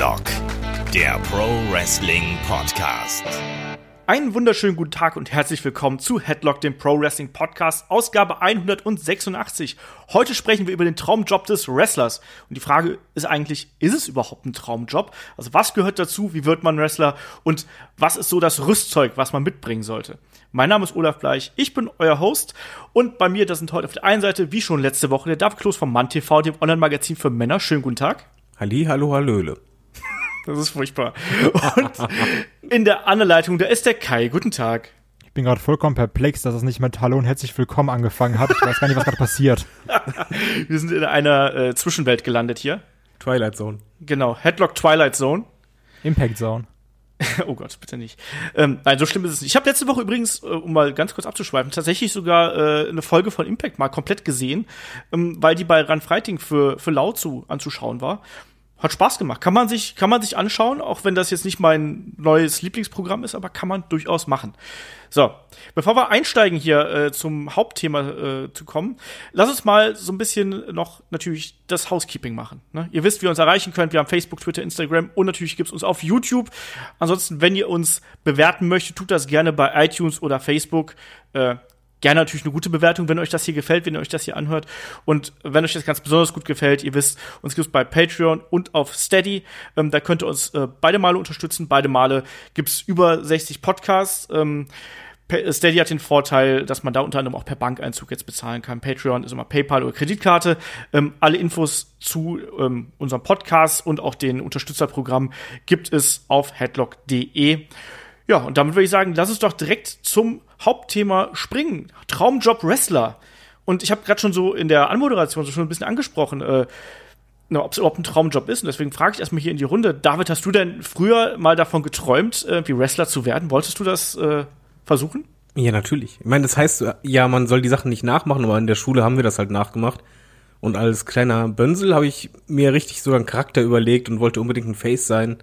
Headlock, der Pro Wrestling Podcast. Einen wunderschönen guten Tag und herzlich willkommen zu Headlock, dem Pro Wrestling Podcast, Ausgabe 186. Heute sprechen wir über den Traumjob des Wrestlers. Und die Frage ist eigentlich, ist es überhaupt ein Traumjob? Also was gehört dazu? Wie wird man Wrestler? Und was ist so das Rüstzeug, was man mitbringen sollte? Mein Name ist Olaf Bleich, ich bin euer Host und bei mir, das sind heute auf der einen Seite, wie schon letzte Woche, der David Kloß vom Mann TV, dem Online-Magazin für Männer. Schönen guten Tag. Halli, hallo, hallöle. Das ist furchtbar. Und in der Anleitung, da ist der Kai. Guten Tag. Ich bin gerade vollkommen perplex, dass es nicht mit Hallo und herzlich willkommen angefangen hat. Ich weiß gar nicht, was gerade passiert. Wir sind in einer äh, Zwischenwelt gelandet hier. Twilight Zone. Genau, Headlock Twilight Zone. Impact Zone. oh Gott, bitte nicht. Ähm, nein, so schlimm ist es nicht. Ich habe letzte Woche übrigens, äh, um mal ganz kurz abzuschweifen, tatsächlich sogar äh, eine Folge von Impact mal komplett gesehen, ähm, weil die bei Run Fighting für, für laut zu anzuschauen war. Hat Spaß gemacht. Kann man sich, kann man sich anschauen, auch wenn das jetzt nicht mein neues Lieblingsprogramm ist, aber kann man durchaus machen. So, bevor wir einsteigen hier äh, zum Hauptthema äh, zu kommen, lass uns mal so ein bisschen noch natürlich das Housekeeping machen. Ne? Ihr wisst, wie ihr uns erreichen könnt. Wir haben Facebook, Twitter, Instagram und natürlich gibt's uns auf YouTube. Ansonsten, wenn ihr uns bewerten möchtet, tut das gerne bei iTunes oder Facebook. Äh, gerne natürlich eine gute Bewertung, wenn euch das hier gefällt, wenn ihr euch das hier anhört. Und wenn euch das ganz besonders gut gefällt, ihr wisst, uns gibt's bei Patreon und auf Steady. Ähm, da könnt ihr uns äh, beide Male unterstützen. Beide Male gibt's über 60 Podcasts. Ähm, Steady hat den Vorteil, dass man da unter anderem auch per Bankeinzug jetzt bezahlen kann. Patreon ist immer PayPal oder Kreditkarte. Ähm, alle Infos zu ähm, unserem Podcast und auch den Unterstützerprogramm gibt es auf headlock.de. Ja, und damit würde ich sagen, lass uns doch direkt zum Hauptthema springen. Traumjob Wrestler. Und ich habe gerade schon so in der Anmoderation so schon ein bisschen angesprochen, äh, ob es überhaupt ein Traumjob ist. Und deswegen frage ich erstmal hier in die Runde. David, hast du denn früher mal davon geträumt, wie Wrestler zu werden? Wolltest du das äh, versuchen? Ja, natürlich. Ich meine, das heißt ja, man soll die Sachen nicht nachmachen, aber in der Schule haben wir das halt nachgemacht. Und als kleiner Bönsel habe ich mir richtig so einen Charakter überlegt und wollte unbedingt ein Face sein.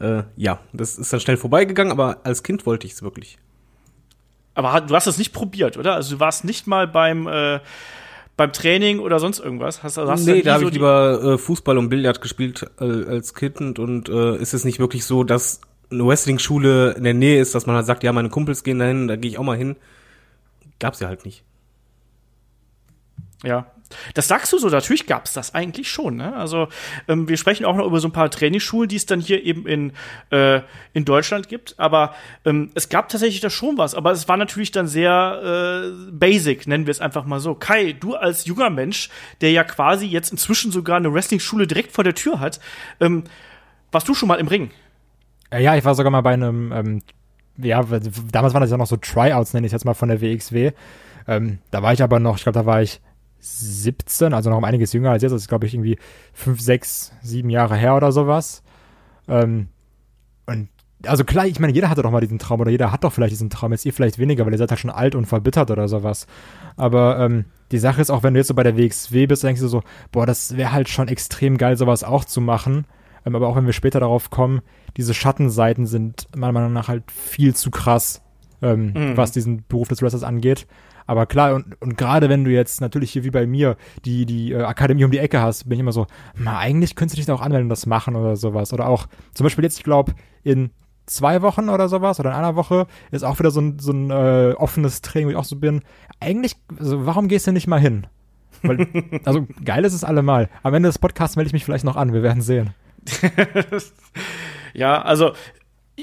Äh, ja, das ist dann schnell vorbeigegangen, aber als Kind wollte ich es wirklich. Aber du hast es nicht probiert, oder? Also du warst nicht mal beim äh, beim Training oder sonst irgendwas? Hast, hast nee, da habe so ich lieber äh, Fußball und Billard gespielt äh, als Kind und äh, ist es nicht wirklich so, dass eine Wrestling-Schule in der Nähe ist, dass man halt sagt, ja, meine Kumpels gehen dahin, da gehe ich auch mal hin. Gab's ja halt nicht. Ja, das sagst du so, natürlich gab es das eigentlich schon. Ne? Also ähm, wir sprechen auch noch über so ein paar Trainingsschulen, die es dann hier eben in, äh, in Deutschland gibt. Aber ähm, es gab tatsächlich da schon was. Aber es war natürlich dann sehr äh, basic, nennen wir es einfach mal so. Kai, du als junger Mensch, der ja quasi jetzt inzwischen sogar eine Wrestling-Schule direkt vor der Tür hat, ähm, warst du schon mal im Ring? Ja, ich war sogar mal bei einem, ähm, ja, damals waren das ja noch so Tryouts, nenne ich jetzt mal von der WXW. Ähm, da war ich aber noch, ich glaube, da war ich 17, also noch um einiges jünger als jetzt. Das ist, glaube ich, irgendwie 5, 6, 7 Jahre her oder sowas. Ähm, und also klar, ich meine, jeder hatte doch mal diesen Traum oder jeder hat doch vielleicht diesen Traum. Jetzt ihr vielleicht weniger, weil ihr seid halt schon alt und verbittert oder sowas. Aber ähm, die Sache ist auch, wenn du jetzt so bei der WXW bist, denkst du so, boah, das wäre halt schon extrem geil, sowas auch zu machen. Ähm, aber auch wenn wir später darauf kommen, diese Schattenseiten sind meiner Meinung nach halt viel zu krass, ähm, mhm. was diesen Beruf des Wrestlers angeht. Aber klar, und, und gerade wenn du jetzt natürlich hier wie bei mir die, die äh, Akademie um die Ecke hast, bin ich immer so, na, eigentlich könntest du dich da auch anmelden und das machen oder sowas. Oder auch, zum Beispiel jetzt, ich glaube, in zwei Wochen oder sowas oder in einer Woche ist auch wieder so ein, so ein äh, offenes Training, wo ich auch so bin. Eigentlich, also warum gehst du nicht mal hin? Weil, also geil ist es allemal. Am Ende des Podcasts melde ich mich vielleicht noch an, wir werden sehen. ja, also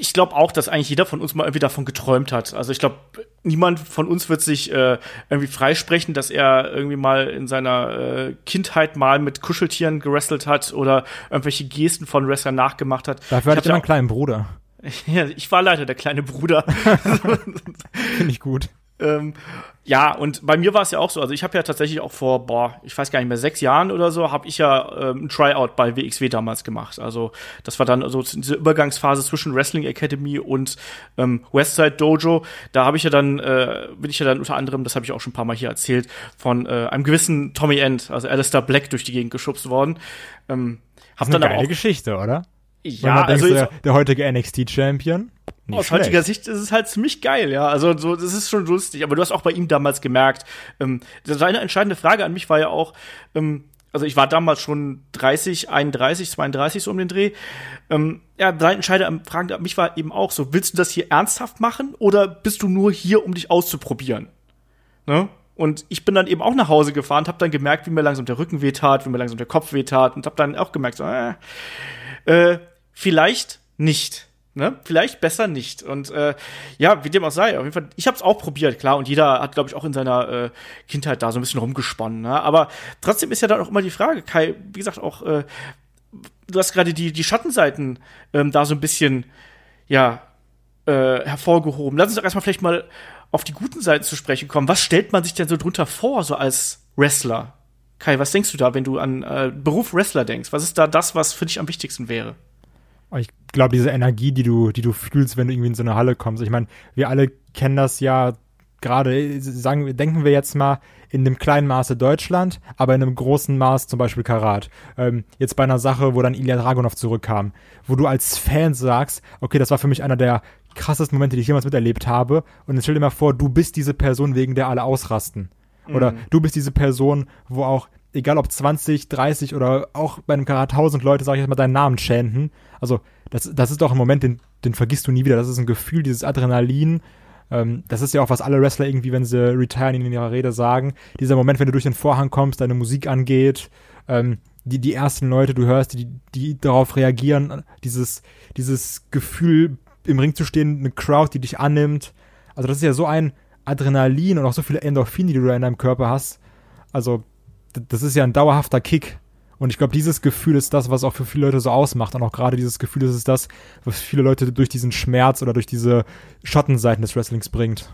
ich glaube auch, dass eigentlich jeder von uns mal irgendwie davon geträumt hat. Also ich glaube, niemand von uns wird sich äh, irgendwie freisprechen, dass er irgendwie mal in seiner äh, Kindheit mal mit Kuscheltieren gerestelt hat oder irgendwelche Gesten von Wrestlern nachgemacht hat. Dafür hatte ich immer einen kleinen Bruder. Ja, ich war leider der kleine Bruder. Finde ich gut. Ähm, ja, und bei mir war es ja auch so. Also ich habe ja tatsächlich auch vor, boah, ich weiß gar nicht mehr, sechs Jahren oder so, habe ich ja ähm, ein Tryout bei WXW damals gemacht. Also das war dann also diese Übergangsphase zwischen Wrestling Academy und ähm, Westside Dojo. Da habe ich ja dann, äh, bin ich ja dann unter anderem, das habe ich auch schon ein paar Mal hier erzählt, von äh, einem gewissen Tommy End, also Alistair Black, durch die Gegend geschubst worden. Ähm, hab das ist eine dann geile auch, Geschichte, oder? Ja, also denkt, der, der heutige NXT-Champion. Aus schlecht. heutiger Sicht ist es halt ziemlich geil, ja. Also so, das ist schon lustig. Aber du hast auch bei ihm damals gemerkt, ähm, das war eine entscheidende Frage an mich war ja auch, ähm, also ich war damals schon 30, 31, 32 so um den Dreh. Ähm, ja, Seitenscheider fragen mich war eben auch so, willst du das hier ernsthaft machen oder bist du nur hier, um dich auszuprobieren? Ne? Und ich bin dann eben auch nach Hause gefahren, habe dann gemerkt, wie mir langsam der Rücken wehtat, wie mir langsam der Kopf wehtat und habe dann auch gemerkt, so, äh, äh, vielleicht nicht. Ne? Vielleicht besser nicht. Und äh, ja, wie dem auch sei, auf jeden Fall, ich habe es auch probiert, klar, und jeder hat, glaube ich, auch in seiner äh, Kindheit da so ein bisschen rumgesponnen. Ne? Aber trotzdem ist ja dann auch immer die Frage, Kai, wie gesagt, auch, äh, du hast gerade die, die Schattenseiten ähm, da so ein bisschen, ja, äh, hervorgehoben. Lass uns doch erstmal vielleicht mal auf die guten Seiten zu sprechen kommen. Was stellt man sich denn so drunter vor, so als Wrestler? Kai, was denkst du da, wenn du an äh, Beruf Wrestler denkst? Was ist da das, was für dich am wichtigsten wäre? Ich glaube, diese Energie, die du, die du fühlst, wenn du irgendwie in so eine Halle kommst. Ich meine, wir alle kennen das ja gerade, sagen, denken wir jetzt mal in dem kleinen Maße Deutschland, aber in einem großen Maß zum Beispiel Karat. Ähm, jetzt bei einer Sache, wo dann Ilya Dragunov zurückkam, wo du als Fan sagst, okay, das war für mich einer der krassesten Momente, die ich jemals miterlebt habe. Und jetzt stell dir mal vor, du bist diese Person, wegen der alle ausrasten. Oder mhm. du bist diese Person, wo auch egal ob 20, 30 oder auch bei einem Karat 1000 Leute, sag ich jetzt mal, deinen Namen chanten. Also, das, das ist doch ein Moment, den, den vergisst du nie wieder. Das ist ein Gefühl, dieses Adrenalin. Ähm, das ist ja auch, was alle Wrestler irgendwie, wenn sie retiren, in ihrer Rede sagen. Dieser Moment, wenn du durch den Vorhang kommst, deine Musik angeht, ähm, die, die ersten Leute, du hörst, die, die darauf reagieren, dieses, dieses Gefühl, im Ring zu stehen, eine Crowd, die dich annimmt. Also, das ist ja so ein Adrenalin und auch so viele Endorphine, die du da in deinem Körper hast. Also, das ist ja ein dauerhafter Kick. Und ich glaube, dieses Gefühl ist das, was auch für viele Leute so ausmacht. Und auch gerade dieses Gefühl ist es das, was viele Leute durch diesen Schmerz oder durch diese Schattenseiten des Wrestlings bringt.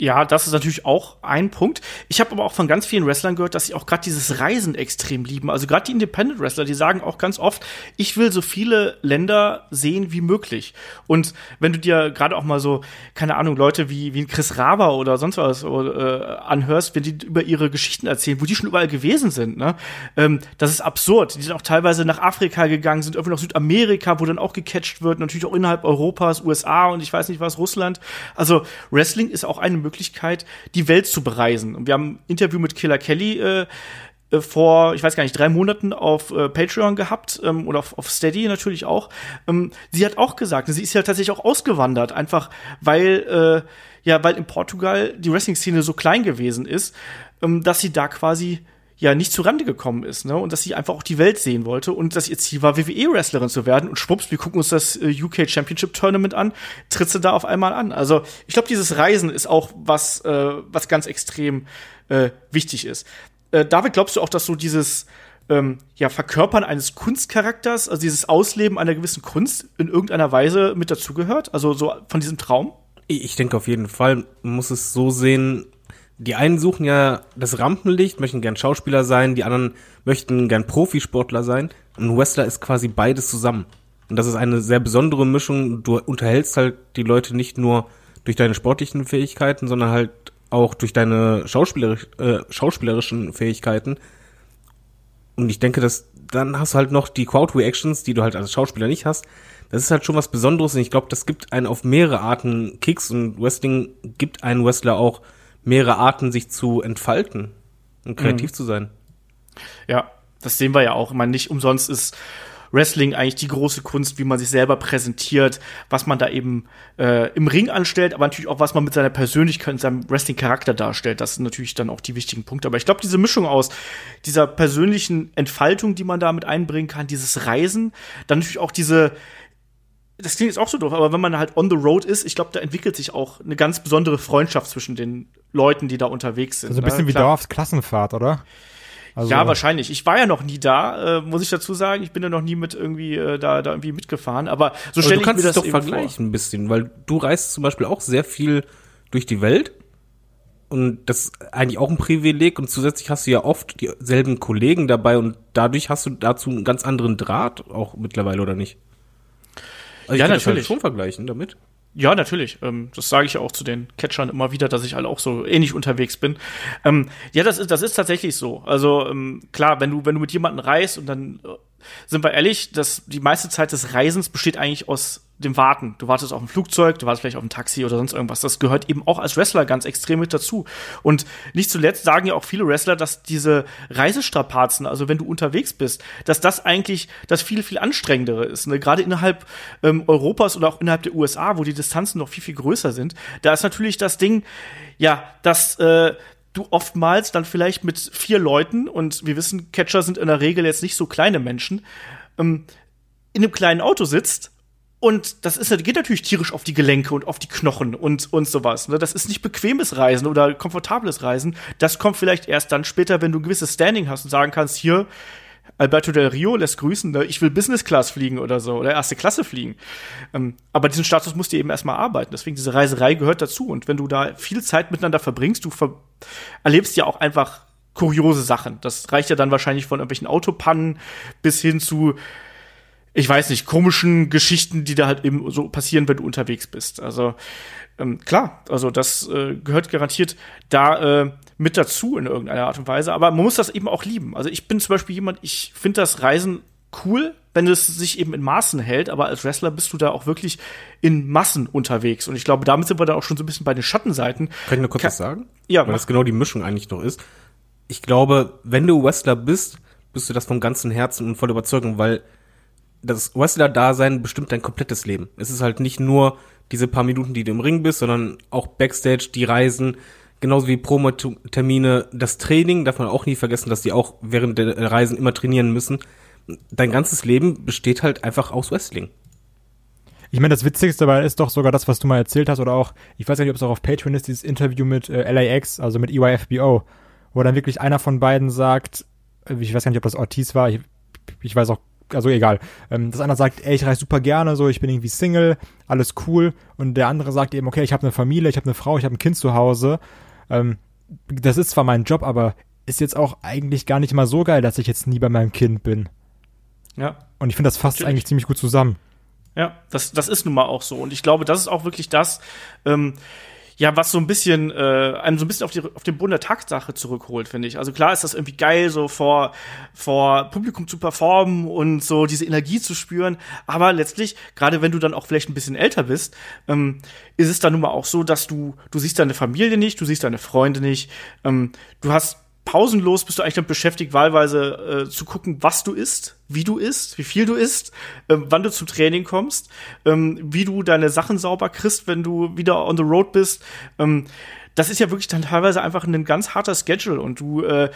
Ja, das ist natürlich auch ein Punkt. Ich habe aber auch von ganz vielen Wrestlern gehört, dass sie auch gerade dieses Reisen extrem lieben. Also gerade die Independent Wrestler, die sagen auch ganz oft, ich will so viele Länder sehen wie möglich. Und wenn du dir gerade auch mal so, keine Ahnung, Leute wie, wie Chris Raber oder sonst was oder, äh, anhörst, wenn die über ihre Geschichten erzählen, wo die schon überall gewesen sind, ne? Ähm, das ist absurd. Die sind auch teilweise nach Afrika gegangen, sind irgendwie nach Südamerika, wo dann auch gecatcht wird, natürlich auch innerhalb Europas, USA und ich weiß nicht was, Russland. Also Wrestling ist auch eine Möglichkeit, die Welt zu bereisen. Und wir haben ein Interview mit Killer Kelly äh, äh, vor, ich weiß gar nicht, drei Monaten auf äh, Patreon gehabt ähm, oder auf, auf Steady natürlich auch. Ähm, sie hat auch gesagt, sie ist ja tatsächlich auch ausgewandert, einfach weil, äh, ja, weil in Portugal die Wrestling-Szene so klein gewesen ist, ähm, dass sie da quasi ja nicht zurande gekommen ist, ne? Und dass sie einfach auch die Welt sehen wollte und dass ihr Ziel war, WWE-Wrestlerin zu werden. Und schwupps, wir gucken uns das äh, UK Championship Tournament an, tritt sie da auf einmal an. Also ich glaube, dieses Reisen ist auch was, äh, was ganz extrem äh, wichtig ist. Äh, David, glaubst du auch, dass so dieses ähm, ja, Verkörpern eines Kunstcharakters, also dieses Ausleben einer gewissen Kunst in irgendeiner Weise mit dazugehört? Also so von diesem Traum? Ich denke auf jeden Fall, man muss es so sehen, die einen suchen ja das Rampenlicht, möchten gern Schauspieler sein, die anderen möchten gern Profisportler sein. Und Wrestler ist quasi beides zusammen. Und das ist eine sehr besondere Mischung. Du unterhältst halt die Leute nicht nur durch deine sportlichen Fähigkeiten, sondern halt auch durch deine schauspielerisch, äh, schauspielerischen Fähigkeiten. Und ich denke, dass dann hast du halt noch die Crowd Reactions, die du halt als Schauspieler nicht hast. Das ist halt schon was Besonderes und ich glaube, das gibt einen auf mehrere Arten Kicks und Wrestling gibt einen Wrestler auch mehrere Arten, sich zu entfalten und kreativ mhm. zu sein. Ja, das sehen wir ja auch. Ich meine, nicht umsonst ist Wrestling eigentlich die große Kunst, wie man sich selber präsentiert, was man da eben äh, im Ring anstellt, aber natürlich auch, was man mit seiner Persönlichkeit und seinem Wrestling-Charakter darstellt. Das sind natürlich dann auch die wichtigen Punkte. Aber ich glaube, diese Mischung aus dieser persönlichen Entfaltung, die man da mit einbringen kann, dieses Reisen, dann natürlich auch diese das klingt jetzt auch so doof, aber wenn man halt on the road ist, ich glaube, da entwickelt sich auch eine ganz besondere Freundschaft zwischen den Leuten, die da unterwegs sind. Also ein bisschen ne? wie Dorfs Klassenfahrt, oder? Also ja, wahrscheinlich. Ich war ja noch nie da, äh, muss ich dazu sagen. Ich bin ja noch nie mit irgendwie äh, da, da irgendwie mitgefahren. Aber so stelle ich mir das doch vergleichen vor. ein bisschen, weil du reist zum Beispiel auch sehr viel durch die Welt und das ist eigentlich auch ein Privileg und zusätzlich hast du ja oft dieselben Kollegen dabei und dadurch hast du dazu einen ganz anderen Draht auch mittlerweile oder nicht? Also ja, halt natürlich. Halt schon vergleichen damit. Ja, natürlich. Ähm, das sage ich ja auch zu den Catchern immer wieder, dass ich alle auch so ähnlich unterwegs bin. Ähm, ja, das ist, das ist tatsächlich so. Also ähm, klar, wenn du, wenn du mit jemandem reist und dann sind wir ehrlich, dass die meiste Zeit des Reisens besteht eigentlich aus dem Warten. Du wartest auf ein Flugzeug, du wartest vielleicht auf ein Taxi oder sonst irgendwas. Das gehört eben auch als Wrestler ganz extrem mit dazu. Und nicht zuletzt sagen ja auch viele Wrestler, dass diese Reisestrapazen, also wenn du unterwegs bist, dass das eigentlich das viel, viel anstrengendere ist. Ne? Gerade innerhalb ähm, Europas oder auch innerhalb der USA, wo die Distanzen noch viel, viel größer sind, da ist natürlich das Ding, ja, dass äh, du oftmals dann vielleicht mit vier Leuten, und wir wissen, Catcher sind in der Regel jetzt nicht so kleine Menschen, ähm, in einem kleinen Auto sitzt und das ist, geht natürlich tierisch auf die Gelenke und auf die Knochen und, und sowas. Ne? Das ist nicht bequemes Reisen oder komfortables Reisen. Das kommt vielleicht erst dann später, wenn du ein gewisses Standing hast und sagen kannst, hier, Alberto del Rio lässt grüßen, ne? ich will Business Class fliegen oder so oder erste Klasse fliegen. Ähm, aber diesen Status musst du eben erstmal arbeiten. Deswegen diese Reiserei gehört dazu. Und wenn du da viel Zeit miteinander verbringst, du ver erlebst ja auch einfach kuriose Sachen. Das reicht ja dann wahrscheinlich von irgendwelchen Autopannen bis hin zu ich weiß nicht, komischen Geschichten, die da halt eben so passieren, wenn du unterwegs bist. Also ähm, klar, also das äh, gehört garantiert da äh, mit dazu in irgendeiner Art und Weise. Aber man muss das eben auch lieben. Also ich bin zum Beispiel jemand, ich finde das Reisen cool, wenn es sich eben in Maßen hält, aber als Wrestler bist du da auch wirklich in Massen unterwegs. Und ich glaube, damit sind wir dann auch schon so ein bisschen bei den Schattenseiten. Kann ich nur kurz Ka was sagen? Ja. Weil das genau die Mischung eigentlich noch ist. Ich glaube, wenn du Wrestler bist, bist du das vom ganzen Herzen und voll Überzeugung, weil das Wrestler-Dasein bestimmt dein komplettes Leben. Es ist halt nicht nur diese paar Minuten, die du im Ring bist, sondern auch Backstage, die Reisen, genauso wie Promotermine, das Training, darf man auch nie vergessen, dass die auch während der Reisen immer trainieren müssen. Dein ganzes Leben besteht halt einfach aus Wrestling. Ich meine, das Witzigste dabei ist doch sogar das, was du mal erzählt hast, oder auch, ich weiß nicht, ob es auch auf Patreon ist, dieses Interview mit äh, LAX, also mit EYFBO, wo dann wirklich einer von beiden sagt, äh, ich weiß gar nicht, ob das Ortiz war, ich, ich weiß auch also egal. Ähm, das eine sagt, ey, ich reise super gerne, so, ich bin irgendwie Single, alles cool. Und der andere sagt eben, okay, ich habe eine Familie, ich habe eine Frau, ich habe ein Kind zu Hause. Ähm, das ist zwar mein Job, aber ist jetzt auch eigentlich gar nicht mal so geil, dass ich jetzt nie bei meinem Kind bin. Ja. Und ich finde, das fasst Natürlich. eigentlich ziemlich gut zusammen. Ja, das, das ist nun mal auch so. Und ich glaube, das ist auch wirklich das, ähm, ja, was so ein bisschen, äh, einem so ein bisschen auf, die, auf den Boden der Tatsache zurückholt, finde ich. Also klar ist das irgendwie geil, so vor, vor Publikum zu performen und so diese Energie zu spüren, aber letztlich, gerade wenn du dann auch vielleicht ein bisschen älter bist, ähm, ist es dann nun mal auch so, dass du, du siehst deine Familie nicht, du siehst deine Freunde nicht, ähm, du hast pausenlos bist du eigentlich damit beschäftigt, wahlweise äh, zu gucken, was du isst, wie du isst, wie viel du isst, äh, wann du zum Training kommst, ähm, wie du deine Sachen sauber kriegst, wenn du wieder on the road bist. Ähm, das ist ja wirklich dann teilweise einfach ein ganz harter Schedule und du äh,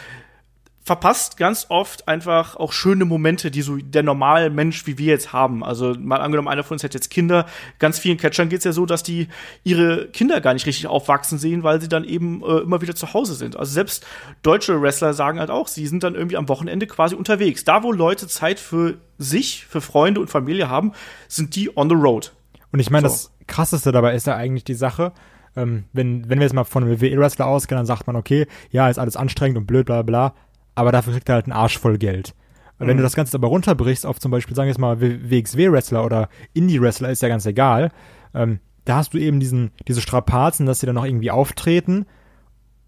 verpasst ganz oft einfach auch schöne Momente, die so der normale Mensch wie wir jetzt haben. Also mal angenommen, einer von uns hat jetzt Kinder. Ganz vielen Catchern geht's ja so, dass die ihre Kinder gar nicht richtig aufwachsen sehen, weil sie dann eben äh, immer wieder zu Hause sind. Also selbst deutsche Wrestler sagen halt auch, sie sind dann irgendwie am Wochenende quasi unterwegs. Da, wo Leute Zeit für sich, für Freunde und Familie haben, sind die on the road. Und ich meine, so. das Krasseste dabei ist ja eigentlich die Sache, ähm, wenn, wenn wir jetzt mal von einem WWE-Wrestler ausgehen, dann sagt man, okay, ja, ist alles anstrengend und blöd, bla bla aber dafür kriegt er halt einen Arsch voll Geld. Mhm. Wenn du mhm. das Ganze aber runterbrichst auf zum Beispiel, sagen wir jetzt mal, WXW-Wrestler oder Indie-Wrestler, ist ja ganz egal, ähm, da hast du eben diesen, diese Strapazen, dass sie dann noch irgendwie auftreten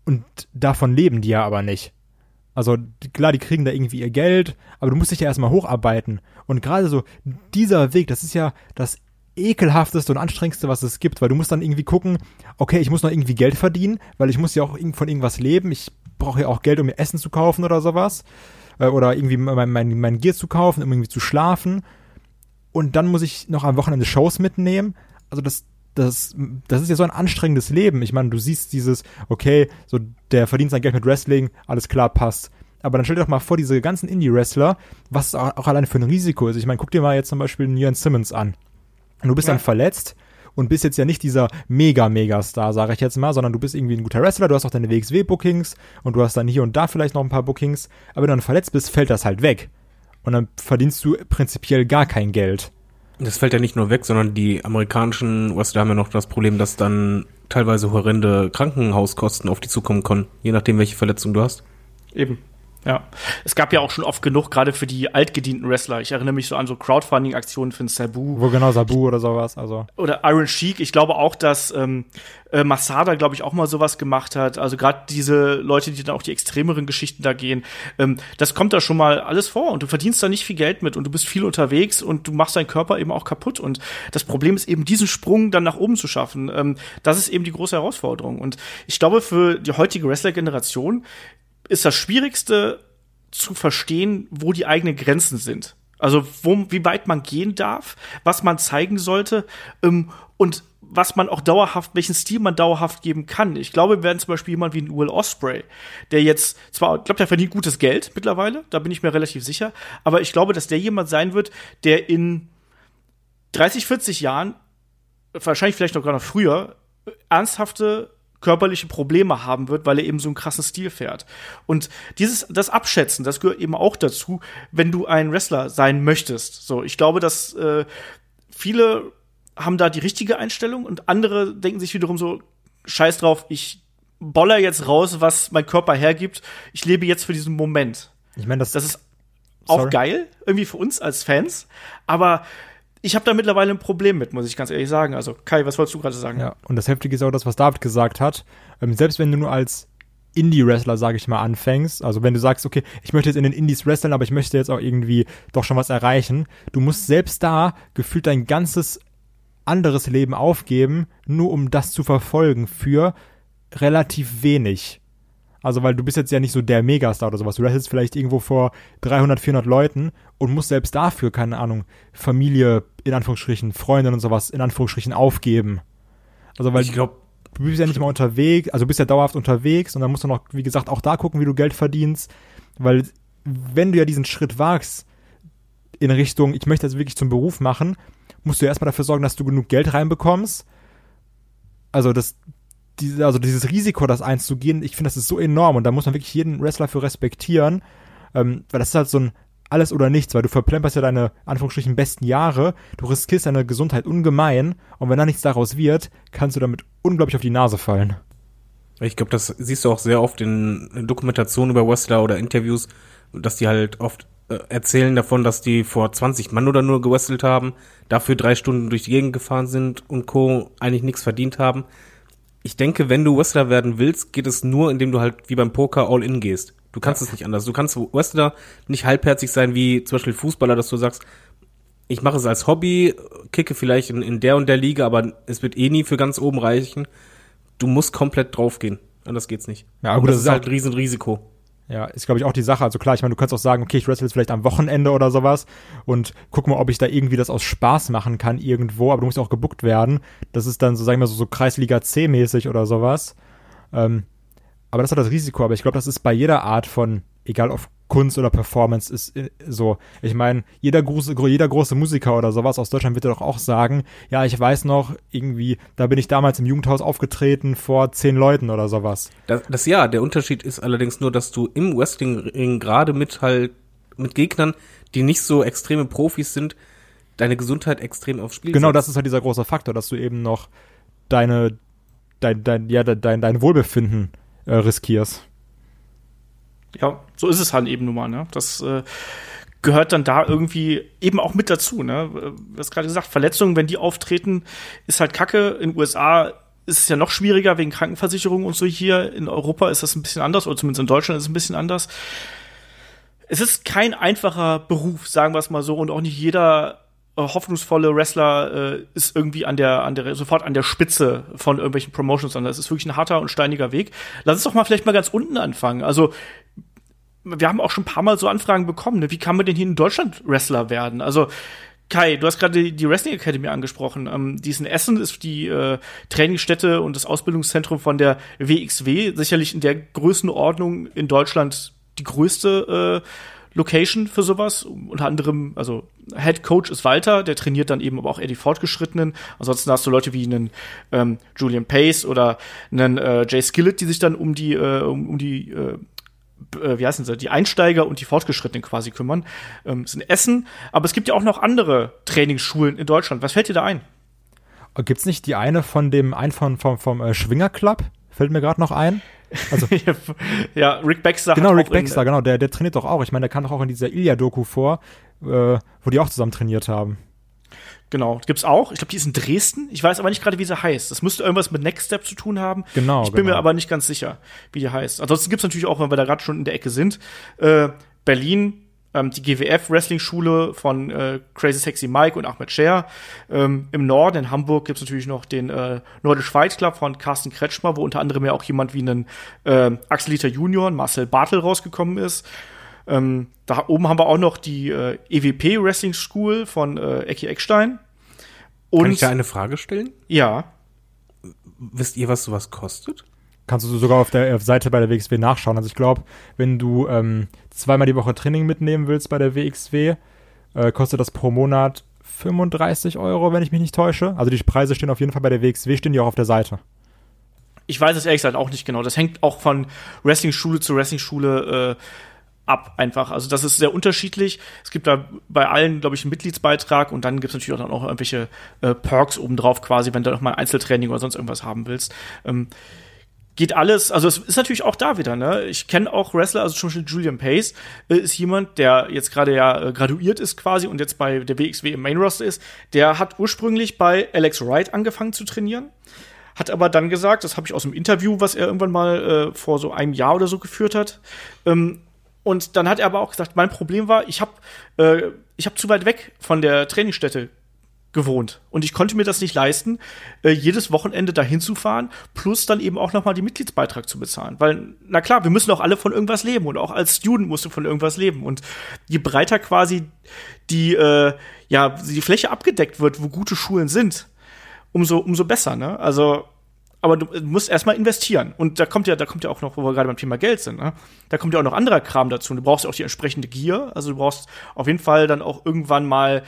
und davon leben die ja aber nicht. Also klar, die kriegen da irgendwie ihr Geld, aber du musst dich ja erstmal hocharbeiten. Und gerade so dieser Weg, das ist ja das ekelhafteste und anstrengendste, was es gibt, weil du musst dann irgendwie gucken, okay, ich muss noch irgendwie Geld verdienen, weil ich muss ja auch von irgendwas leben. Ich brauche ja auch Geld, um mir Essen zu kaufen oder sowas. Äh, oder irgendwie mein, mein, mein Gear zu kaufen, um irgendwie zu schlafen. Und dann muss ich noch am Wochenende Shows mitnehmen. Also das, das, das ist ja so ein anstrengendes Leben. Ich meine, du siehst dieses, okay, so der verdient sein Geld mit Wrestling, alles klar, passt. Aber dann stell dir doch mal vor, diese ganzen Indie-Wrestler, was auch, auch alleine für ein Risiko ist. Ich meine, guck dir mal jetzt zum Beispiel Ian Simmons an. Und du bist ja. dann verletzt und bist jetzt ja nicht dieser mega, mega Star, sage ich jetzt mal, sondern du bist irgendwie ein guter Wrestler, du hast auch deine WXW-Bookings und du hast dann hier und da vielleicht noch ein paar Bookings, aber wenn du dann verletzt bist, fällt das halt weg. Und dann verdienst du prinzipiell gar kein Geld. Das fällt ja nicht nur weg, sondern die amerikanischen Wrestler haben ja noch das Problem, dass dann teilweise horrende Krankenhauskosten auf die zukommen können, je nachdem, welche Verletzung du hast. Eben. Ja, es gab ja auch schon oft genug, gerade für die altgedienten Wrestler. Ich erinnere mich so an so Crowdfunding-Aktionen für den Sabu. Wo genau Sabu oder sowas, also. Oder Iron Sheik. Ich glaube auch, dass ähm, äh, Masada, glaube ich, auch mal sowas gemacht hat. Also gerade diese Leute, die dann auch die extremeren Geschichten da gehen, ähm, das kommt da schon mal alles vor und du verdienst da nicht viel Geld mit und du bist viel unterwegs und du machst deinen Körper eben auch kaputt. Und das Problem ist eben, diesen Sprung dann nach oben zu schaffen. Ähm, das ist eben die große Herausforderung. Und ich glaube, für die heutige Wrestler-Generation ist das Schwierigste zu verstehen, wo die eigenen Grenzen sind. Also wo, wie weit man gehen darf, was man zeigen sollte ähm, und was man auch dauerhaft, welchen Stil man dauerhaft geben kann. Ich glaube, wir werden zum Beispiel jemand wie ein Will Osprey, der jetzt zwar, ich glaube, der verdient gutes Geld mittlerweile, da bin ich mir relativ sicher, aber ich glaube, dass der jemand sein wird, der in 30, 40 Jahren, wahrscheinlich vielleicht noch gar noch früher, ernsthafte körperliche Probleme haben wird, weil er eben so einen krassen Stil fährt. Und dieses, das Abschätzen, das gehört eben auch dazu, wenn du ein Wrestler sein möchtest. So, ich glaube, dass äh, viele haben da die richtige Einstellung und andere denken sich wiederum so, scheiß drauf, ich boller jetzt raus, was mein Körper hergibt. Ich lebe jetzt für diesen Moment. Ich meine, das, Das ist auch Sorry. geil, irgendwie für uns als Fans, aber ich habe da mittlerweile ein Problem mit, muss ich ganz ehrlich sagen. Also, Kai, was wolltest du gerade sagen? Ja, und das Heftige ist auch das, was David gesagt hat. Ähm, selbst wenn du nur als Indie-Wrestler, sage ich mal, anfängst, also wenn du sagst, okay, ich möchte jetzt in den Indies wresteln, aber ich möchte jetzt auch irgendwie doch schon was erreichen, du musst selbst da gefühlt dein ganzes anderes Leben aufgeben, nur um das zu verfolgen für relativ wenig. Also, weil du bist jetzt ja nicht so der Megastar oder sowas. Du wrestelst vielleicht irgendwo vor 300, 400 Leuten und musst selbst dafür, keine Ahnung, Familie, in Anführungsstrichen, Freunde und sowas, in Anführungsstrichen aufgeben. Also, weil Ich glaube, du bist ja nicht mal unterwegs, also bist ja dauerhaft unterwegs und dann musst du noch, wie gesagt, auch da gucken, wie du Geld verdienst, weil wenn du ja diesen Schritt wagst in Richtung, ich möchte das wirklich zum Beruf machen, musst du ja erstmal dafür sorgen, dass du genug Geld reinbekommst. Also das, diese, also dieses Risiko, das einzugehen, ich finde, das ist so enorm und da muss man wirklich jeden Wrestler für respektieren, ähm, weil das ist halt so ein alles oder nichts, weil du verplemperst ja deine, Anführungsstrichen, besten Jahre, du riskierst deine Gesundheit ungemein und wenn da nichts daraus wird, kannst du damit unglaublich auf die Nase fallen. Ich glaube, das siehst du auch sehr oft in Dokumentationen über Wrestler oder Interviews, dass die halt oft äh, erzählen davon, dass die vor 20 Mann oder nur gewrestelt haben, dafür drei Stunden durch die Gegend gefahren sind und Co. eigentlich nichts verdient haben. Ich denke, wenn du Wrestler werden willst, geht es nur, indem du halt wie beim Poker all in gehst. Du kannst es nicht anders. Du kannst Wrestler nicht halbherzig sein wie zum Beispiel Fußballer, dass du sagst, ich mache es als Hobby, kicke vielleicht in, in der und der Liga, aber es wird eh nie für ganz oben reichen. Du musst komplett draufgehen. Anders geht's nicht. Ja, gut, das, das ist ist halt ein Riesenrisiko. Ja, ist, glaube ich, auch die Sache. Also klar, ich meine, du kannst auch sagen, okay, ich wrestle jetzt vielleicht am Wochenende oder sowas und guck mal, ob ich da irgendwie das aus Spaß machen kann irgendwo, aber du musst auch gebuckt werden. Das ist dann so, sagen wir so, so Kreisliga C-mäßig oder sowas. Ähm, aber das hat das Risiko, aber ich glaube, das ist bei jeder Art von, egal ob Kunst oder Performance, ist äh, so. Ich meine, jeder große, jeder große Musiker oder sowas aus Deutschland wird doch auch sagen, ja, ich weiß noch, irgendwie, da bin ich damals im Jugendhaus aufgetreten vor zehn Leuten oder sowas. Das, das ja, der Unterschied ist allerdings nur, dass du im Wrestling gerade mit halt mit Gegnern, die nicht so extreme Profis sind, deine Gesundheit extrem aufs Spiel Genau, setzt. das ist halt dieser große Faktor, dass du eben noch deine, dein, dein, ja, dein, dein Wohlbefinden äh, riskierst. Ja, so ist es halt eben nun mal, ne? Das äh, gehört dann da irgendwie eben auch mit dazu, ne? Du hast gerade gesagt, Verletzungen, wenn die auftreten, ist halt Kacke. In den USA ist es ja noch schwieriger wegen Krankenversicherung und so hier. In Europa ist das ein bisschen anders, oder zumindest in Deutschland ist es ein bisschen anders. Es ist kein einfacher Beruf, sagen wir es mal so, und auch nicht jeder äh, hoffnungsvolle Wrestler äh, ist irgendwie an der, an der, sofort an der Spitze von irgendwelchen Promotions, sondern es ist wirklich ein harter und steiniger Weg. Lass uns doch mal vielleicht mal ganz unten anfangen. Also, wir haben auch schon ein paar Mal so Anfragen bekommen, ne? wie kann man denn hier in Deutschland Wrestler werden? Also, Kai, du hast gerade die, Wrestling Academy angesprochen. Ähm, die ist in Essen, ist die äh, Trainingsstätte und das Ausbildungszentrum von der WXW, sicherlich in der Größenordnung in Deutschland die größte äh, Location für sowas. Unter anderem, also Head Coach ist Walter, der trainiert dann eben aber auch eher die Fortgeschrittenen. Ansonsten hast du Leute wie einen ähm, Julian Pace oder einen äh, Jay Skillett, die sich dann um die, äh, um, um die äh, wie heißen sie, die Einsteiger und die Fortgeschrittenen quasi kümmern. Ähm, ist in Essen, aber es gibt ja auch noch andere Trainingsschulen in Deutschland. Was fällt dir da ein? Gibt's nicht die eine von dem, ein von, vom, vom äh, Schwinger Club? fällt mir gerade noch ein. Also, ja, Rick Baxter. genau, Rick auch in- Baxter, genau, der, der trainiert doch auch. Ich meine, der kam doch auch in dieser Ilya-Doku vor, äh, wo die auch zusammen trainiert haben. Genau, gibt's auch. Ich glaube, die ist in Dresden. Ich weiß aber nicht gerade, wie sie heißt. Das müsste irgendwas mit Next Step zu tun haben. Genau, Ich bin genau. mir aber nicht ganz sicher, wie die heißt. Ansonsten gibt's natürlich auch, wenn wir da gerade schon in der Ecke sind, äh, Berlin, ähm, die GWF Wrestling Schule von äh, Crazy Sexy Mike und Ahmed Scher. Ähm, Im Norden, in Hamburg, gibt's natürlich noch den äh, Nordisch Fight Club von Carsten Kretschmer, wo unter anderem ja auch jemand wie einen äh, Axel Liter Junior, Marcel Bartel rausgekommen ist. Ähm, da oben haben wir auch noch die äh, EWP Wrestling School von äh, Ecki Eckstein. Kann Und ich da eine Frage stellen? ja, Wisst ihr, was sowas kostet? Kannst du sogar auf der auf Seite bei der WXW nachschauen. Also ich glaube, wenn du ähm, zweimal die Woche Training mitnehmen willst bei der WXW, äh, kostet das pro Monat 35 Euro, wenn ich mich nicht täusche. Also die Preise stehen auf jeden Fall bei der WXW, stehen die auch auf der Seite. ich weiß es ehrlich gesagt auch nicht genau. Das hängt auch von Wrestling-Schule zu Wrestling-Schule äh, ab einfach. Also das ist sehr unterschiedlich. Es gibt da bei allen, glaube ich, einen Mitgliedsbeitrag und dann gibt es natürlich auch dann auch irgendwelche äh, Perks obendrauf quasi, wenn du noch mal ein Einzeltraining oder sonst irgendwas haben willst. Ähm, geht alles, also es ist natürlich auch da wieder, ne? Ich kenne auch Wrestler, also zum Beispiel Julian Pace äh, ist jemand, der jetzt gerade ja äh, graduiert ist quasi und jetzt bei der WXW im Main Roster ist. Der hat ursprünglich bei Alex Wright angefangen zu trainieren hat aber dann gesagt, das habe ich aus dem Interview, was er irgendwann mal äh, vor so einem Jahr oder so geführt hat. Ähm, und dann hat er aber auch gesagt, mein Problem war, ich habe äh, ich habe zu weit weg von der Trainingsstätte gewohnt. Und ich konnte mir das nicht leisten, äh, jedes Wochenende dahin zu fahren, plus dann eben auch noch mal die Mitgliedsbeitrag zu bezahlen, weil na klar, wir müssen auch alle von irgendwas leben und auch als Student musst du von irgendwas leben. Und je breiter quasi die äh, ja die Fläche abgedeckt wird, wo gute Schulen sind, umso, umso besser, ne? Also, aber du musst erstmal investieren. Und da kommt ja, da kommt ja auch noch, wo wir gerade beim Thema Geld sind, ne? Da kommt ja auch noch anderer Kram dazu. Du brauchst ja auch die entsprechende Gier. Also du brauchst auf jeden Fall dann auch irgendwann mal,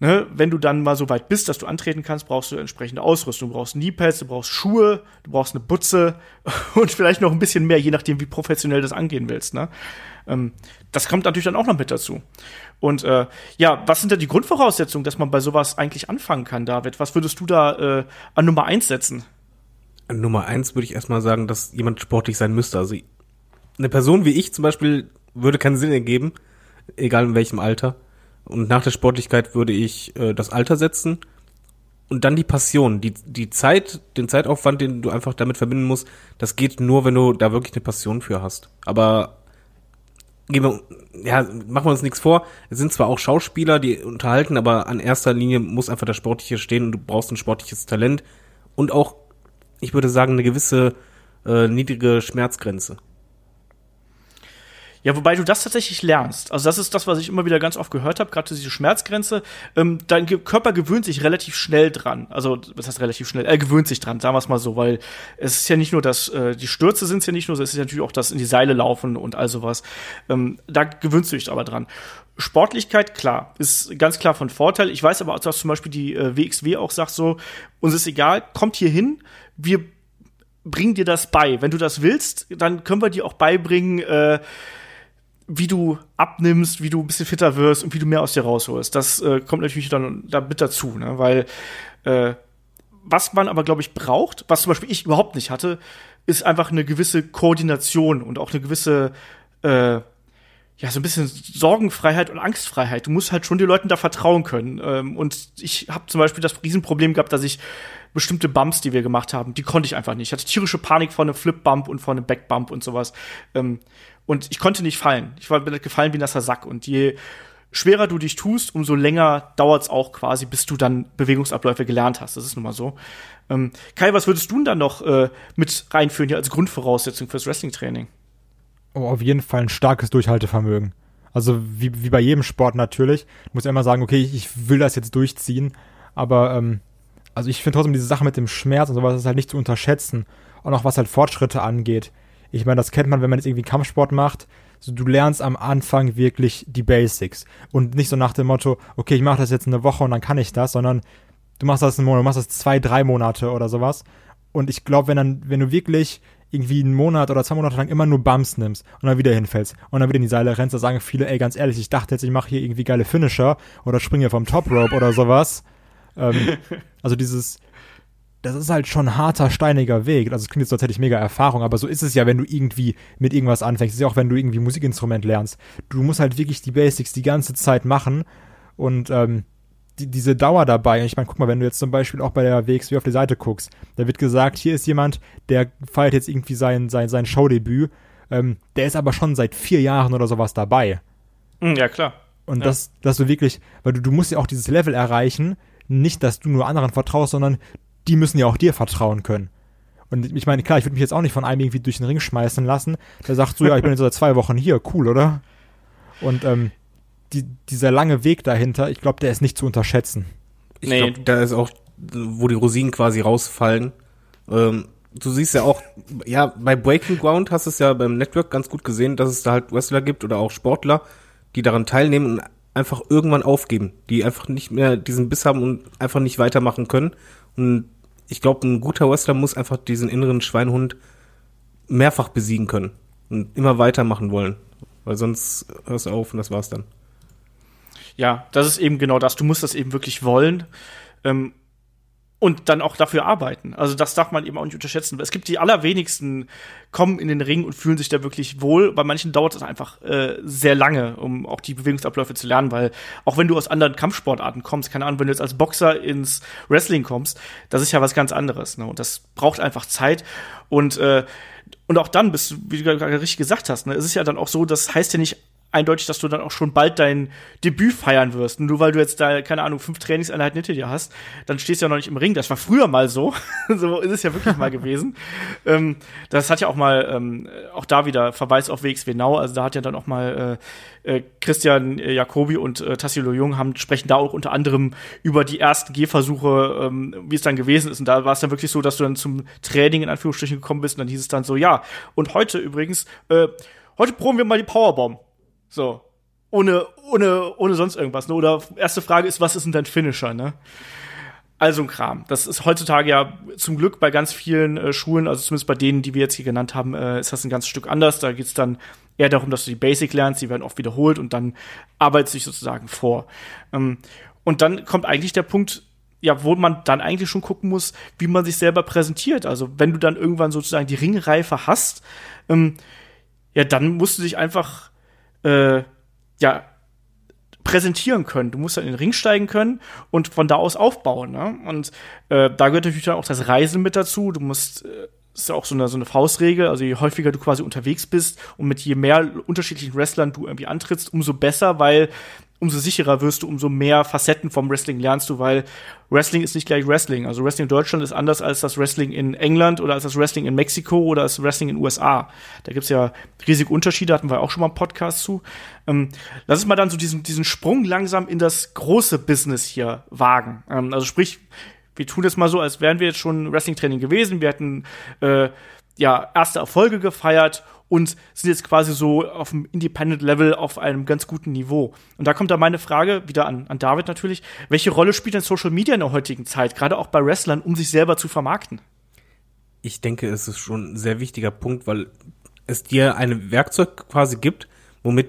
ne, wenn du dann mal so weit bist, dass du antreten kannst, brauchst du entsprechende Ausrüstung. Du brauchst Kniepads, du brauchst Schuhe, du brauchst eine Butze und vielleicht noch ein bisschen mehr, je nachdem, wie professionell du das angehen willst, ne? Ähm, das kommt natürlich dann auch noch mit dazu. Und äh, ja, was sind denn die Grundvoraussetzungen, dass man bei sowas eigentlich anfangen kann, David? Was würdest du da äh, an Nummer eins setzen? Nummer eins würde ich erstmal sagen, dass jemand sportlich sein müsste. Also eine Person wie ich zum Beispiel würde keinen Sinn ergeben, egal in welchem Alter. Und nach der Sportlichkeit würde ich äh, das Alter setzen und dann die Passion, die, die Zeit, den Zeitaufwand, den du einfach damit verbinden musst, das geht nur, wenn du da wirklich eine Passion für hast. Aber gehen wir, ja, machen wir uns nichts vor. Es sind zwar auch Schauspieler, die unterhalten, aber an erster Linie muss einfach das Sportliche stehen und du brauchst ein sportliches Talent und auch, ich würde sagen, eine gewisse äh, niedrige Schmerzgrenze. Ja, wobei du das tatsächlich lernst. Also das ist das, was ich immer wieder ganz oft gehört habe, gerade diese Schmerzgrenze. Ähm, dein Körper gewöhnt sich relativ schnell dran. Also was heißt relativ schnell? Er gewöhnt sich dran, sagen wir es mal so, weil es ist ja nicht nur das, äh, die Stürze sind es ja nicht nur, es ist ja natürlich auch das in die Seile laufen und all sowas. Ähm, da gewöhnst du dich aber dran. Sportlichkeit, klar, ist ganz klar von Vorteil. Ich weiß aber auch, dass zum Beispiel die äh, WXW auch sagt so, uns ist egal, kommt hier hin, wir bringen dir das bei. Wenn du das willst, dann können wir dir auch beibringen, äh, wie du abnimmst, wie du ein bisschen fitter wirst und wie du mehr aus dir rausholst. Das äh, kommt natürlich dann da mit dazu, ne? weil äh, was man aber, glaube ich, braucht, was zum Beispiel ich überhaupt nicht hatte, ist einfach eine gewisse Koordination und auch eine gewisse äh, ja, so ein bisschen Sorgenfreiheit und Angstfreiheit. Du musst halt schon den Leuten da vertrauen können. Ähm, und ich habe zum Beispiel das Riesenproblem gehabt, dass ich bestimmte Bumps, die wir gemacht haben, die konnte ich einfach nicht. Ich hatte tierische Panik vor einem Flip-Bump und vor einem Back-Bump und sowas. Ähm, und ich konnte nicht fallen. Ich war halt gefallen wie ein nasser Sack. Und je schwerer du dich tust, umso länger dauert's auch quasi, bis du dann Bewegungsabläufe gelernt hast. Das ist nun mal so. Ähm, Kai, was würdest du denn dann noch äh, mit reinführen hier als Grundvoraussetzung fürs Wrestling-Training? Oh, auf jeden Fall ein starkes Durchhaltevermögen. Also wie, wie bei jedem Sport natürlich. Ich muss ja immer sagen, okay, ich, ich will das jetzt durchziehen. Aber ähm, also ich finde trotzdem diese Sache mit dem Schmerz und sowas ist halt nicht zu unterschätzen. Und auch was halt Fortschritte angeht. Ich meine, das kennt man, wenn man jetzt irgendwie Kampfsport macht. So, du lernst am Anfang wirklich die Basics. Und nicht so nach dem Motto, okay, ich mache das jetzt eine Woche und dann kann ich das, sondern du machst das einen Monat, du machst das zwei, drei Monate oder sowas. Und ich glaube, wenn dann, wenn du wirklich irgendwie einen Monat oder zwei Monate lang immer nur Bumps nimmst und dann wieder hinfällst und dann wieder in die Seile rennst, da sagen viele, ey, ganz ehrlich, ich dachte jetzt, ich mache hier irgendwie geile Finisher oder springe vom Top Rope oder sowas. ähm, also dieses, das ist halt schon ein harter, steiniger Weg. Also es klingt jetzt, als hätte ich mega Erfahrung, aber so ist es ja, wenn du irgendwie mit irgendwas anfängst. Es ist ja auch, wenn du irgendwie Musikinstrument lernst. Du musst halt wirklich die Basics die ganze Zeit machen und ähm, die, diese Dauer dabei. Ich meine, guck mal, wenn du jetzt zum Beispiel auch bei der WXW auf die Seite guckst, da wird gesagt, hier ist jemand, der feiert jetzt irgendwie sein, sein, sein Showdebüt. Ähm, der ist aber schon seit vier Jahren oder sowas dabei. Hm, Ja, klar. Und Ja. das, dass du wirklich, weil du, du musst ja auch dieses Level erreichen, nicht, dass du nur anderen vertraust, sondern die müssen ja auch dir vertrauen können. Und ich meine, klar, ich würde mich jetzt auch nicht von einem irgendwie durch den Ring schmeißen lassen, der sagt so, ja, ich bin jetzt seit zwei Wochen hier, cool, oder? Und ähm, die, dieser lange Weg dahinter, ich glaube, der ist nicht zu unterschätzen. Ich Nee. glaube, da ist auch, wo die Rosinen quasi rausfallen. Ähm, du siehst ja auch, ja, bei Breaking Ground hast du es ja beim Network ganz gut gesehen, dass es da halt Wrestler gibt oder auch Sportler, die daran teilnehmen und einfach irgendwann aufgeben, die einfach nicht mehr diesen Biss haben und einfach nicht weitermachen können. Und ich glaube, ein guter Wrestler muss einfach diesen inneren Schweinhund mehrfach besiegen können und immer weitermachen wollen. Weil sonst hörst du auf und das war's dann. Ja, das ist eben genau das. Du musst das eben wirklich wollen. Ähm, und dann auch dafür arbeiten. Also das darf man eben auch nicht unterschätzen. Es gibt die allerwenigsten, kommen in den Ring und fühlen sich da wirklich wohl. Bei manchen dauert es einfach äh, sehr lange, um auch die Bewegungsabläufe zu lernen, weil auch wenn du aus anderen Kampfsportarten kommst, keine Ahnung, wenn du jetzt als Boxer ins Wrestling kommst, das ist ja was ganz anderes. Ne? Und das braucht einfach Zeit. Und äh, und auch dann bist du, wie du gerade richtig gesagt hast, ne, es ist ja dann auch so, das heißt ja nicht eindeutig, dass du dann auch schon bald dein Debüt feiern wirst. Und nur weil du jetzt da, keine Ahnung, fünf Trainingseinheiten hinter dir hast, dann stehst du ja noch nicht im Ring. Das war früher mal so. so ist es ja wirklich mal gewesen. Ähm, das hat ja auch mal, ähm, auch da wieder Verweis auf WXW Now. Also da hat ja dann auch mal äh, äh, Christian äh, Jacobi und äh, Tassilo Jung haben, sprechen da auch unter anderem über die ersten Gehversuche, ähm, wie es dann gewesen ist. Und da war es dann wirklich so, dass du dann zum Training in Anführungsstrichen gekommen bist und dann hieß es dann so, ja, und heute übrigens, äh, heute proben wir mal die Powerbomb. So. Ohne, ohne, ohne sonst irgendwas. Ne? Oder erste Frage ist, was ist denn dein Finisher, ne? Also ein Kram. Das ist heutzutage ja zum Glück bei ganz vielen äh, Schulen, also zumindest bei denen, die wir jetzt hier genannt haben, äh, ist das ein ganzes Stück anders. Da geht's dann eher darum, dass du die Basic lernst, die werden oft wiederholt und dann arbeitet sich sozusagen vor. Ähm, und dann kommt eigentlich der Punkt, ja, wo man dann eigentlich schon gucken muss, wie man sich selber präsentiert. Also wenn du dann irgendwann sozusagen die Ringreife hast, ähm, ja, dann musst du dich einfach äh, ja, präsentieren können. Du musst dann in den Ring steigen können und von da aus aufbauen. Ne? Und äh, da gehört natürlich dann auch das Reisen mit dazu. Du musst, äh, ist ja auch so eine, so eine Faustregel, also je häufiger du quasi unterwegs bist und mit je mehr unterschiedlichen Wrestlern du irgendwie antrittst, umso besser, weil umso sicherer wirst du, umso mehr Facetten vom Wrestling lernst du, weil Wrestling ist nicht gleich Wrestling. Also Wrestling in Deutschland ist anders als das Wrestling in England oder als das Wrestling in Mexiko oder als Wrestling in USA. Da gibt's ja riesige Unterschiede, hatten wir auch schon mal einen Podcast zu. Ähm, lass uns mal dann so diesen, diesen Sprung langsam in das große Business hier wagen. Ähm, also sprich, wir tun jetzt mal so, als wären wir jetzt schon Wrestling-Training gewesen. Wir hätten äh, ja erste Erfolge gefeiert und sind jetzt quasi so auf dem Independent-Level auf einem ganz guten Niveau. Und da kommt da meine Frage, wieder an, an David natürlich, welche Rolle spielt denn Social Media in der heutigen Zeit, gerade auch bei Wrestlern, um sich selber zu vermarkten? Ich denke, es ist schon ein sehr wichtiger Punkt, weil es dir ein Werkzeug quasi gibt, womit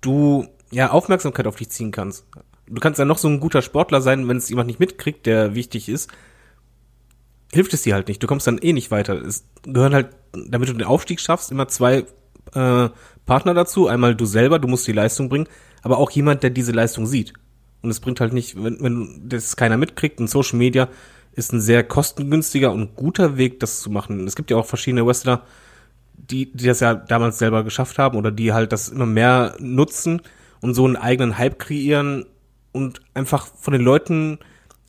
du ja Aufmerksamkeit auf dich ziehen kannst. Du kannst ja noch so ein guter Sportler sein, wenn es jemand nicht mitkriegt, der wichtig ist, hilft es dir halt nicht. Du kommst dann eh nicht weiter. Es gehören halt, damit du den Aufstieg schaffst, immer zwei äh, Partner dazu. Einmal du selber, du musst die Leistung bringen, aber auch jemand, der diese Leistung sieht. Und es bringt halt nicht, wenn, wenn das keiner mitkriegt, und Social Media ist ein sehr kostengünstiger und guter Weg, das zu machen. Es gibt ja auch verschiedene Wrestler, die, die das ja damals selber geschafft haben oder die halt das immer mehr nutzen und so einen eigenen Hype kreieren und einfach von den Leuten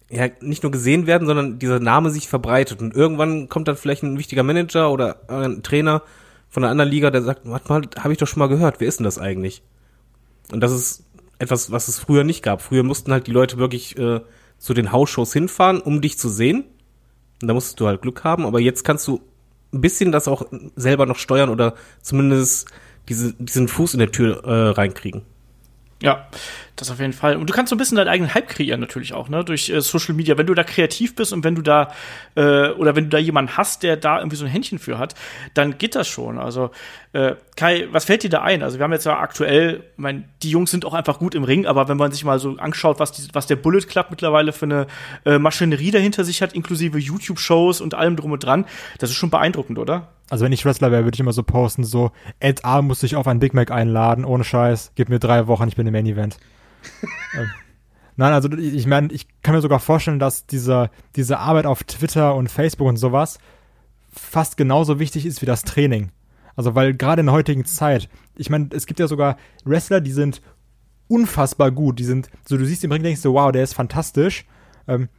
ja nicht nur gesehen werden, sondern dieser Name sich verbreitet. Und irgendwann kommt dann vielleicht ein wichtiger Manager oder ein Trainer von einer anderen Liga, der sagt, warte mal, habe ich doch schon mal gehört, wer ist denn das eigentlich? Und das ist etwas, was es früher nicht gab. Früher mussten halt die Leute wirklich äh, zu den Hausshows hinfahren, um dich zu sehen. Und da musstest du halt Glück haben, aber jetzt kannst du ein bisschen das auch selber noch steuern oder zumindest diese, diesen Fuß in der Tür äh, reinkriegen. Ja, das auf jeden Fall. Und du kannst so ein bisschen deinen eigenen Hype kreieren natürlich auch, ne? Durch äh, Social Media. Wenn du da kreativ bist und wenn du da äh, oder wenn du da jemanden hast, der da irgendwie so ein Händchen für hat, dann geht das schon. Also äh, Kai, was fällt dir da ein? Also wir haben jetzt ja aktuell, ich mein, die Jungs sind auch einfach gut im Ring, aber wenn man sich mal so anschaut, was, die, was der Bullet Club mittlerweile für eine äh, Maschinerie dahinter sich hat, inklusive YouTube-Shows und allem drum und dran, das ist schon beeindruckend, oder? Also wenn ich Wrestler wäre, würde ich immer so posten, so, Ed A muss sich auf ein Big Mac einladen, ohne Scheiß, gib mir drei Wochen, ich bin im Main Event. nein, also ich meine, ich kann mir sogar vorstellen, dass dieser, diese Arbeit auf Twitter und Facebook und sowas fast genauso wichtig ist wie das Training. Also weil gerade in der heutigen Zeit, ich meine, es gibt ja sogar Wrestler, die sind unfassbar gut. Die sind, so du siehst im Ring, denkst du, wow, der ist fantastisch. Ähm,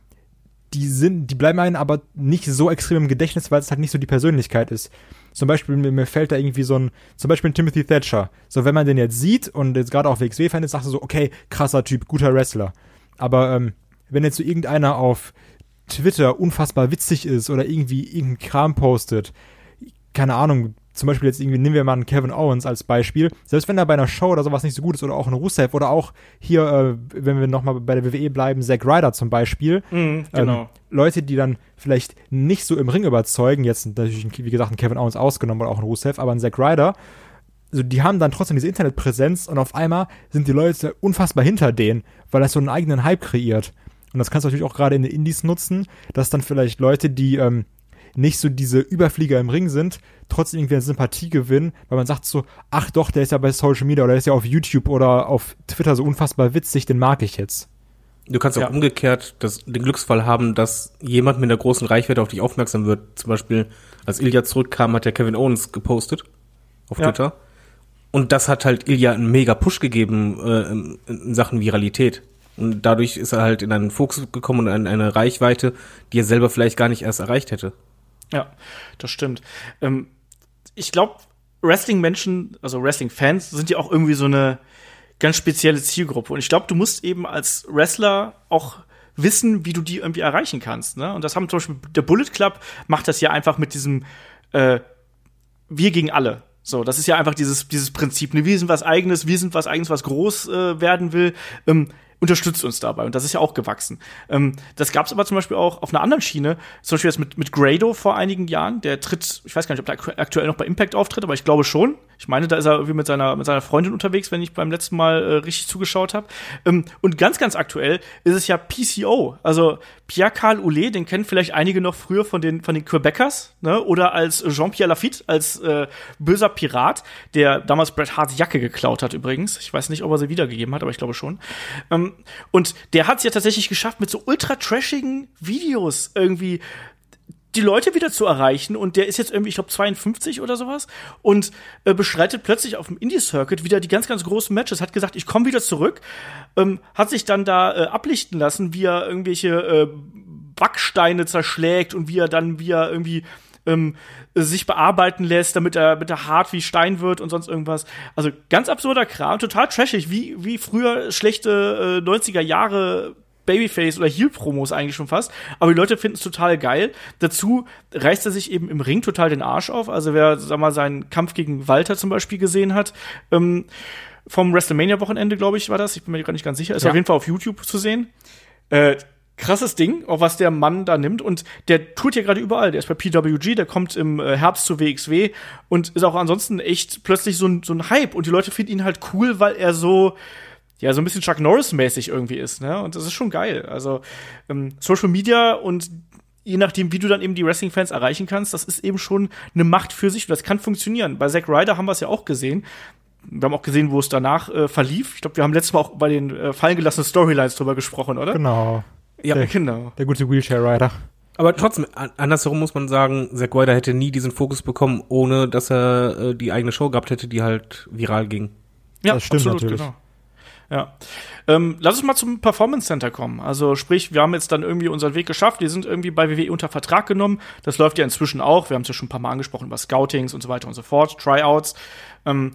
die sind, die bleiben einem aber nicht so extrem im Gedächtnis, weil es halt nicht so die Persönlichkeit ist. Zum Beispiel, mir, mir fällt da irgendwie so ein, zum Beispiel ein Timothy Thatcher. So, wenn man den jetzt sieht und jetzt gerade auch WXW-Fan ist, sagst du so, okay, krasser Typ, guter Wrestler. Aber ähm, wenn jetzt so irgendeiner auf Twitter unfassbar witzig ist oder irgendwie irgendeinen Kram postet, keine Ahnung, zum Beispiel jetzt irgendwie, nehmen wir mal einen Kevin Owens als Beispiel, selbst wenn er bei einer Show oder sowas nicht so gut ist oder auch ein Rusev oder auch hier, äh, wenn wir nochmal bei der WWE bleiben, Zack Ryder zum Beispiel, Mhm, genau. ähm, Leute, die dann vielleicht nicht so im Ring überzeugen, jetzt natürlich, wie gesagt, ein Kevin Owens ausgenommen oder auch ein Rusev, aber ein Zack Ryder, also die haben dann trotzdem diese Internetpräsenz und auf einmal sind die Leute unfassbar hinter denen, weil das so einen eigenen Hype kreiert. Und das kannst du natürlich auch gerade in den Indies nutzen, dass dann vielleicht Leute, die ähm, nicht so diese Überflieger im Ring sind, trotzdem irgendwie eine Sympathie gewinnen, weil man sagt so, ach doch, der ist ja bei Social Media oder der ist ja auf YouTube oder auf Twitter so unfassbar witzig, den mag ich jetzt. Du kannst auch Ja. umgekehrt das, den Glücksfall haben, dass jemand mit einer großen Reichweite auf dich aufmerksam wird. Zum Beispiel, als Ilya zurückkam, hat der Kevin Owens gepostet auf Ja. Twitter. Und das hat halt Ilya einen mega Push gegeben äh, in, in Sachen Viralität. Und dadurch ist er halt in einen Fokus gekommen und in eine Reichweite, die er selber vielleicht gar nicht erst erreicht hätte. Ja, das stimmt. Ähm, ich glaube, Wrestling-Menschen, also Wrestling-Fans, sind ja auch irgendwie so eine ganz spezielle Zielgruppe. Und ich glaube, du musst eben als Wrestler auch wissen, wie du die irgendwie erreichen kannst. Ne? Und das haben zum Beispiel der Bullet Club macht das ja einfach mit diesem äh, Wir gegen alle. So, das ist ja einfach dieses, dieses Prinzip. Ne? Wir sind was Eigenes, wir sind was Eigenes, was groß äh, werden will. Ähm, unterstützt uns dabei. Und das ist ja auch gewachsen. Ähm, das gab es aber zum Beispiel auch auf einer anderen Schiene, zum Beispiel jetzt mit, mit Grado vor einigen Jahren. Der tritt, ich weiß gar nicht, ob der aktu- aktuell noch bei Impact auftritt, aber ich glaube schon. Ich meine, da ist er irgendwie mit seiner, mit seiner Freundin unterwegs, wenn ich beim letzten Mal äh, richtig zugeschaut habe. Ähm, und ganz, ganz aktuell ist es ja PCO. Also Pierre-Carl Oulet, den kennen vielleicht einige noch früher von den, von den Quebecers, ne? Oder als Jean-Pierre Lafitte, als äh, böser Pirat, der damals Bret Harts Jacke geklaut hat übrigens. Ich weiß nicht, ob er sie wiedergegeben hat, aber ich glaube schon. Ähm, und der hat es ja tatsächlich geschafft, mit so ultra trashigen Videos irgendwie die Leute wieder zu erreichen. Und der ist jetzt irgendwie, ich glaube, 52 oder sowas und äh, beschreitet plötzlich auf dem Indie-Circuit wieder die ganz, ganz großen Matches, hat gesagt, ich komme wieder zurück, ähm, hat sich dann da äh, ablichten lassen, wie er irgendwelche äh, Backsteine zerschlägt und wie er dann, wie er irgendwie ähm, sich bearbeiten lässt, damit er, damit er hart wie Stein wird und sonst irgendwas. Also ganz absurder Kram, total trashig, wie, wie früher schlechte äh, 90er Jahre Babyface oder Heel-Promos eigentlich schon fast. Aber die Leute finden es total geil. Dazu reißt er sich eben im Ring total den Arsch auf. Also wer, sag mal, seinen Kampf gegen Walter zum Beispiel gesehen hat, ähm, vom WrestleMania-Wochenende, glaube ich, war das. Ich bin mir gar nicht ganz sicher. Ist Ja. auf jeden Fall auf YouTube zu sehen. Äh, krasses Ding, auch was der Mann da nimmt. Und der tut ja gerade überall. Der ist bei PWG, der kommt im äh, Herbst zu WXW und ist auch ansonsten echt plötzlich so ein, so ein Hype. Und die Leute finden ihn halt cool, weil er so, ja, so ein bisschen Chuck Norris-mäßig irgendwie ist, ne? Und das ist schon geil. Also, ähm, Social Media und je nachdem, wie du dann eben die Wrestling-Fans erreichen kannst, das ist eben schon eine Macht für sich. Und das kann funktionieren. Bei Zack Ryder haben wir es ja auch gesehen. Wir haben auch gesehen, wo es danach äh, verlief. Ich glaube, wir haben letztes Mal auch bei den äh, fallen gelassenen Storylines drüber gesprochen, oder? Genau. Ja, Der- Genau. Der gute Wheelchair-Rider. Aber trotzdem, an- andersherum muss man sagen, Zack Ryder hätte nie diesen Fokus bekommen, ohne dass er äh, die eigene Show gehabt hätte, die halt viral ging. Ja, Das stimmt natürlich. Genau. Ja. Ähm, lass uns mal zum Performance Center kommen. Also sprich, wir haben jetzt dann irgendwie unseren Weg geschafft. Wir sind irgendwie bei WWE unter Vertrag genommen. Das läuft ja inzwischen auch. Wir haben es ja schon ein paar Mal angesprochen über Scoutings und so weiter und so fort, Tryouts. Ähm,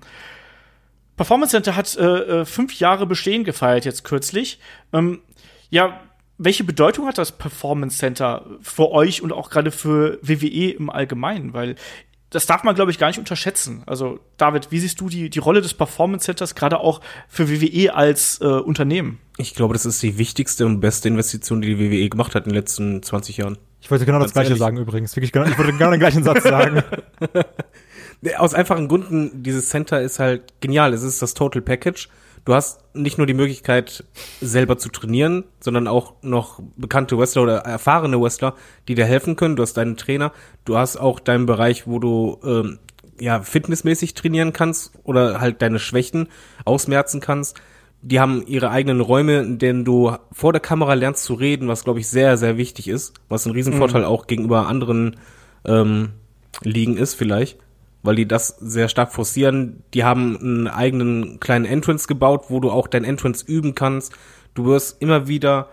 Performance Center hat äh, äh, fünf Jahre Bestehen gefeiert jetzt kürzlich. Ähm, ja, welche Bedeutung hat das Performance Center für euch und auch gerade für WWE im Allgemeinen? Weil das darf man, glaube ich, gar nicht unterschätzen. Also, David, wie siehst du die, die Rolle des Performance Centers gerade auch für WWE als äh, Unternehmen? Ich glaube, das ist die wichtigste und beste Investition, die die WWE gemacht hat in den letzten 20 Jahren. Ich wollte genau Ganz das Gleiche ehrlich. sagen übrigens. Wirklich genau, ich wollte genau den gleichen Satz sagen. Aus einfachen Gründen, dieses Center ist halt genial. Es ist das Total Package. Du hast nicht nur die Möglichkeit, selber zu trainieren, sondern auch noch bekannte Wrestler oder erfahrene Wrestler, die dir helfen können. Du hast deinen Trainer. Du hast auch deinen Bereich, wo du ähm, ja fitnessmäßig trainieren kannst oder halt deine Schwächen ausmerzen kannst. Die haben ihre eigenen Räume, in denen du vor der Kamera lernst zu reden, was glaube ich sehr, sehr wichtig ist, was ein Riesenvorteil auch gegenüber anderen ähm, Ligen ist vielleicht, weil die das sehr stark forcieren. Die haben einen eigenen kleinen Entrance gebaut, wo du auch dein Entrance üben kannst. Du wirst immer wieder,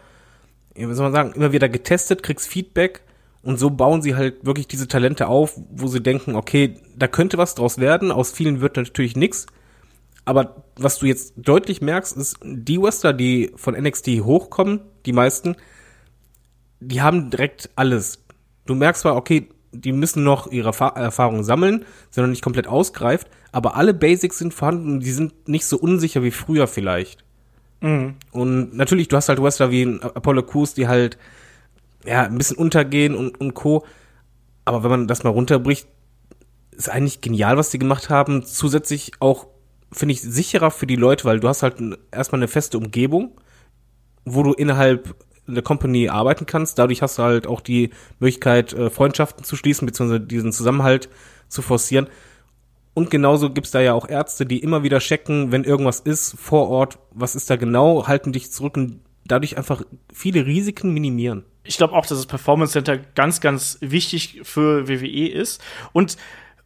wie soll man sagen, immer wieder getestet, kriegst Feedback und so bauen sie halt wirklich diese Talente auf, wo sie denken, okay, da könnte was draus werden. Aus vielen wird natürlich nix. Aber was du jetzt deutlich merkst, ist, die Wrestler, die von NXT hochkommen, die meisten, die haben direkt alles. Du merkst zwar, okay, die müssen noch ihre Erfa- Erfahrung sammeln, sondern nicht komplett ausgreift, aber alle Basics sind vorhanden die sind nicht so unsicher wie früher vielleicht. Und natürlich, du hast halt Wrestler wie Apollo Crews, die halt ja ein bisschen untergehen und, und Co. Aber wenn man das mal runterbricht, ist eigentlich genial, was die gemacht haben. Zusätzlich auch, finde ich, sicherer für die Leute, weil du hast halt erstmal eine feste Umgebung, wo du innerhalb der Company arbeiten kannst. Dadurch hast du halt auch die Möglichkeit, äh, Freundschaften zu schließen, beziehungsweise diesen Zusammenhalt zu forcieren. Und genauso gibt's da ja auch Ärzte, die immer wieder checken, wenn irgendwas ist vor Ort, was ist da genau, halten dich zurück und dadurch einfach viele Risiken minimieren. ich glaube auch, dass das Performance Center ganz, ganz wichtig für WWE ist. Und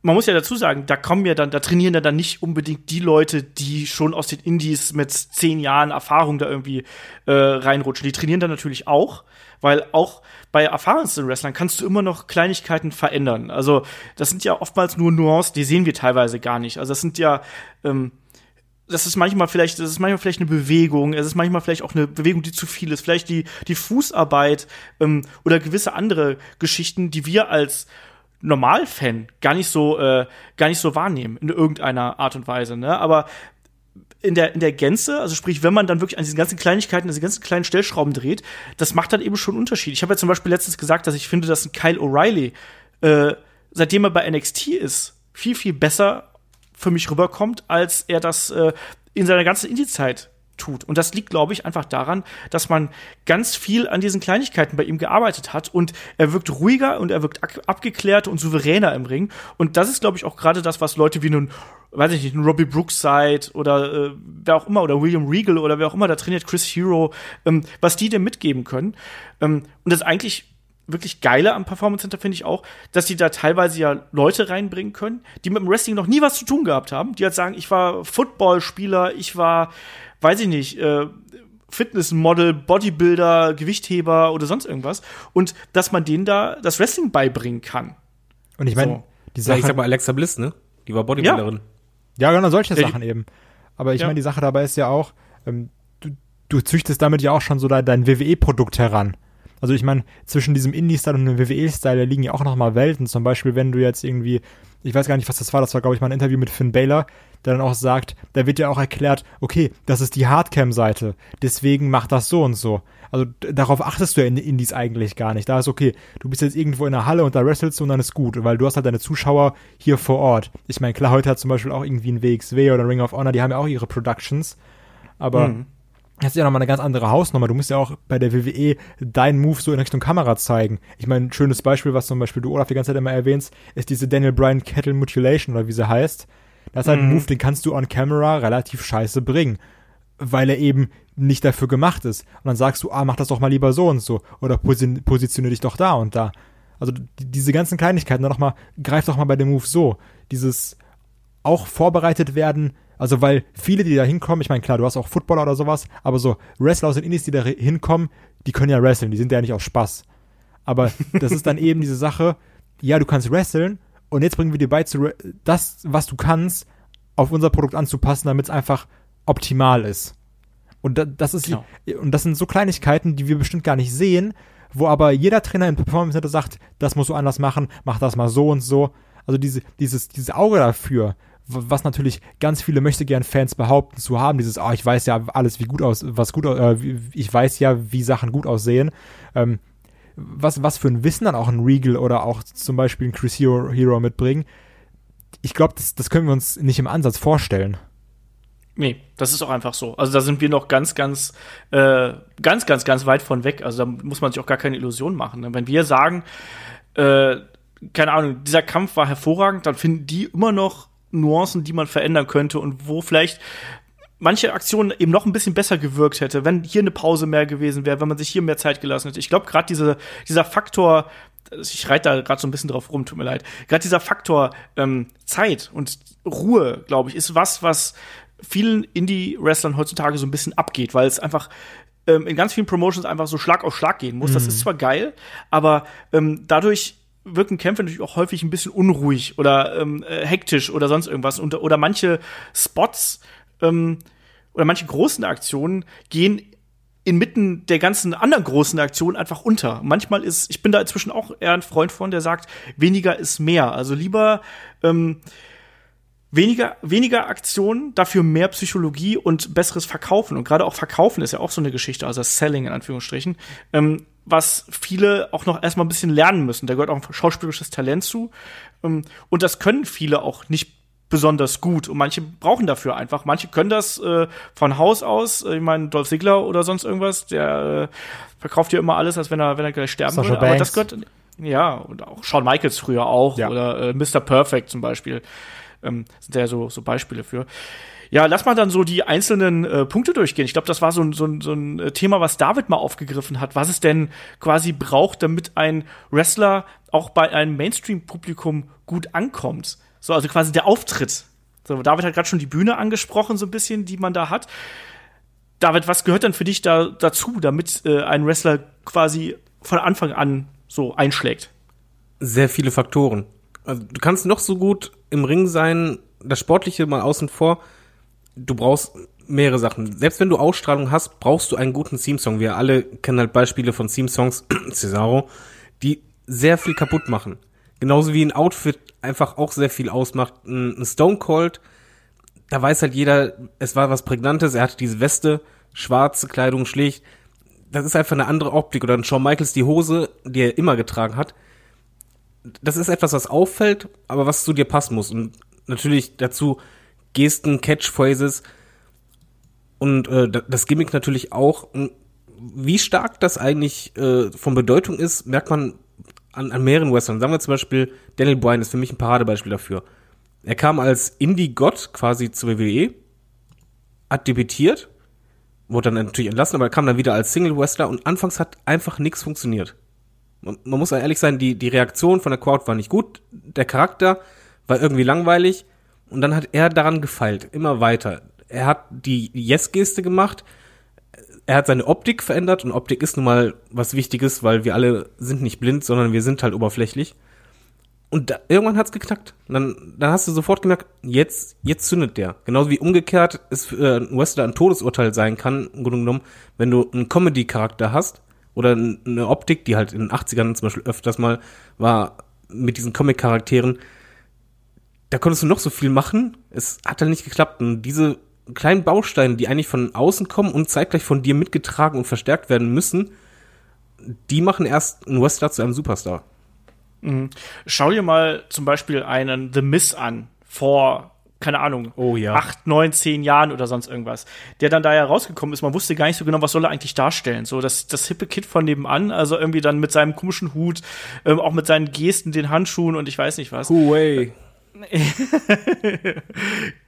man muss ja dazu sagen, da kommen ja dann, da trainieren ja dann nicht unbedingt die Leute, die schon aus den Indies mit zehn Jahren Erfahrung da irgendwie äh, reinrutschen. Die trainieren dann natürlich auch, weil auch bei erfahrensten Wrestlern kannst du immer noch Kleinigkeiten verändern. Also das sind ja oftmals nur Nuancen, die sehen wir teilweise gar nicht. Also das sind ja ähm, das ist manchmal vielleicht, das ist manchmal vielleicht eine Bewegung, es ist manchmal vielleicht auch eine Bewegung, die zu viel ist, vielleicht die, die Fußarbeit ähm, oder gewisse andere Geschichten, die wir als Normalfan gar nicht so, äh, gar nicht so wahrnehmen in irgendeiner Art und Weise. Ne? Aber in der, in der Gänze, also sprich, wenn man dann wirklich an diesen ganzen Kleinigkeiten, an diesen ganzen kleinen Stellschrauben dreht, das macht dann eben schon einen Unterschied. Ich habe ja zum Beispiel letztens gesagt, dass ich finde, dass ein Kyle O'Reilly, äh, seitdem er bei NXT ist, viel, viel besser für mich rüberkommt, als er das äh, in seiner ganzen Indie-Zeit tut. Und das liegt, glaube ich, einfach daran, dass man ganz viel an diesen Kleinigkeiten bei ihm gearbeitet hat und er wirkt ruhiger und er wirkt abgeklärter und souveräner im Ring. Und das ist, glaube ich, auch gerade das, was Leute wie nun, weiß ich nicht, ein Robbie Brookside oder äh, wer auch immer oder William Regal oder wer auch immer da trainiert, Chris Hero, ähm, was die dem mitgeben können. Ähm, und das eigentlich wirklich Geile am Performance Center finde ich auch, dass die da teilweise ja Leute reinbringen können, die mit dem Wrestling noch nie was zu tun gehabt haben, die halt sagen, ich war Footballspieler, ich war, weiß ich nicht, äh, Fitnessmodel, Bodybuilder, Gewichtheber oder sonst irgendwas und dass man denen da das Wrestling beibringen kann. Und ich meine, So. die Ja, Sache, ich sag mal Alexa Bliss, ne? Die war Bodybuilderin. Ja, genau, solche Ja, Sachen eben. Aber ich Ja. meine, die Sache dabei ist ja auch, ähm, du, du züchtest damit ja auch schon so dein, dein WWE-Produkt heran. Also ich meine, zwischen diesem Indie-Style und dem WWE-Style da liegen ja auch nochmal Welten. Zum Beispiel, wenn du jetzt irgendwie, ich weiß gar nicht, was das war, das war, glaube ich, mal ein Interview mit Finn Balor, der dann auch sagt, da wird ja auch erklärt, okay, das ist die Hardcam-Seite, deswegen macht das so und so. Also darauf achtest du ja in Indies eigentlich gar nicht. Da ist okay, du bist jetzt irgendwo in der Halle und da wrestelst du und dann ist gut, weil du hast halt deine Zuschauer hier vor Ort. Ich meine, klar, heute hat zum Beispiel auch irgendwie ein WXW oder Ring of Honor, die haben ja auch ihre Productions, aber das ist ja nochmal eine ganz andere Hausnummer. Du musst ja auch bei der WWE deinen Move so in Richtung Kamera zeigen. Ich meine, ein schönes Beispiel, was zum Beispiel du Olaf die ganze Zeit immer erwähnst, ist diese Daniel Bryan Kettle Mutilation oder wie sie heißt. Das ist halt ein Move, den kannst du on camera relativ scheiße bringen, weil er eben nicht dafür gemacht ist. Und dann sagst du, ah, mach das doch mal lieber so und so oder posi positionier dich doch da und da. Also die, diese ganzen Kleinigkeiten, dann noch mal, greif doch mal bei dem Move so. Dieses auch vorbereitet werden, also weil viele, die da hinkommen, ich meine, klar, du hast auch Footballer oder sowas, aber so Wrestler aus den Indies, die da hinkommen, die können ja wresteln, die sind ja nicht aus Spaß. Aber das ist dann eben diese Sache, ja, du kannst wresteln und jetzt bringen wir dir bei, zu das, was du kannst, auf unser Produkt anzupassen, damit es einfach optimal ist. Und da, das ist Genau. und das sind so Kleinigkeiten, die wir bestimmt gar nicht sehen, wo aber jeder Trainer im Performance Center sagt, das musst du anders machen, mach das mal so und so. also diese, dieses, dieses Auge dafür, was natürlich ganz viele möchte gern Fans behaupten zu haben, dieses, ah, ich weiß ja alles, wie gut aus, was gut, äh, ich weiß ja, wie Sachen gut aussehen. Ähm, was, was für ein Wissen dann auch ein Regal oder auch zum Beispiel ein Chris Hero, Hero mitbringen. Ich glaube, das, das können wir uns nicht im Ansatz vorstellen. Nee, das ist auch einfach so. Also da sind wir noch ganz, ganz, äh, ganz, ganz, ganz weit von weg. Also da muss man sich auch gar keine Illusion machen. Ne? Wenn wir sagen, äh, keine Ahnung, dieser Kampf war hervorragend, dann finden die immer noch Nuancen, die man verändern könnte und wo vielleicht manche Aktionen eben noch ein bisschen besser gewirkt hätte, wenn hier eine Pause mehr gewesen wäre, wenn man sich hier mehr Zeit gelassen hätte. Ich glaube, gerade diese, dieser Faktor, ich reite da gerade so ein bisschen drauf rum, tut mir leid. Gerade dieser Faktor ähm, Zeit und Ruhe, glaube ich, ist was, was vielen Indie-Wrestlern heutzutage so ein bisschen abgeht, weil es einfach ähm, in ganz vielen Promotions einfach so Schlag auf Schlag gehen muss. Das ist zwar geil, aber ähm, dadurch wirken Kämpfe natürlich auch häufig ein bisschen unruhig oder ähm, äh, hektisch oder sonst irgendwas. Und, oder manche Spots ähm, oder manche großen Aktionen gehen inmitten der ganzen anderen großen Aktionen einfach unter. Manchmal ist, ich bin da inzwischen auch eher ein Freund von, der sagt, weniger ist mehr. Also lieber ähm, weniger, weniger Aktionen, dafür mehr Psychologie und besseres Verkaufen. Und gerade auch Verkaufen ist ja auch so eine Geschichte, also Selling in Anführungsstrichen, ähm, was viele auch noch erstmal ein bisschen lernen müssen. Da gehört auch ein schauspielerisches Talent zu. Ähm, und das können viele auch nicht besonders gut und manche brauchen dafür einfach. Manche können das äh, von Haus aus. Äh, Ich meine, Dolph Ziggler oder sonst irgendwas, der äh, verkauft ja immer alles, als wenn er, wenn er gleich sterben Sascha würde. Aber das gehört, ja, und auch Shawn Michaels früher auch Ja. oder äh, Mr. Perfect zum Beispiel. Ähm, sind ja so, so Beispiele für. Ja, lass mal dann so die einzelnen äh, Punkte durchgehen. Ich glaube, das war so ein, so, so ein äh, Thema, was David mal aufgegriffen hat, was es denn quasi braucht, damit ein Wrestler auch bei einem Mainstream-Publikum gut ankommt. So, also quasi der Auftritt. So, David hat gerade schon die Bühne angesprochen, so ein bisschen, die man da hat. David, was gehört denn für dich da dazu, damit äh, ein Wrestler quasi von Anfang an so einschlägt? Sehr viele Faktoren. Also, du kannst noch so gut im Ring sein, das Sportliche mal außen vor. Du brauchst mehrere Sachen. Selbst wenn du Ausstrahlung hast, brauchst du einen guten Theme-Song. Wir alle kennen halt Beispiele von Theme-Songs, Cesaro, die sehr viel kaputt machen. Genauso wie ein Outfit einfach auch sehr viel ausmacht. Ein Stone Cold, da weiß halt jeder, es war was Prägnantes, er hatte diese Weste, schwarze Kleidung, schlicht. Das ist einfach eine andere Optik. Oder ein Shawn Michaels die Hose, die er immer getragen hat. Das ist etwas, was auffällt, aber was zu dir passen muss. Und natürlich dazu Gesten, Catchphrases und äh, da- das Gimmick natürlich auch. Wie stark das eigentlich äh, von Bedeutung ist, merkt man an, an mehreren Wrestlern. Sagen wir zum Beispiel, Daniel Bryan ist für mich ein Paradebeispiel dafür. Er kam als Indie-Gott quasi zur WWE, hat debütiert, wurde dann natürlich entlassen, aber er kam dann wieder als Single-Wrestler und anfangs hat einfach nichts funktioniert. Man, man muss ehrlich sein, die, die Reaktion von der Crowd war nicht gut, der Charakter war irgendwie langweilig und dann hat er daran gefeilt, immer weiter. Er hat die Yes-Geste gemacht, er hat seine Optik verändert und Optik ist nun mal was Wichtiges, weil wir alle sind nicht blind, sondern wir sind halt oberflächlich. Und da, irgendwann hat's geknackt. Und dann, dann hast du sofort gemerkt, jetzt, jetzt zündet der. Genauso wie umgekehrt es für äh, ein Wrestler ein Todesurteil sein kann, im Grunde genommen, wenn du einen Comedy-Charakter hast oder eine Optik, die halt in den 80ern zum Beispiel öfters mal war, mit diesen Comic-Charakteren, da konntest du noch so viel machen, es hat dann nicht geklappt. Und diese kleinen Bausteine, die eigentlich von außen kommen und zeitgleich von dir mitgetragen und verstärkt werden müssen, die machen erst einen Wrestler zu einem Superstar. Schau dir mal zum Beispiel einen The Miss an, vor, keine Ahnung, Oh ja. acht, neun, zehn Jahren oder sonst irgendwas, der dann da ja rausgekommen ist. Man wusste gar nicht so genau, was soll er eigentlich darstellen. So, das, das hippe Kid von nebenan, also irgendwie dann mit seinem komischen Hut, ähm, auch mit seinen Gesten, den Handschuhen und ich weiß nicht was. Huawei.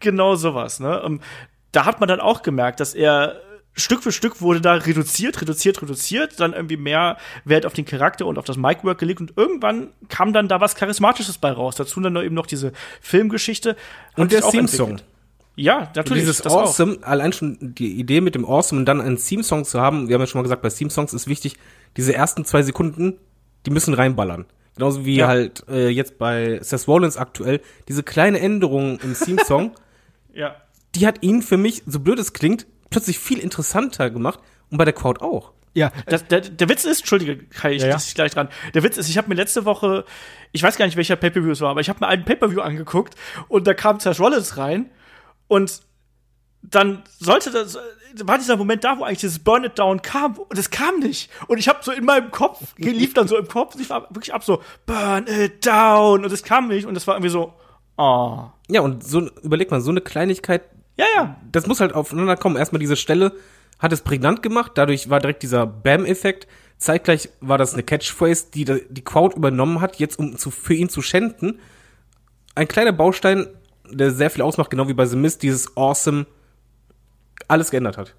Genau sowas, ne? Ähm, da hat man dann auch gemerkt, dass er Stück für Stück wurde da reduziert, reduziert, reduziert, dann irgendwie mehr Wert auf den Charakter und auf das Micwork gelegt und irgendwann kam dann da was Charismatisches bei raus. Dazu dann noch eben noch diese Filmgeschichte. Und der Theme-Song. Ja, natürlich. Dieses das auch. Awesome, allein schon die Idee mit dem Awesome und dann einen Theme-Song zu haben, wir haben ja schon mal gesagt, bei Theme-Songs ist wichtig, diese ersten zwei Sekunden, die müssen reinballern. Genauso wie Ja. halt äh, jetzt bei Seth Rollins aktuell, diese kleine Änderung im Theme-Song, Ja. die hat ihn für mich, so blöd es klingt, plötzlich viel interessanter gemacht und bei der Crowd auch. Ja, Das, der, der Witz ist, entschuldige, Kai, ich Ja, ja. gleich dran. Der Witz ist, ich habe mir letzte Woche, ich weiß gar nicht, welcher Pay-Per-View es war, aber ich habe mir einen Pay-Per-View angeguckt und da kam Seth Rollins rein und dann sollte das, war dieser Moment da, wo eigentlich dieses Burn It Down kam und es kam nicht. Und ich habe so in meinem Kopf, lief dann so im Kopf, lief ab- wirklich ab so, Burn It Down und es kam nicht und es war irgendwie so, oh. Ja, und so, überleg mal, so eine Kleinigkeit, Ja, ja. das muss halt aufeinander kommen. Erstmal diese Stelle hat es prägnant gemacht, dadurch war direkt dieser Bam-Effekt. Zeitgleich war das eine Catchphrase, die die Crowd übernommen hat, jetzt um zu, für ihn zu schänden. Ein kleiner Baustein, der sehr viel ausmacht, genau wie bei The Mist, dieses Awesome, alles geändert hat.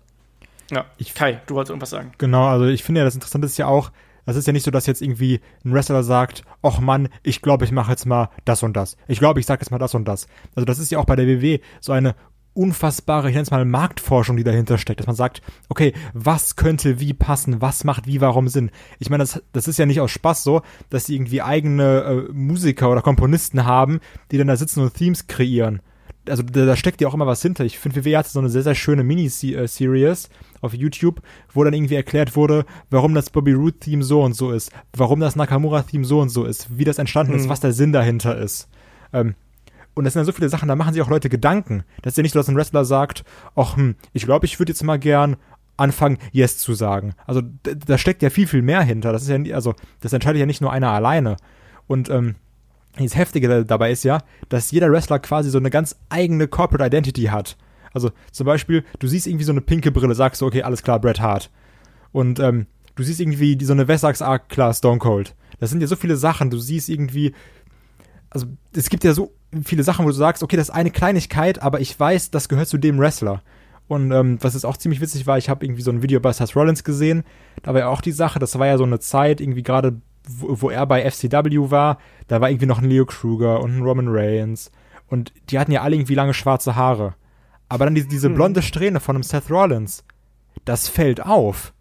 Ja, Kai, du wolltest irgendwas sagen. Genau, also ich finde ja, das Interessante ist ja auch, das ist ja nicht so, dass jetzt irgendwie ein Wrestler sagt, ach Mann, ich glaube, ich mache jetzt mal das und das. Ich glaube, ich sage jetzt mal das und das. Also das ist ja auch bei der WW so eine unfassbare, ich nenne es mal Marktforschung, die dahinter steckt, dass man sagt, okay, was könnte wie passen, was macht wie, warum Sinn. Ich meine, das, das ist ja nicht aus Spaß so, dass sie irgendwie eigene äh, Musiker oder Komponisten haben, die dann da sitzen und Themes kreieren also da, da steckt ja auch immer was hinter. Ich finde, WWE hatte so eine sehr, sehr schöne Mini-Series auf YouTube, wo dann irgendwie erklärt wurde, warum das Bobby Roode-Theme so und so ist, warum das Nakamura-Theme so und so ist, wie das entstanden ist, was der Sinn dahinter ist. Ähm, und das sind ja so viele Sachen, da machen sich auch Leute Gedanken. Das ist ja nicht so, dass ein Wrestler sagt, ach, hm, ich glaube, ich würde jetzt mal gern anfangen, Yes zu sagen. Also da steckt ja viel, viel mehr hinter. Das ist ja, also das entscheidet ja nicht nur einer alleine. Und ähm, das Heftige da- dabei ist ja, dass jeder Wrestler quasi so eine ganz eigene Corporate Identity hat. Also zum Beispiel, du siehst irgendwie so eine pinke Brille, sagst du, okay, alles klar, Bret Hart. Und ähm, du siehst irgendwie so eine West, sagst, klar, Stone Cold. Das sind ja so viele Sachen. Du siehst irgendwie, also es gibt ja so viele Sachen, wo du sagst, okay, das ist eine Kleinigkeit, aber ich weiß, das gehört zu dem Wrestler. Und ähm, was jetzt auch ziemlich witzig war, ich habe irgendwie so ein Video bei Seth Rollins gesehen. Da war ja auch die Sache, das war ja so eine Zeit, irgendwie gerade, wo, wo er bei FCW war, da war irgendwie noch ein Leo Kruger und ein Roman Reigns. Und die hatten ja alle irgendwie lange schwarze Haare. Aber dann diese, diese blonde Strähne von einem Seth Rollins, das fällt auf.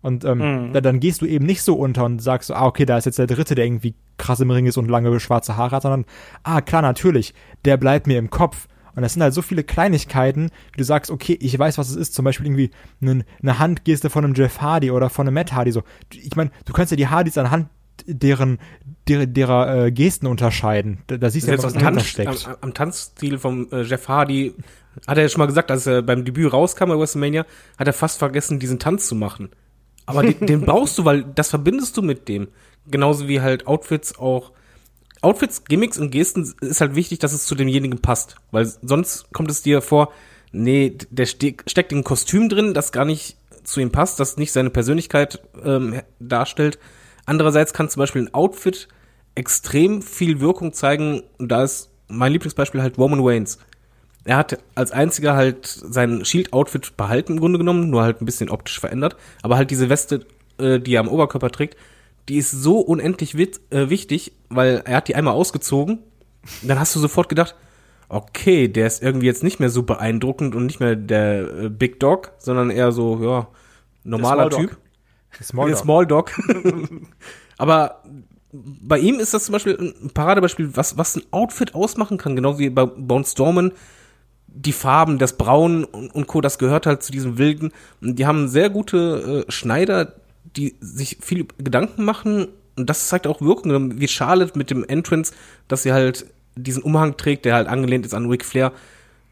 Und ähm, Mhm. da, dann gehst du eben nicht so unter und sagst so, ah, okay, da ist jetzt der Dritte, der irgendwie krass im Ring ist und lange schwarze Haare hat, sondern, ah, klar, natürlich, der bleibt mir im Kopf. Und das sind halt so viele Kleinigkeiten, wie du sagst, okay, ich weiß, was es ist. Zum Beispiel irgendwie eine, eine Handgeste von einem Jeff Hardy oder von einem Matt Hardy. So, ich meine, du kannst ja die Hardys anhand deren, derer, derer äh, Gesten unterscheiden. Da, da siehst du ja, was dahinter Tanz, steckt. am, am Tanzstil vom äh, Jeff Hardy hat er ja schon mal gesagt, als er beim Debüt rauskam bei WrestleMania, hat er fast vergessen, diesen Tanz zu machen. Aber den, den brauchst du, weil das verbindest du mit dem. Genauso wie halt Outfits auch. Outfits, Gimmicks und Gesten ist halt wichtig, dass es zu demjenigen passt. Weil sonst kommt es dir vor, nee, der ste steckt ein Kostüm drin, das gar nicht zu ihm passt, das nicht seine Persönlichkeit ähm, darstellt. Andererseits kann zum Beispiel ein Outfit extrem viel Wirkung zeigen. Und da ist mein Lieblingsbeispiel halt Roman Reigns. Er hat als einziger halt sein Shield-Outfit behalten im Grunde genommen, nur halt ein bisschen optisch verändert. Aber halt diese Weste, äh, die er am Oberkörper trägt, die ist so unendlich wit äh, wichtig, weil er hat die einmal ausgezogen. Dann hast du sofort gedacht, okay, der ist irgendwie jetzt nicht mehr so beeindruckend und nicht mehr der äh, Big Dog, sondern eher so, ja, normaler Small. Typ. Small Der Dog. Small Dog. Aber bei ihm ist das zum Beispiel ein Paradebeispiel, was, was ein Outfit ausmachen kann, genau wie bei Bone Stormen. Die Farben, das Braun und, und Co., das gehört halt zu diesem Wilden. Und die haben sehr gute äh, Schneider, die sich viel Gedanken machen. Und das zeigt auch Wirkung, wie Charlotte mit dem Entrance, dass sie halt diesen Umhang trägt, der halt angelehnt ist an Ric Flair.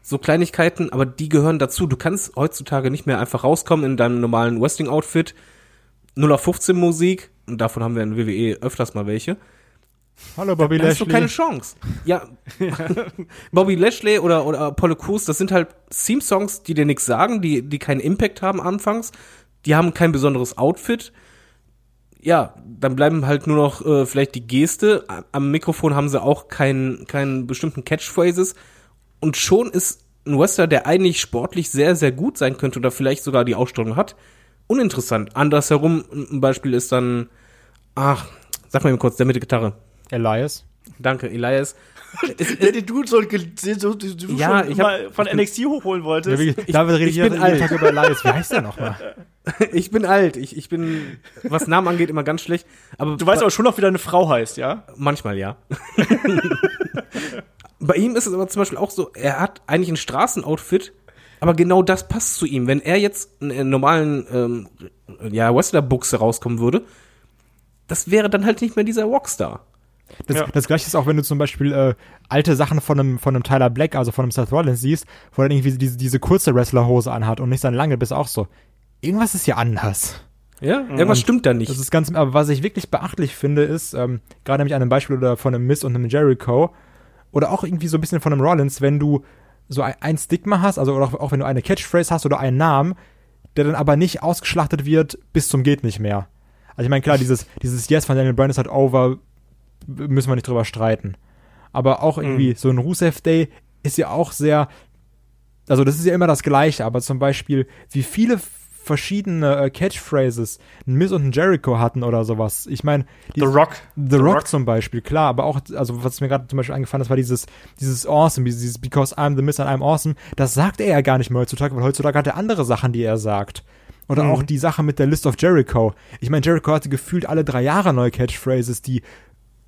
So Kleinigkeiten, aber die gehören dazu. Du kannst heutzutage nicht mehr einfach rauskommen in deinem normalen Wrestling-Outfit. 0 auf 15 Musik, und davon haben wir in WWE öfters mal welche. Hallo Bobby Da hast du Lashley. keine Chance. Ja. Bobby Lashley oder, oder Apollo Crews, das sind halt Theme-Songs, die dir nichts sagen, die, die keinen Impact haben anfangs. Die haben kein besonderes Outfit. Ja, dann bleiben halt nur noch äh, vielleicht die Geste. Am Mikrofon haben sie auch keinen, keinen bestimmten Catchphrases. Und schon ist ein Wrestler, der eigentlich sportlich sehr, sehr gut sein könnte oder vielleicht sogar die Ausstrahlung hat, uninteressant. Andersherum, ein Beispiel ist dann, ach, sag mal eben kurz, der mit der Gitarre. Elias. Danke, Elias. Der den du so, Ja, ich hab- von NXT hochholen Ja, wolltest. wie, David redet ich jeden bin alt. Tag über Elias. Wie heißt der nochmal? Ich bin alt. Ich, ich bin, was Namen angeht, immer ganz schlecht. Aber du weißt aber schon noch, wie deine Frau heißt, ja? manchmal ja. Bei ihm ist es aber zum Beispiel auch so, er hat eigentlich ein Straßenoutfit, Aber genau das passt zu ihm. Wenn er jetzt in, in normalen ähm, ja, Wrestler-Buchse rauskommen würde, das wäre dann halt nicht mehr dieser Rockstar. Das, Ja. das gleiche ist auch, wenn du zum Beispiel äh, alte Sachen von einem, von einem Tyler Black, also von einem Seth Rollins siehst, wo er dann irgendwie diese, diese kurze Wrestlerhose anhat und nicht seine lange, bist du auch so. Irgendwas ist hier anders. Ja, irgendwas stimmt da nicht. Das ist ganz, aber was ich wirklich beachtlich finde, ist, ähm, gerade nämlich an einem Beispiel oder von einem Miss und einem Jericho, oder auch irgendwie so ein bisschen von einem Rollins, wenn du so ein, ein Stigma hast, also oder auch, auch wenn du eine Catchphrase hast oder einen Namen, der dann aber nicht ausgeschlachtet wird bis zum geht nicht mehr. Also ich meine, klar, dieses, dieses Yes von Daniel Bryan ist halt over, müssen wir nicht drüber streiten. Aber auch irgendwie so ein Rusev Day ist ja auch sehr, also das ist ja immer das Gleiche, aber zum Beispiel, wie viele verschiedene äh, Catchphrases ein Miz und ein Jericho hatten oder sowas. Ich meine, The Rock. The, Rock, zum Beispiel, klar, aber auch, also was mir gerade zum Beispiel eingefallen ist, war dieses, dieses Awesome, dieses Because I'm the Miz and I'm Awesome, das sagt er ja gar nicht mehr heutzutage, weil heutzutage hat er andere Sachen, die er sagt. Oder auch die Sache mit der List of Jericho. Ich meine, Jericho hatte gefühlt alle drei Jahre neue Catchphrases, die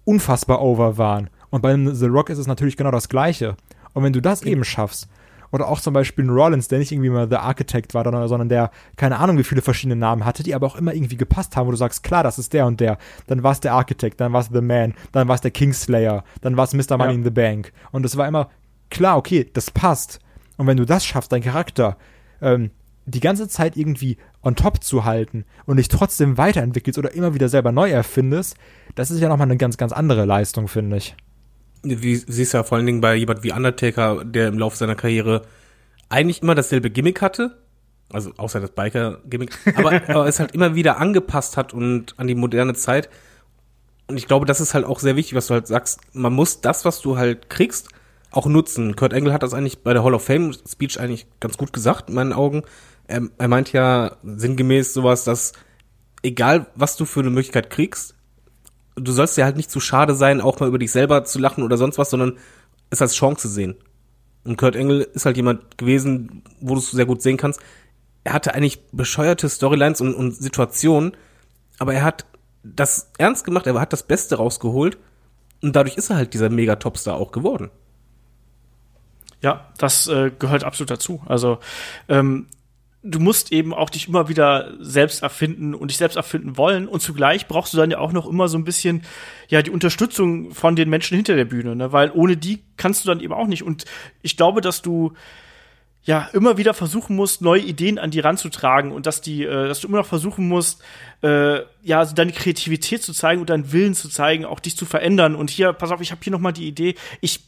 unfassbar over waren. Und bei The Rock ist es natürlich genau das Gleiche. Und wenn du das eben schaffst, oder auch zum Beispiel Rollins, der nicht irgendwie mal The Architect war, sondern sondern der keine Ahnung, wie viele verschiedene Namen hatte, die aber auch immer irgendwie gepasst haben, wo du sagst, klar, das ist der und der. Dann war es der Architect, dann war es The Man, dann war es der Kingslayer, dann war es Mr. Money Ja. in the Bank. Und es war immer klar, okay, das passt. Und wenn du das schaffst, dein Charakter ähm, die ganze Zeit irgendwie on top zu halten und dich trotzdem weiterentwickelst oder immer wieder selber neu erfindest, das ist ja nochmal eine ganz, ganz andere Leistung, finde ich. Wie siehst du ja vor allen Dingen bei jemand wie Undertaker, der im Laufe seiner Karriere eigentlich immer dasselbe Gimmick hatte, also außer das Biker-Gimmick, aber, aber es halt immer wieder angepasst hat und an die moderne Zeit. Und ich glaube, das ist halt auch sehr wichtig, was du halt sagst. Man muss das, was du halt kriegst, auch nutzen. Kurt Angle hat das eigentlich bei der Hall of Fame Speech eigentlich ganz gut gesagt, in meinen Augen. Er, er meint ja sinngemäß sowas, dass egal was du für eine Möglichkeit kriegst, du sollst dir halt nicht zu schade sein, auch mal über dich selber zu lachen oder sonst was, sondern es als Chance sehen. Und Kurt Angle ist halt jemand gewesen, wo du es sehr gut sehen kannst. Er hatte eigentlich bescheuerte Storylines und, und Situationen, aber er hat das ernst gemacht, er hat das Beste rausgeholt und dadurch ist er halt dieser Mega-Topstar auch geworden. Ja, das äh, gehört absolut dazu. Also ähm, du musst eben auch dich immer wieder selbst erfinden und dich selbst erfinden wollen und zugleich brauchst du dann ja auch noch immer so ein bisschen ja die Unterstützung von den Menschen hinter der Bühne, ne? weil ohne die kannst du dann eben auch nicht und ich glaube, dass du ja immer wieder versuchen musst, neue Ideen an die ranzutragen und dass die, äh, dass du immer noch versuchen musst, äh, ja, also deine Kreativität zu zeigen und deinen Willen zu zeigen, auch dich zu verändern. Und hier, pass auf, ich habe hier noch mal die Idee. Ich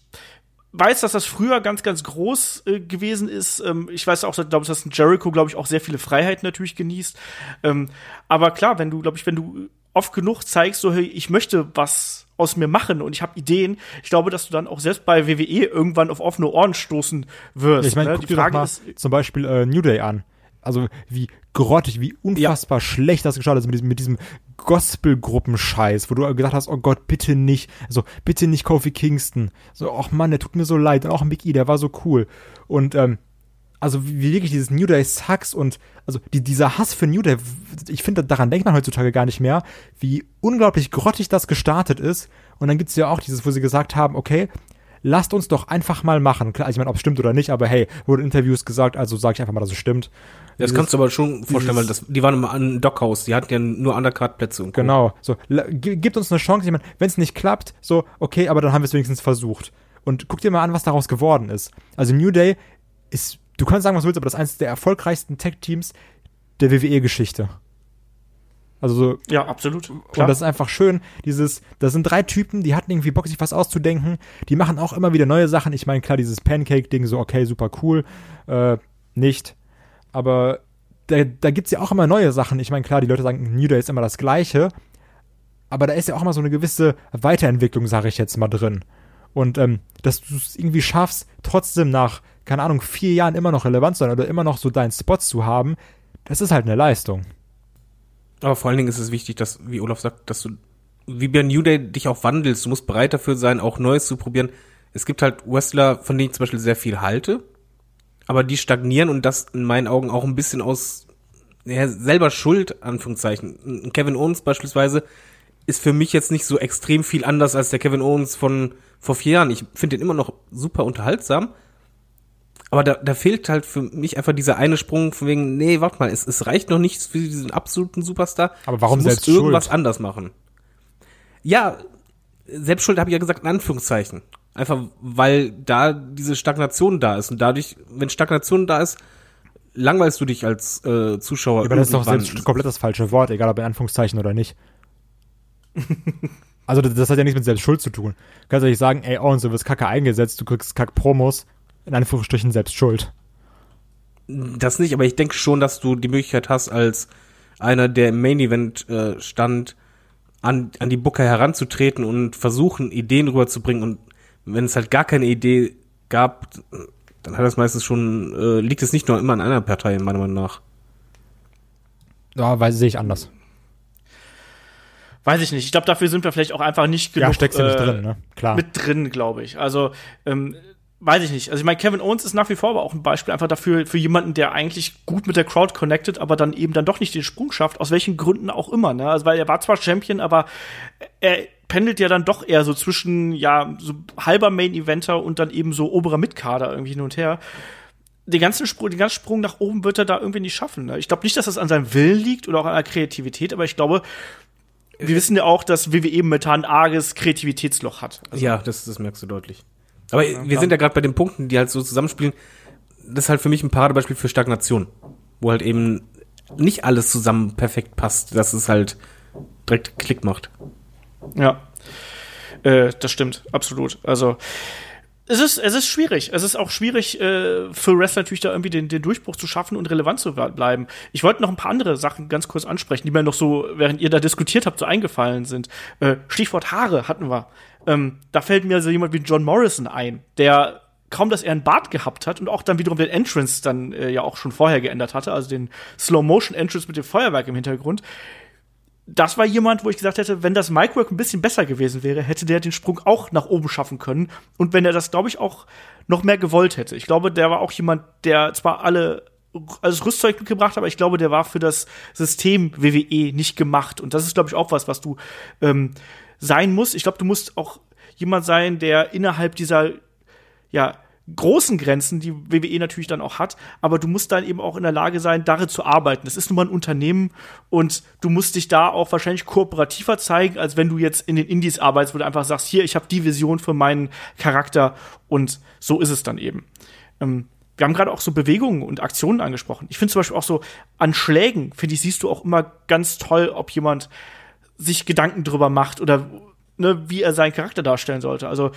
weiß, dass das früher ganz, ganz groß äh, gewesen ist. Ähm, ich weiß auch, glaube ich, dass Jericho, glaube ich, auch sehr viele Freiheiten natürlich genießt. Ähm, aber klar, wenn du, glaube ich, wenn du oft genug zeigst, so, hey, ich möchte was aus mir machen und ich habe Ideen, ich glaube, dass du dann auch selbst bei WWE irgendwann auf offene Ohren stoßen wirst. Ich meine, ne? guck dir doch mal zum Beispiel äh, New Day an. Also wie grottig, wie unfassbar schlecht das gestartet ist mit diesem, mit diesem Gospel-Gruppenscheiß, wo du gedacht hast, oh Gott, bitte nicht, so, bitte nicht Kofi Kingston. So, ach Mann, der tut mir so leid. Und auch Big E, der war so cool. Und, ähm, also wie wirklich dieses New Day sucks und also die, dieser Hass für New Day, ich finde, daran denkt man heutzutage gar nicht mehr, wie unglaublich grottig das gestartet ist. Und dann gibt's ja auch dieses, wo sie gesagt haben, okay, lasst uns doch einfach mal machen. Klar, ich meine, ob es stimmt oder nicht, aber hey, wurde in Interviews gesagt, also sage ich einfach mal, dass es stimmt. Das Dieses- kannst du aber schon vorstellen, weil das, die waren immer an Dockhaus, die hatten ja nur Undercard-Plätze und Co. Genau. So, gibt uns eine Chance. Ich meine, wenn es nicht klappt, so, okay, aber dann haben wir es wenigstens versucht. Und guck dir mal an, was daraus geworden ist. Also New Day ist, du kannst sagen, was du willst, aber das ist eines der erfolgreichsten Tech-Teams der WWE-Geschichte. Also so, Ja, absolut. und das ist einfach schön, dieses, das sind drei Typen, die hatten irgendwie Bock, sich was auszudenken, die machen auch immer wieder neue Sachen. Ich meine, klar, dieses Pancake-Ding, so, okay, super cool, äh, nicht. Aber da, da gibt's ja auch immer neue Sachen. Ich meine, klar, die Leute sagen, New Day ist immer das Gleiche, aber da ist ja auch immer so eine gewisse Weiterentwicklung, sage ich jetzt mal, drin. Und ähm, dass du es irgendwie schaffst, trotzdem nach, keine Ahnung, vier Jahren immer noch relevant zu sein oder immer noch so deinen Spot zu haben, das ist halt eine Leistung. Aber vor allen Dingen ist es wichtig, dass, wie Olaf sagt, dass du wie bei New Day dich auch wandelst. Du musst bereit dafür sein, auch Neues zu probieren. Es gibt halt Wrestler, von denen ich zum Beispiel sehr viel halte, aber die stagnieren und das in meinen Augen auch ein bisschen aus ja, selber Schuld, Anführungszeichen. Kevin Owens beispielsweise ist für mich jetzt nicht so extrem viel anders als der Kevin Owens von vor vier Jahren. Ich finde den immer noch super unterhaltsam, Aber da, da fehlt halt für mich einfach dieser eine Sprung von wegen, nee, warte mal, es, es reicht noch nicht für diesen absoluten Superstar. Aber warum du musst selbst schuld? irgendwas anders machen. Ja, Selbstschuld habe ich ja gesagt in Anführungszeichen. Einfach weil da diese Stagnation da ist und dadurch, wenn Stagnation da ist, langweilst du dich als äh, Zuschauer. Aber das ist doch selbst komplett das falsche Wort, egal ob in Anführungszeichen oder nicht. also das, das hat ja nichts mit Selbstschuld zu tun. Du kannst ja nicht sagen, ey, Owens, du wirst kacke eingesetzt, du kriegst kack Promos, in Anführungsstrichen selbst schuld. Das nicht, aber ich denke schon, dass du die Möglichkeit hast, als einer, der im Main Event äh, stand, an, an die Booker heranzutreten und versuchen, Ideen rüberzubringen. Und wenn es halt gar keine Idee gab, dann hat das meistens schon, äh, liegt es nicht nur immer an einer Partei, meiner Meinung nach. Ja, weil sehe ich anders. Weiß ich nicht. Ich glaube, dafür sind wir vielleicht auch einfach nicht genug ja, steckst du nicht äh, drin, ne? Klar. mit drin, glaube ich. Also, ähm, weiß ich nicht. Also ich meine, Kevin Owens ist nach wie vor aber auch ein Beispiel einfach dafür, für jemanden, der eigentlich gut mit der Crowd connected, aber dann eben dann doch nicht den Sprung schafft, aus welchen Gründen auch immer. Ne? Also weil er war zwar Champion, aber er pendelt ja dann doch eher so zwischen, ja, so halber Main-Eventer und dann eben so oberer Mitkader irgendwie hin und her. Den ganzen Sprung, den ganzen Sprung nach oben wird er da irgendwie nicht schaffen. Ne? Ich glaube nicht, dass das an seinem Willen liegt oder auch an der Kreativität, aber ich glaube, wir wissen ja auch, dass WWE momentan ein arges Kreativitätsloch hat. Also, ja, das, das merkst du deutlich. Aber wir sind ja gerade bei den Punkten, die halt so zusammenspielen. Das ist halt für mich ein Paradebeispiel für Stagnation. Wo halt eben nicht alles zusammen perfekt passt, dass es halt direkt Klick macht. Ja, äh, das stimmt, absolut. Also es ist, es ist schwierig. Es ist auch schwierig äh, für Wrestler natürlich da irgendwie den, den Durchbruch zu schaffen und relevant zu bleiben. Ich wollte noch ein paar andere Sachen ganz kurz ansprechen, die mir noch so, während ihr da diskutiert habt, so eingefallen sind. Äh, Stichwort Haare hatten wir. Ähm, da fällt mir so jemand wie John Morrison ein, der kaum, dass er einen Bart gehabt hat und auch dann wiederum den Entrance dann äh, ja auch schon vorher geändert hatte, also den Slow-Motion-Entrance mit dem Feuerwerk im Hintergrund das war jemand, wo ich gesagt hätte, wenn das Micwork ein bisschen besser gewesen wäre, hätte der den Sprung auch nach oben schaffen können. Und wenn er das, glaube ich, auch noch mehr gewollt hätte. Ich glaube, der war auch jemand, der zwar alle alles Rüstzeug mitgebracht hat, aber ich glaube, der war für das System WWE nicht gemacht. Und das ist, glaube ich, auch was, was du ähm, sein musst. Ich glaube, du musst auch jemand sein, der innerhalb dieser ja, großen Grenzen, die WWE natürlich dann auch hat, aber du musst dann eben auch in der Lage sein, darin zu arbeiten. Das ist nun mal ein Unternehmen und du musst dich da auch wahrscheinlich kooperativer zeigen, als wenn du jetzt in den Indies arbeitest, wo du einfach sagst, hier, ich habe die Vision für meinen Charakter und so ist es dann eben. Ähm, wir haben gerade auch so Bewegungen und Aktionen angesprochen. Ich finde zum Beispiel auch so an Schlägen, finde ich, siehst du auch immer ganz toll, ob jemand sich Gedanken drüber macht oder ne, wie er seinen Charakter darstellen sollte. Also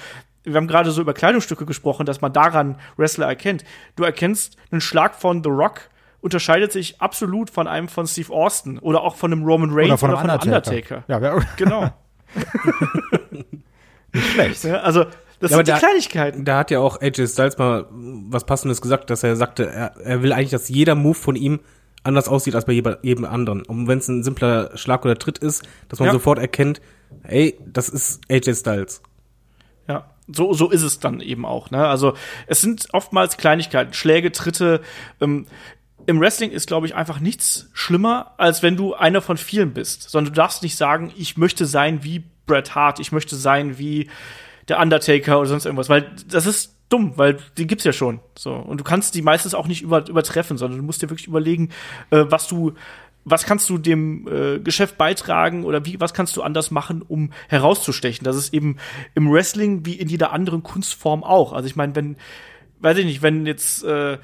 wir haben gerade so über Kleidungsstücke gesprochen, dass man daran Wrestler erkennt. Du erkennst einen Schlag von The Rock unterscheidet sich absolut von einem von Steve Austin oder auch von einem Roman Reigns Oder von oder einem von einem Undertaker. Undertaker. Ja, Genau. nicht schlecht. Ja, also das Ja, aber sind die da- Kleinigkeiten. Da hat ja auch AJ Styles mal was Passendes gesagt, dass er sagte, er, er will eigentlich, dass jeder Move von ihm anders aussieht als bei jedem, anderen. Und wenn es ein simpler Schlag oder Tritt ist, dass man Ja. sofort erkennt, ey, das ist AJ Styles. Ja, so, so ist es dann eben auch. Ne? Also es sind oftmals Kleinigkeiten, Schläge, Tritte. Ähm, Im Wrestling ist, glaube ich, einfach nichts schlimmer, als wenn du einer von vielen bist. Sondern du darfst nicht sagen, ich möchte sein wie Bret Hart, ich möchte sein wie der Undertaker oder sonst irgendwas, weil das ist dumm, weil die gibt's ja schon. So und du kannst die meistens auch nicht über, übertreffen, sondern du musst dir wirklich überlegen, äh, was du was kannst du dem äh, Geschäft beitragen oder wie, was kannst du anders machen, um herauszustechen? Das ist eben im Wrestling wie in jeder anderen Kunstform auch. Also ich meine, wenn, weiß ich nicht, wenn jetzt, äh,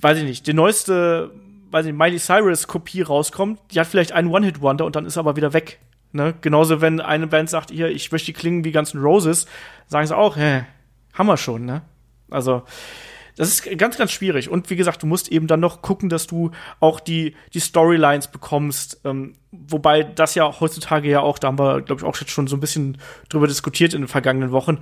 weiß ich nicht, die neueste, weiß ich nicht, Miley Cyrus Kopie rauskommt, die hat vielleicht einen One-Hit-Wonder und dann ist aber wieder weg. Ne? Genauso, wenn eine Band sagt, hier, ich möchte die klingen wie ganzen Roses, sagen sie auch, hä, haben wir schon, ne? Also, das ist ganz, ganz schwierig. Und wie gesagt, du musst eben dann noch gucken, dass du auch die, die Storylines bekommst. Ähm, wobei das ja heutzutage ja auch, da haben wir, glaube ich, auch schon so ein bisschen drüber diskutiert in den vergangenen Wochen,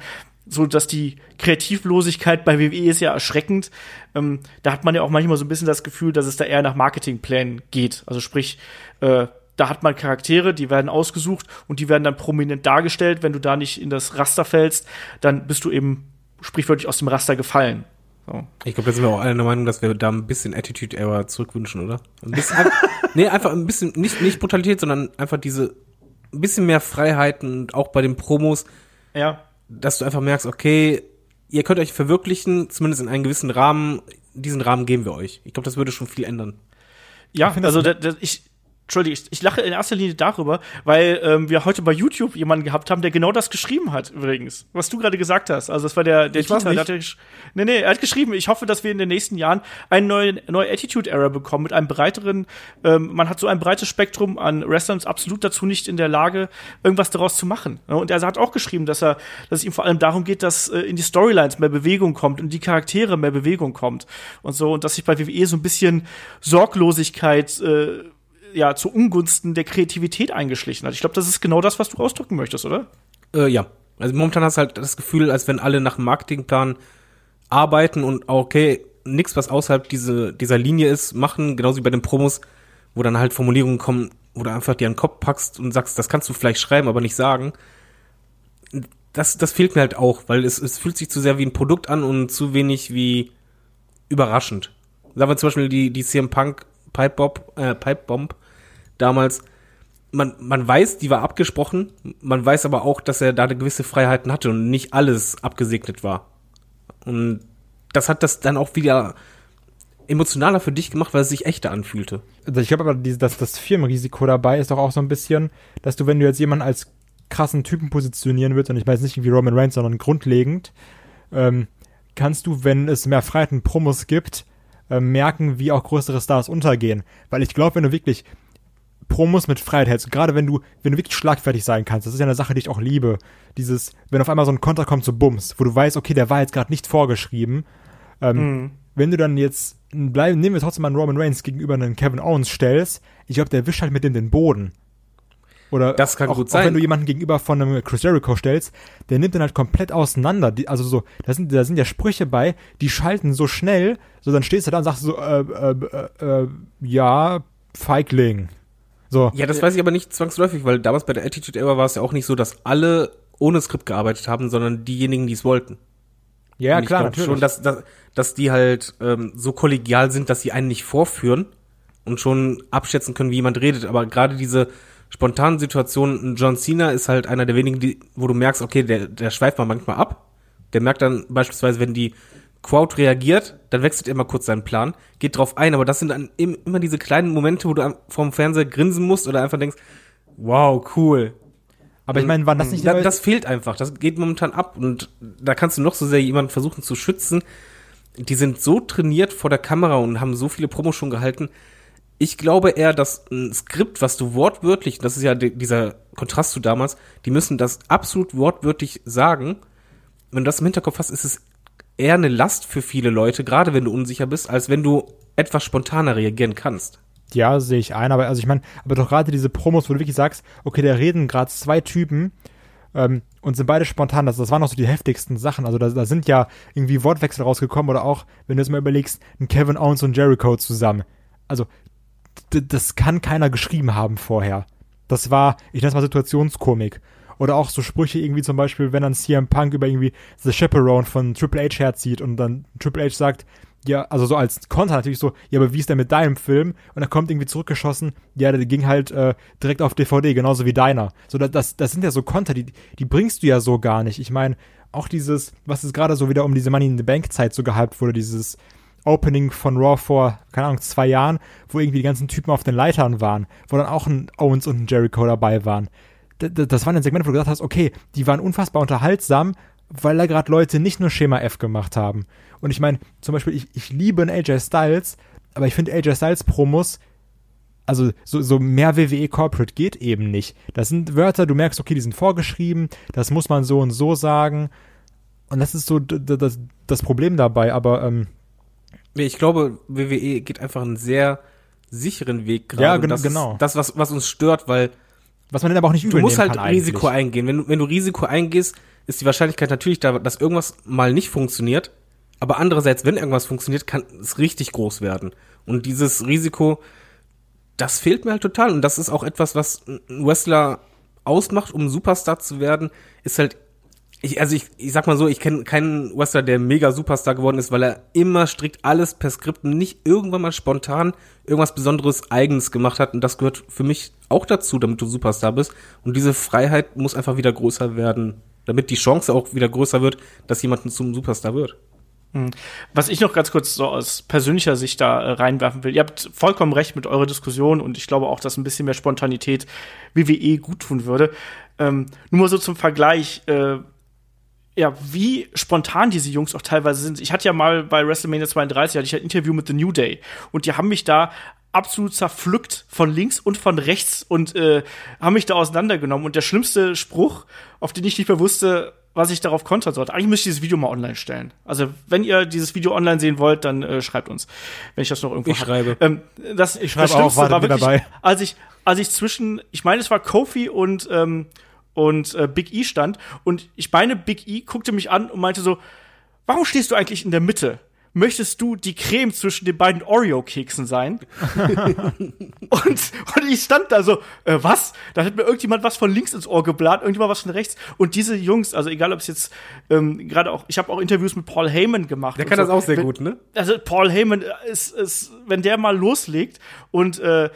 so dass die Kreativlosigkeit bei WWE ist ja erschreckend. Ähm, da hat man ja auch manchmal so ein bisschen das Gefühl, dass es da eher nach Marketingplänen geht. Also sprich, äh, da hat man Charaktere, die werden ausgesucht und die werden dann prominent dargestellt. Wenn du da nicht in das Raster fällst, dann bist du eben sprichwörtlich aus dem Raster gefallen. So. Ich glaube, da sind wir auch alle der Meinung, dass wir da ein bisschen Attitude Error zurückwünschen, oder? Ein bisschen, ein, nee, einfach ein bisschen, nicht, nicht Brutalität, sondern einfach diese, ein bisschen mehr Freiheiten und auch bei den Promos, Ja, dass du einfach merkst, okay, ihr könnt euch verwirklichen, zumindest in einem gewissen Rahmen, diesen Rahmen geben wir euch. Ich glaube, das würde schon viel ändern. Ja, also da, da, ich, Entschuldige, ich, ich lache in erster Linie darüber, weil ähm, wir heute bei YouTube jemanden gehabt haben, der genau das geschrieben hat, übrigens. Was du gerade gesagt hast. Also das war der, der Ich Dieter, der hat Nee, nee, er hat geschrieben, ich hoffe, dass wir in den nächsten Jahren eine neue, neue Attitude-Era bekommen mit einem breiteren, ähm, man hat so ein breites Spektrum an Wrestlern ist absolut dazu nicht in der Lage, irgendwas daraus zu machen. Und er hat auch geschrieben, dass er, dass es ihm vor allem darum geht, dass äh, in die Storylines mehr Bewegung kommt und die Charaktere mehr Bewegung kommt und so und dass sich bei WWE so ein bisschen Sorglosigkeit äh, ja zu Ungunsten der Kreativität eingeschlichen hat. Ich glaube, das ist genau das, was du ausdrücken möchtest, oder? Äh, ja. Also momentan hast du halt das Gefühl, als wenn alle nach einem Marketingplan arbeiten und auch, okay, nichts, was außerhalb diese, dieser Linie ist, machen, genauso wie bei den Promos, wo dann halt Formulierungen kommen, wo du einfach dir einen Kopf packst und sagst, das kannst du vielleicht schreiben, aber nicht sagen. Das, das fehlt mir halt auch, weil es, es fühlt sich zu sehr wie ein Produkt an und zu wenig wie überraschend. Sagen wir zum Beispiel die, die CM Punk Pipe Bomb, äh, Pipe Bomb damals, man, man weiß, die war abgesprochen, man weiß aber auch, dass er da gewisse Freiheiten hatte und nicht alles abgesegnet war. Und das hat das dann auch wieder emotionaler für dich gemacht, weil es sich echter anfühlte. Also ich glaube aber, dass das Firmenrisiko dabei ist doch auch so ein bisschen, dass du, wenn du jetzt jemanden als krassen Typen positionieren willst, und ich weiß nicht irgendwie Roman Reigns, sondern grundlegend, ähm, kannst du, wenn es mehr Freiheit und Promos gibt, äh, merken, wie auch größere Stars untergehen. Weil ich glaube, wenn du wirklich Promos mit Freiheit hältst, gerade wenn du, wenn du wirklich schlagfertig sein kannst, das ist ja eine Sache, die ich auch liebe. Dieses, wenn auf einmal so ein Konter kommt zu Bums, wo du weißt, okay, der war jetzt gerade nicht vorgeschrieben, ähm, wenn du dann jetzt bleiben, nehmen wir trotzdem mal einen Roman Reigns gegenüber einen Kevin Owens stellst, ich glaube, der wischt halt mit dem den Boden. Oder Das kann auch, gut Auch sein. wenn du jemanden gegenüber von einem Chris Jericho stellst, der nimmt den halt komplett auseinander. Die, also so, da sind, da sind ja Sprüche bei, die schalten so schnell, so dann stehst du da und sagst so, äh, äh, äh, äh, ja, Feigling. So. Ja, das weiß ich aber nicht zwangsläufig, weil damals bei der Attitude Era war es ja auch nicht so, dass alle ohne Skript gearbeitet haben, sondern diejenigen, die es wollten. Ja, Und klar, natürlich. Schon, dass, dass, dass die halt ähm, so kollegial sind, dass sie einen nicht vorführen und schon abschätzen können, wie jemand redet. Aber gerade diese spontanen Situationen, John Cena ist halt einer der wenigen, die, wo du merkst, okay, der, der schweift mal manchmal ab. Der merkt dann beispielsweise, wenn die Crowd reagiert, dann wechselt er mal kurz seinen Plan, geht drauf ein, aber das sind dann im, immer diese kleinen Momente, wo du vorm Fernseher grinsen musst oder einfach denkst, wow, cool. aber ich meine, waren das nicht Da, das fehlt einfach. Das geht momentan ab. Und da kannst du noch so sehr jemanden versuchen zu schützen. Die sind so trainiert vor der Kamera und haben so viele Promos schon gehalten. Ich glaube eher, dass ein Skript, was du wortwörtlich, das ist ja dieser Kontrast zu damals, die müssen das absolut wortwörtlich sagen. Wenn du das im Hinterkopf hast, ist es eher eine Last für viele Leute, gerade wenn du unsicher bist, als wenn du etwas spontaner reagieren kannst. Ja, sehe ich ein, aber also ich meine, aber doch gerade diese Promos, wo du wirklich sagst, okay, da reden gerade zwei Typen ähm, und sind beide spontan, das, das waren auch so die heftigsten Sachen. Also da, da sind ja irgendwie Wortwechsel rausgekommen oder auch, wenn du jetzt mal überlegst, ein Kevin Owens und Jericho zusammen. Also das kann keiner geschrieben haben vorher. Das war, ich nenne es mal Situationskomik. Oder auch so Sprüche irgendwie zum Beispiel, wenn dann CM Punk über irgendwie The Chaperone von Triple H herzieht und dann Triple H sagt, ja, also so als Konter natürlich so, ja, aber wie ist denn mit deinem Film? Und dann kommt irgendwie zurückgeschossen, ja, der ging halt äh, direkt auf DVD, genauso wie deiner. So, das, das, sind ja so Konter, die, die bringst du ja so gar nicht. Ich meine, auch dieses, was ist gerade so wieder um diese Money in the Bank Zeit so gehypt wurde, dieses Opening von Raw vor, keine Ahnung, zwei Jahren, wo irgendwie die ganzen Typen auf den Leitern waren, wo dann auch ein Owens und ein Jericho dabei waren. D das waren ein Segment, wo du gesagt hast, okay, die waren unfassbar unterhaltsam, weil da gerade Leute nicht nur Schema F gemacht haben. Und ich meine, zum Beispiel, ich, ich liebe einen AJ Styles, aber ich finde AJ Styles Promos, also so, so mehr WWE Corporate geht eben nicht. Das sind Wörter, du merkst, okay, die sind vorgeschrieben, das muss man so und so sagen. Und das ist so das, Problem dabei, aber ähm, Ich glaube, WWE geht einfach einen sehr sicheren Weg gerade. Ja, Und gen- das genau. Das, was, was uns stört, weil was man dann aber auch nicht du übel musst nehmen halt Risiko eigentlich. eingehen. Wenn du, wenn du Risiko eingehst, ist die Wahrscheinlichkeit natürlich da, dass irgendwas mal nicht funktioniert. Aber andererseits, wenn irgendwas funktioniert, kann es richtig groß werden. Und dieses Risiko, das fehlt mir halt total. Und das ist auch etwas, was ein Wrestler ausmacht, um Superstar zu werden, ist halt ich, also ich, ich sag mal so, ich kenne keinen Wrestler, der mega Superstar geworden ist, weil er immer strikt alles per Skript nicht irgendwann mal spontan irgendwas Besonderes Eigenes gemacht hat. Und das gehört für mich auch dazu, damit du Superstar bist. Und diese Freiheit muss einfach wieder größer werden, damit die Chance auch wieder größer wird, dass jemand zum Superstar wird. Was ich noch ganz kurz so aus persönlicher Sicht da äh, reinwerfen will. Ihr habt vollkommen recht mit eurer Diskussion und ich glaube auch, dass ein bisschen mehr Spontanität WWE gut tun würde. Ähm, nur mal so zum Vergleich, äh, ja, wie spontan diese Jungs auch teilweise sind. Ich hatte ja mal bei WrestleMania 32 hatte ich ein Interview mit The New Day und die haben mich da absolut zerpflückt von links und von rechts und äh, haben mich da auseinandergenommen. Und der schlimmste Spruch, auf den ich nicht mehr wusste, was ich darauf kontern sollte. Eigentlich müsste ich dieses Video mal online stellen. Also, wenn ihr dieses Video online sehen wollt, dann äh, schreibt uns, wenn ich das noch irgendwo Ich hab. schreibe. Ähm, das, Ich schreibe das auch, Schlimmste war wirklich, dabei. als ich, als ich zwischen, ich meine, es war Kofi und ähm, und äh, Big E stand und ich meine, Big E guckte mich an und meinte so, warum stehst du eigentlich in der Mitte? Möchtest du die Creme zwischen den beiden Oreo-Keksen sein? und, und ich stand da so, äh, was? Da hat mir irgendjemand was von links ins Ohr geblasen, irgendjemand was von rechts. Und diese Jungs, also egal ob es jetzt ähm, gerade auch, ich habe auch Interviews mit Paul Heyman gemacht. Der kann so. das auch sehr Wenn- gut, ne? also Paul Heyman ist, ist, wenn der mal loslegt und äh,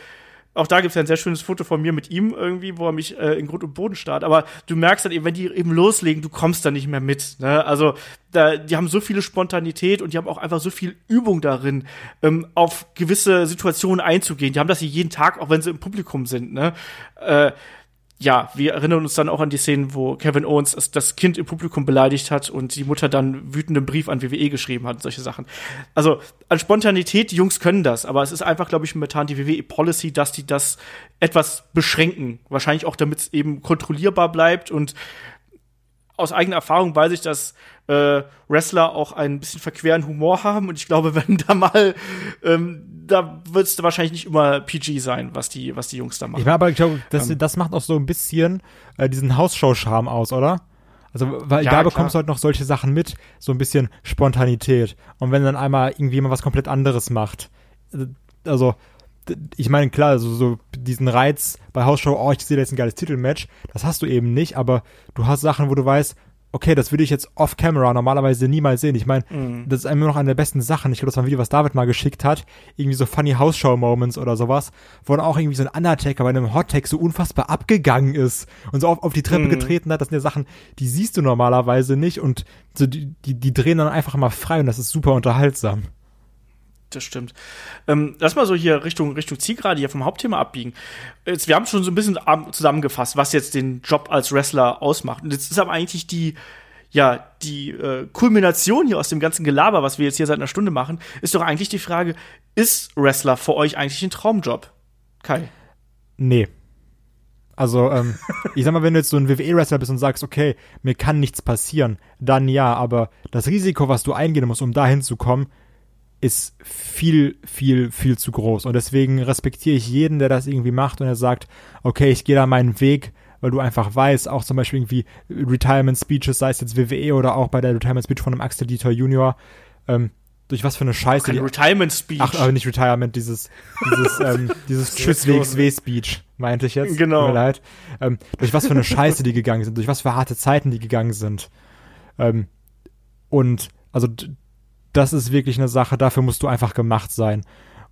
auch da gibt's ja ein sehr schönes Foto von mir mit ihm irgendwie, wo er mich äh, in Grund und Boden starrt. Aber du merkst dann eben, wenn die eben loslegen, du kommst da nicht mehr mit. Ne? Also da, die haben so viele Spontanität und die haben auch einfach so viel Übung darin, ähm, auf gewisse Situationen einzugehen. Die haben das hier jeden Tag, auch wenn sie im Publikum sind. Ne? Äh, ja, wir erinnern uns dann auch an die Szenen, wo Kevin Owens das- Kind im Publikum beleidigt hat und die Mutter dann wütenden Brief an WWE geschrieben hat und solche Sachen. Also an Spontanität, die Jungs können das, aber es ist einfach, glaube ich, momentan die WWE-Policy, dass die das etwas beschränken. Wahrscheinlich auch, damit es eben kontrollierbar bleibt und aus eigener Erfahrung weiß ich, dass äh, Wrestler auch einen bisschen verqueren Humor haben und ich glaube, wenn da mal, ähm, da wird es wahrscheinlich nicht immer PG sein, was die, was die Jungs da machen. Ich meine, aber ich glaube, das, das macht auch so ein bisschen äh, diesen Hausshow-Charme aus, oder? Also, weil Ja, da klar. bekommst du halt noch solche Sachen mit, so ein bisschen Spontanität. Und wenn dann einmal irgendwie jemand was komplett anderes macht, äh, also, ich meine, klar, also so diesen Reiz bei Hausshow, oh, ich sehe jetzt ein geiles Titelmatch, das hast du eben nicht, aber du hast Sachen, wo du weißt, okay, das würde ich jetzt off-camera normalerweise niemals sehen. Ich meine, das ist immer noch eine der besten Sachen. Ich glaube, das war ein Video, was David mal geschickt hat. Irgendwie so funny House-Show-Moments oder sowas, wo dann auch irgendwie so ein Undertaker bei einem Hot-Tag so unfassbar abgegangen ist und so auf, auf die Treppe getreten hat. Das sind ja Sachen, die siehst du normalerweise nicht und so die, die, die drehen dann einfach mal frei und das ist super unterhaltsam. Das stimmt. Ähm, lass mal so hier Richtung, Richtung Zielgerade hier vom Hauptthema abbiegen. Jetzt, wir haben schon so ein bisschen am- zusammengefasst, was jetzt den Job als Wrestler ausmacht. Und jetzt ist aber eigentlich die, ja, die äh, Kulmination hier aus dem ganzen Gelaber, was wir jetzt hier seit einer Stunde machen, ist doch eigentlich die Frage, ist Wrestler für euch eigentlich ein Traumjob? Kai. Nee. Also, ähm, ich sag mal, wenn du jetzt so ein WWE-Wrestler bist und sagst, okay, mir kann nichts passieren, dann ja, aber das Risiko, was du eingehen musst, um da hinzukommen, ist viel, viel, viel zu groß. Und deswegen respektiere ich jeden, der das irgendwie macht und er sagt, okay, ich gehe da meinen Weg, weil du einfach weißt, auch zum Beispiel irgendwie Retirement Speeches, sei es jetzt WWE oder auch bei der Retirement Speech von einem Axel Dieter Junior, ähm, durch was für eine Scheiße Kein die Retirement Speech. Ach, aber nicht Retirement, dieses, dieses, ähm, dieses Tschüss WXW-Speech, meinte ich jetzt. Genau. Tut mir leid. Ähm, durch was für eine Scheiße die gegangen sind, durch was für harte Zeiten die gegangen sind. Ähm, und, also, das ist wirklich eine Sache, dafür musst du einfach gemacht sein.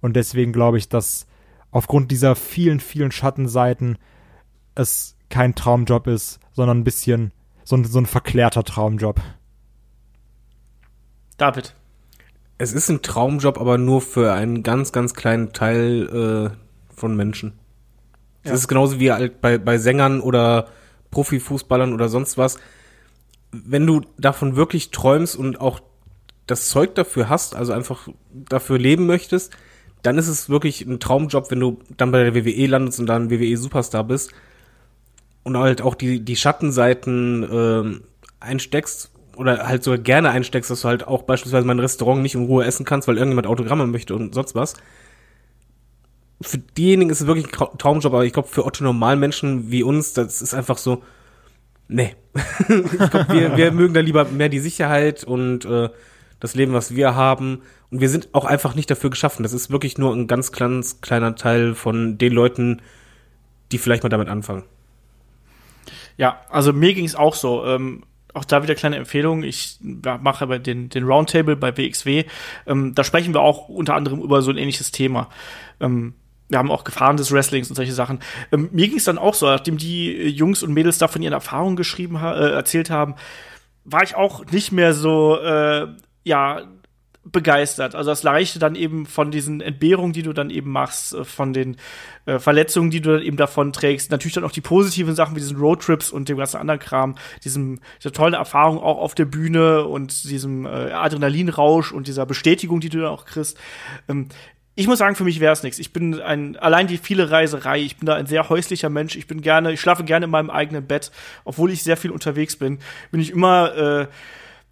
Und deswegen glaube ich, dass aufgrund dieser vielen, vielen Schattenseiten es kein Traumjob ist, sondern ein bisschen so ein, so ein verklärter Traumjob. David. Es ist ein Traumjob, aber nur für einen ganz, ganz kleinen Teil äh, von Menschen. Es Ja. ist genauso wie halt bei, bei Sängern oder Profifußballern oder sonst was. Wenn du davon wirklich träumst und auch das Zeug dafür hast, also einfach dafür leben möchtest, dann ist es wirklich ein Traumjob, wenn du dann bei der WWE landest und dann WWE-Superstar bist und halt auch die, die Schattenseiten ähm, einsteckst oder halt sogar gerne einsteckst, dass du halt auch beispielsweise mein Restaurant nicht in Ruhe essen kannst, weil irgendjemand Autogramme möchte und sonst was. Für diejenigen ist es wirklich ein Trau- Traumjob, aber ich glaube, für Otto Normalmenschen wie uns, das ist einfach so, nee. ich glaube, wir, wir mögen da lieber mehr die Sicherheit und äh, das Leben, was wir haben. Und wir sind auch einfach nicht dafür geschaffen. Das ist wirklich nur ein ganz kleines, kleiner Teil von den Leuten, die vielleicht mal damit anfangen. Ja, also mir ging es auch so. Ähm, auch da wieder kleine Empfehlung. Ich mache aber den, den Roundtable bei WXW. Ähm, da sprechen wir auch unter anderem über so ein ähnliches Thema. Ähm, wir haben auch Gefahren des Wrestlings und solche Sachen. Ähm, mir ging es dann auch so, nachdem die äh, Jungs und Mädels da von ihren Erfahrungen geschrieben ha äh, erzählt haben, war ich auch nicht mehr so, äh, ja, begeistert. Also das reichte dann eben von diesen Entbehrungen, die du dann eben machst, äh, von den äh, Verletzungen, die du dann eben davon trägst. Natürlich dann auch die positiven Sachen wie diesen Roadtrips und dem ganzen anderen Kram, diesem dieser tollen Erfahrung auch auf der Bühne und diesem äh, Adrenalinrausch und dieser Bestätigung, die du dann auch kriegst. Ähm, ich muss sagen, für mich wäre es nichts. Ich bin ein, allein die viele Reiserei, ich bin da ein sehr häuslicher Mensch. Ich bin gerne, ich schlafe gerne in meinem eigenen Bett, obwohl ich sehr viel unterwegs bin. Bin ich immer, äh,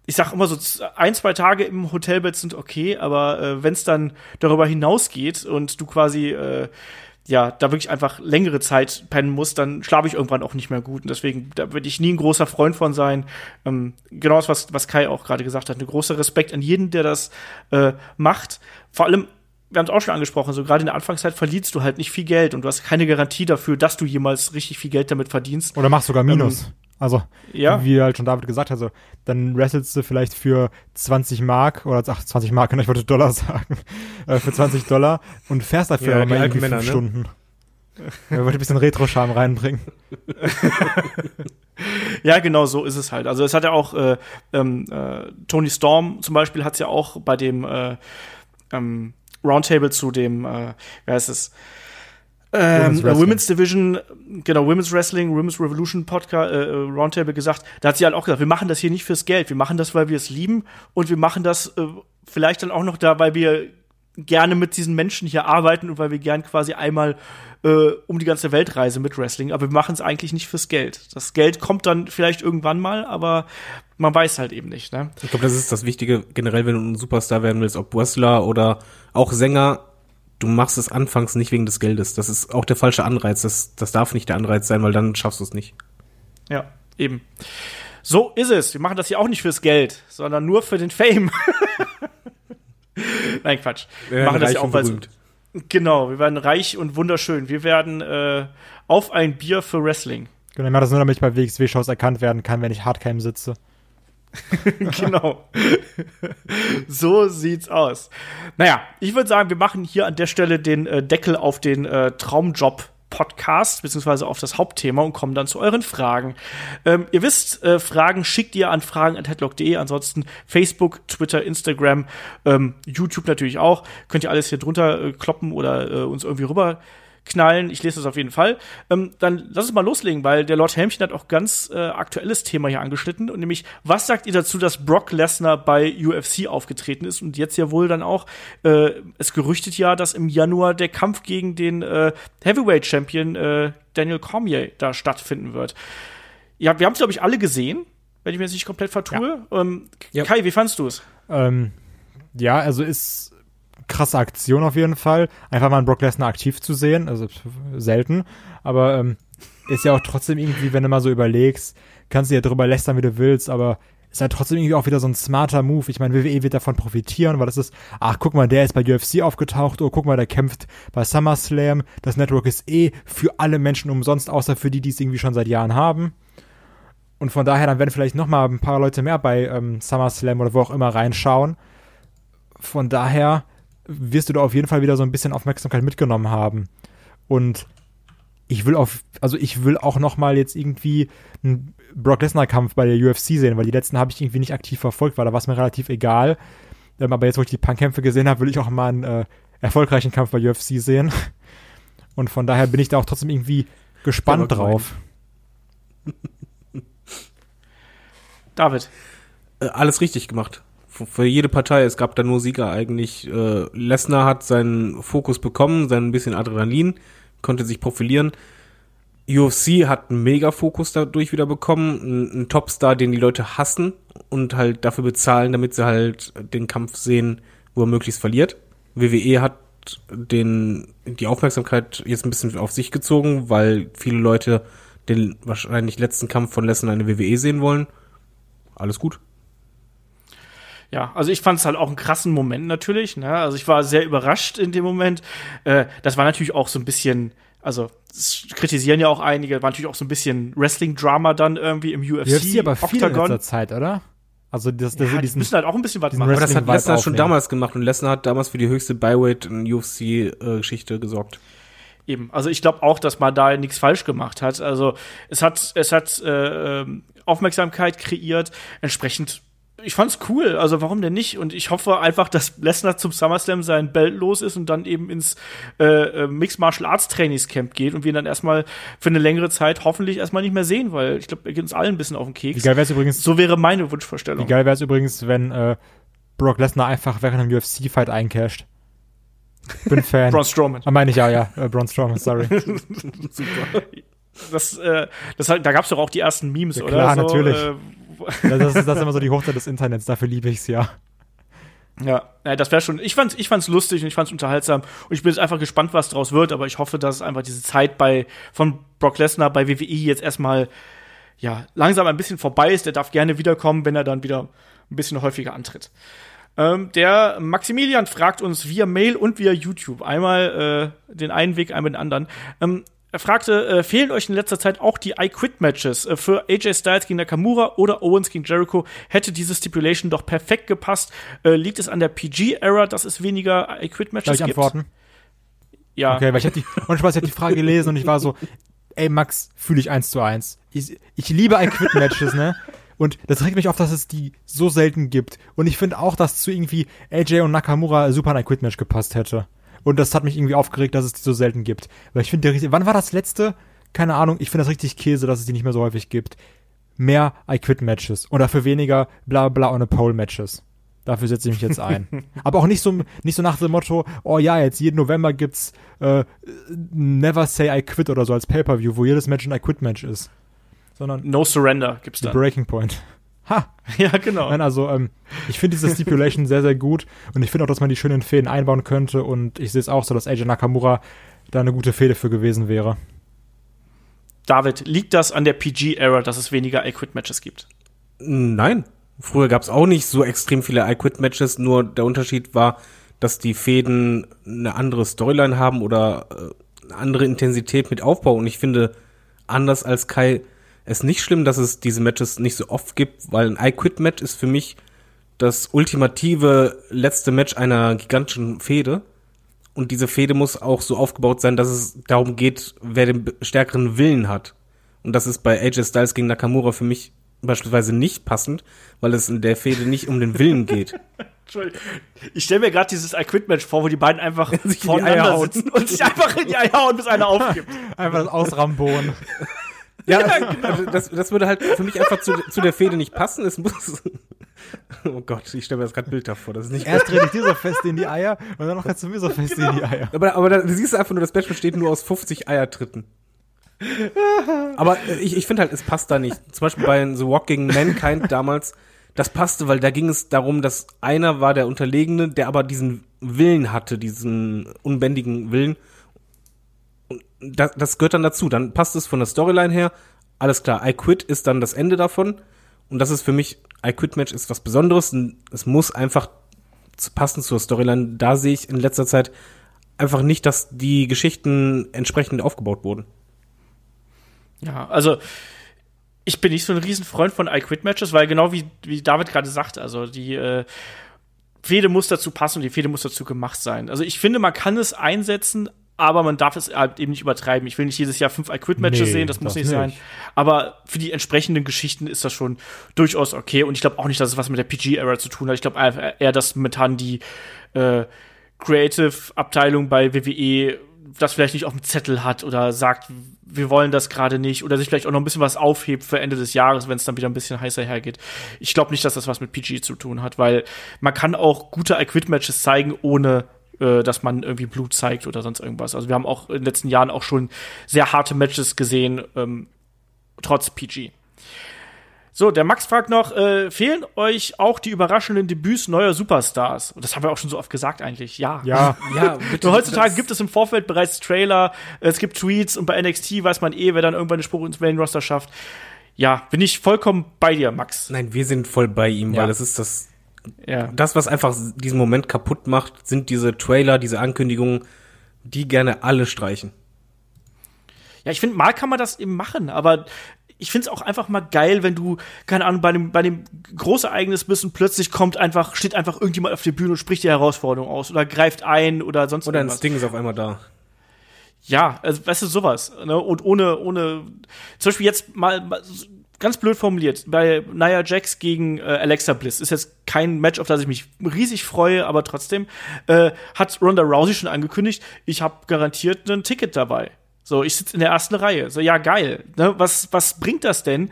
ich sag immer so ein, zwei Tage im Hotelbett sind okay, aber äh, wenn es dann darüber hinausgeht und du quasi äh, ja, da wirklich einfach längere Zeit pennen musst, dann schlafe ich irgendwann auch nicht mehr gut. Und deswegen, da würde ich nie ein großer Freund von sein. Ähm, genau das, was, was Kai auch gerade gesagt hat. Ein großer Respekt an jeden, der das äh, macht. Vor allem wir haben es auch schon angesprochen, so gerade in der Anfangszeit verdienst du halt nicht viel Geld und du hast keine Garantie dafür, dass du jemals richtig viel Geld damit verdienst. Oder machst sogar Minus. Ähm, also, ja. wie halt schon David gesagt hat, also, dann wrestelst du vielleicht für 20 Mark oder ach, 20 Mark, ich wollte Dollar sagen, äh, für 20 Dollar und fährst dafür Ja, aber irgendwie fünf ne? Stunden. Er wollte ein bisschen Retro-Charme reinbringen. Ja, genau so ist es halt. Also es hat ja auch äh, ähm, äh, Tony Storm zum Beispiel hat es ja auch bei dem äh, ähm, Roundtable zu dem, äh, wer heißt es? Ähm, Women's Wrestling. Women's Division, genau, Women's Wrestling, Women's Revolution Podcast, äh, äh, Roundtable gesagt, da hat sie halt auch gesagt, wir machen das hier nicht fürs Geld, wir machen das, weil wir es lieben und wir machen das äh, vielleicht dann auch noch da, weil wir gerne mit diesen Menschen hier arbeiten und weil wir gern quasi einmal äh, um die ganze Welt reisen mit Wrestling, aber wir machen es eigentlich nicht fürs Geld. Das Geld kommt dann vielleicht irgendwann mal, aber man weiß halt eben nicht, ne? Ich glaube, das ist das Wichtige generell, wenn du ein Superstar werden willst, ob Wrestler oder auch Sänger. Du machst es anfangs nicht wegen des Geldes. Das ist auch der falsche Anreiz. Das, das darf nicht der Anreiz sein, weil dann schaffst du es nicht. Ja, eben. So ist es. Wir machen das hier auch nicht fürs Geld, sondern nur für den Fame. Nein, Quatsch. Wir werden machen das reich ja auch, und weil. Genau, wir werden reich und wunderschön. Wir werden äh, auf ein Bier für Wrestling. Genau, ich mache das nur, damit ich bei WXW-Shows erkannt werden kann, wenn ich Hardcam sitze. genau. so sieht's aus. Naja, ich würde sagen, wir machen hier an der Stelle den äh, Deckel auf den äh, Traumjob. Podcast, beziehungsweise auf das Hauptthema und kommen dann zu euren Fragen. Ähm, ihr wisst, äh, Fragen schickt ihr an fragen.headlock.de, ansonsten Facebook, Twitter, Instagram, ähm, YouTube natürlich auch. Könnt ihr alles hier drunter äh, kloppen oder äh, uns irgendwie rüber knallen. Ich lese das auf jeden Fall. Ähm, dann lass uns mal loslegen, weil der Lord Helmchen hat auch ganz äh, aktuelles Thema hier angeschnitten. Und nämlich, was sagt ihr dazu, dass Brock Lesnar bei UFC aufgetreten ist und jetzt ja wohl dann auch, äh, es gerüchtet ja, dass im Januar der Kampf gegen den äh, Heavyweight Champion äh, Daniel Cormier da stattfinden wird. Ja, wir haben es, glaube ich, alle gesehen, wenn ich mir jetzt nicht komplett vertue. Ähm, Ja. Kai, wie fandst du es? Ähm, ja, also ist krasse Aktion auf jeden Fall. Einfach mal einen Brock Lesnar aktiv zu sehen, also selten. Aber ähm, ist ja auch trotzdem irgendwie, wenn du mal so überlegst, kannst du ja drüber lästern, wie du willst, aber ist halt trotzdem irgendwie auch wieder so ein smarter Move. Ich meine, WWE wird davon profitieren, weil das ist, ach, guck mal, der ist bei UFC aufgetaucht, oh, guck mal, der kämpft bei SummerSlam. Das Network ist eh für alle Menschen umsonst, außer für die, die es irgendwie schon seit Jahren haben. Und von daher, dann werden vielleicht noch mal ein paar Leute mehr bei ähm, SummerSlam oder wo auch immer reinschauen. Von daher wirst du da auf jeden Fall wieder so ein bisschen Aufmerksamkeit mitgenommen haben. Und ich will auf, also ich will auch noch mal jetzt irgendwie einen Brock Lesnar Kampf bei der UFC sehen, weil die letzten habe ich irgendwie nicht aktiv verfolgt, weil da war es mir relativ egal. Ähm, aber jetzt, wo ich die Punk-Kämpfe gesehen habe, will ich auch mal einen äh, erfolgreichen Kampf bei UFC sehen. Und von daher bin ich da auch trotzdem irgendwie gespannt drauf. David. Äh, alles richtig gemacht. Für, jede Partei, es gab da nur Sieger eigentlich. Äh, Lesnar hat seinen Fokus bekommen, sein bisschen Adrenalin, konnte sich profilieren. UFC hat einen Mega-Fokus dadurch wieder bekommen, einen Topstar, den die Leute hassen und halt dafür bezahlen, damit sie halt den Kampf sehen, wo er möglichst verliert. WWE hat den, die Aufmerksamkeit jetzt ein bisschen auf sich gezogen, weil viele Leute den wahrscheinlich letzten Kampf von Lesnar in der WWE sehen wollen. Alles gut. Ja, also ich fand es halt auch einen krassen Moment natürlich. Ne? Also ich war sehr überrascht in dem Moment. Äh, das war natürlich auch so ein bisschen, also das kritisieren ja auch einige, war natürlich auch so ein bisschen Wrestling-Drama dann irgendwie im UFC. UFC aber viel in Octagon. letzter Zeit, oder? Also das, das, Ja, die diesen, müssen halt auch ein bisschen was machen. Aber das hat Lesnar schon damals gemacht und Lesnar hat damals für die höchste Byweight in UFC-Geschichte gesorgt. Eben. Also ich glaube auch, dass man da nichts falsch gemacht hat. Also es hat, es hat äh, ähm, Aufmerksamkeit kreiert. Entsprechend, ich fand's cool. Also warum denn nicht? Und ich hoffe einfach, dass Lesnar zum SummerSlam sein Belt los ist und dann eben ins äh, äh, Mixed Martial Arts Trainingscamp geht und wir ihn dann erstmal für eine längere Zeit hoffentlich erstmal nicht mehr sehen, weil ich glaube, er geht uns allen ein bisschen auf den Keks. Wie geil wäre es übrigens, So wäre meine Wunschvorstellung. wie geil wäre es übrigens, wenn äh, Brock Lesnar einfach während einem UFC-Fight eincasht. Bin Fan. Braun Strowman. Ah, meine ich ja, ja. Äh, Braun Strowman, sorry. Das, äh, das, hat- da gab's doch auch die ersten Memes, Ja, oder? klar, so, natürlich. Äh, Das ist, das ist immer so die Hochzeit des Internets, dafür liebe ich's ja. Ja, ja das wäre schon. Ich fand's, ich fand's lustig und ich fand's unterhaltsam und ich bin jetzt einfach gespannt, was draus wird. Aber ich hoffe, dass einfach diese Zeit bei von Brock Lesnar bei WWE jetzt erstmal ja langsam ein bisschen vorbei ist. Der darf gerne wiederkommen, wenn er dann wieder ein bisschen häufiger antritt. Ähm, der Maximilian fragt uns via Mail und via YouTube einmal äh, den einen Weg, einmal den anderen. Ähm, er fragte, äh, fehlen euch in letzter Zeit auch die I Quit Matches äh, für AJ Styles gegen Nakamura oder Owens gegen Jericho? Hätte diese Stipulation doch perfekt gepasst. Äh, liegt es an der PG-Era, dass es weniger I Quit Matches Soll ich gibt? antworten? Ja. Okay, weil ich hab die, und Spaß, ich hab die Frage gelesen und ich war so, ey Max, fühle ich eins zu eins. Ich, ich liebe ein Quit-Matches, ne? Und das regt mich auf, dass es die so selten gibt. Und ich finde auch, dass zu irgendwie AJ und Nakamura super in ein Quit-Match gepasst hätte. Und das hat mich irgendwie aufgeregt, dass es die so selten gibt. Weil ich finde, wann war das letzte? Keine Ahnung, ich finde das richtig Käse, dass es die nicht mehr so häufig gibt. Mehr I Quit Matches und dafür weniger bla bla on a Pole Matches. Dafür setze ich mich jetzt ein. Aber auch nicht so, nicht so nach dem Motto, oh ja, jetzt jeden November gibt's äh, Never Say I Quit oder so als Pay-Per-View, wo jedes Match ein I Quit Match ist. Sondern No Surrender gibt's The da. Breaking Point. Ha! Ja, genau. Nein, also ähm, ich finde diese Stipulation sehr, sehr gut und ich finde auch, dass man die schönen Fäden einbauen könnte und ich sehe es auch so, dass AJ Nakamura da eine gute Fehde für gewesen wäre. David, liegt das an der PG-Era, dass es weniger I Quit Matches gibt? Nein. Früher gab es auch nicht so extrem viele I Quit Matches, nur der Unterschied war, dass die Fäden eine andere Storyline haben oder äh, eine andere Intensität mit Aufbau. Und ich finde, anders als Kai, es nicht schlimm, dass es diese Matches nicht so oft gibt, weil ein I Quit Match ist für mich das ultimative letzte Match einer gigantischen Fehde. Und diese Fehde muss auch so aufgebaut sein, dass es darum geht, wer den stärkeren Willen hat. Und das ist bei AJ Styles gegen Nakamura für mich beispielsweise nicht passend, weil es in der Fehde nicht um den Willen geht. Entschuldigung. Ich stelle mir gerade dieses I Quit Match vor, wo die beiden einfach Sich in die Eier voneinander hauen. sitzen und sich einfach in die Eier hauen, bis einer aufgibt. Einfach das Ausrambonen. Ja, also das, das würde halt für mich einfach zu, zu der Fehde nicht passen. Es muss. Oh Gott, ich stelle mir das gerade bildhaft vor. Das ist nicht. Erst dreh ich dir so fest in die Eier und dann noch kannst du mir so fest in die Eier. Aber, aber da, du siehst einfach nur, das Match besteht nur aus 50 Eiertritten. Aber ich, ich finde halt, es passt da nicht. Zum Beispiel bei The Walk gegen Mankind damals, das passte, weil da ging es darum, dass einer war der Unterlegene, der aber diesen Willen hatte, diesen unbändigen Willen. Das, das gehört dann dazu. Dann passt es von der Storyline her. Alles klar, I Quit ist dann das Ende davon. Und das ist für mich, I Quit Match ist was Besonderes. Es muss einfach passen zur Storyline. Da sehe ich in letzter Zeit einfach nicht, dass die Geschichten entsprechend aufgebaut wurden. Ja, also ich bin nicht so ein Riesenfreund von I Quit Matches, weil genau wie, wie David gerade sagt, also die äh, Fehde muss dazu passen und die Fehde muss dazu gemacht sein. Also ich finde, man kann es einsetzen, aber man darf es halt eben nicht übertreiben. Ich will nicht jedes Jahr fünf I Quit Matches Nee, sehen, das muss das nicht sein. nicht. Aber für die entsprechenden Geschichten ist das schon durchaus okay. Und ich glaube auch nicht, dass es was mit der PG-Era zu tun hat. Ich glaube eher, dass momentan die äh, Creative-Abteilung bei WWE das vielleicht nicht auf dem Zettel hat oder sagt, wir wollen das gerade nicht oder sich vielleicht auch noch ein bisschen was aufhebt für Ende des Jahres, wenn es dann wieder ein bisschen heißer hergeht. Ich glaube nicht, dass das was mit PG zu tun hat, weil man kann auch gute I-Quit-Matches zeigen, ohne äh, dass man irgendwie Blut zeigt oder sonst irgendwas. Also wir haben auch in den letzten Jahren auch schon sehr harte Matches gesehen, ähm, trotz PG. So, der Max fragt noch, äh, fehlen euch auch die überraschenden Debüts neuer Superstars? Und das haben wir auch schon so oft gesagt eigentlich. Ja. Ja, Ja, bitte. Nur heutzutage gibt es im Vorfeld bereits Trailer, es gibt Tweets und bei NXT weiß man eh, wer dann irgendwann den Spruch ins Main Roster schafft. Ja, bin ich vollkommen bei dir, Max. Nein, wir sind voll bei ihm, Ja. weil das ist das, Ja. das, was einfach diesen Moment kaputt macht, sind diese Trailer, diese Ankündigungen, die gerne alle streichen. Ja, ich finde, mal kann man das eben machen, aber ich finde es auch einfach mal geil, wenn du, keine Ahnung, bei einem, bei einem Großereignis bist und plötzlich kommt einfach, steht einfach irgendjemand auf der Bühne und spricht die Herausforderung aus oder greift ein oder sonst Oder ein irgendwas. Sting ist auf einmal da. Ja, also weißt du, sowas. Ne? Und ohne, ohne, zum Beispiel jetzt mal, mal ganz blöd formuliert, bei Nia Jax gegen äh, Alexa Bliss ist jetzt kein Match, auf das ich mich riesig freue, aber trotzdem äh, hat Ronda Rousey schon angekündigt, ich habe garantiert ein Ticket dabei. So, ich sitze in der ersten Reihe. So, ja, geil. Ne? Was, was bringt das denn?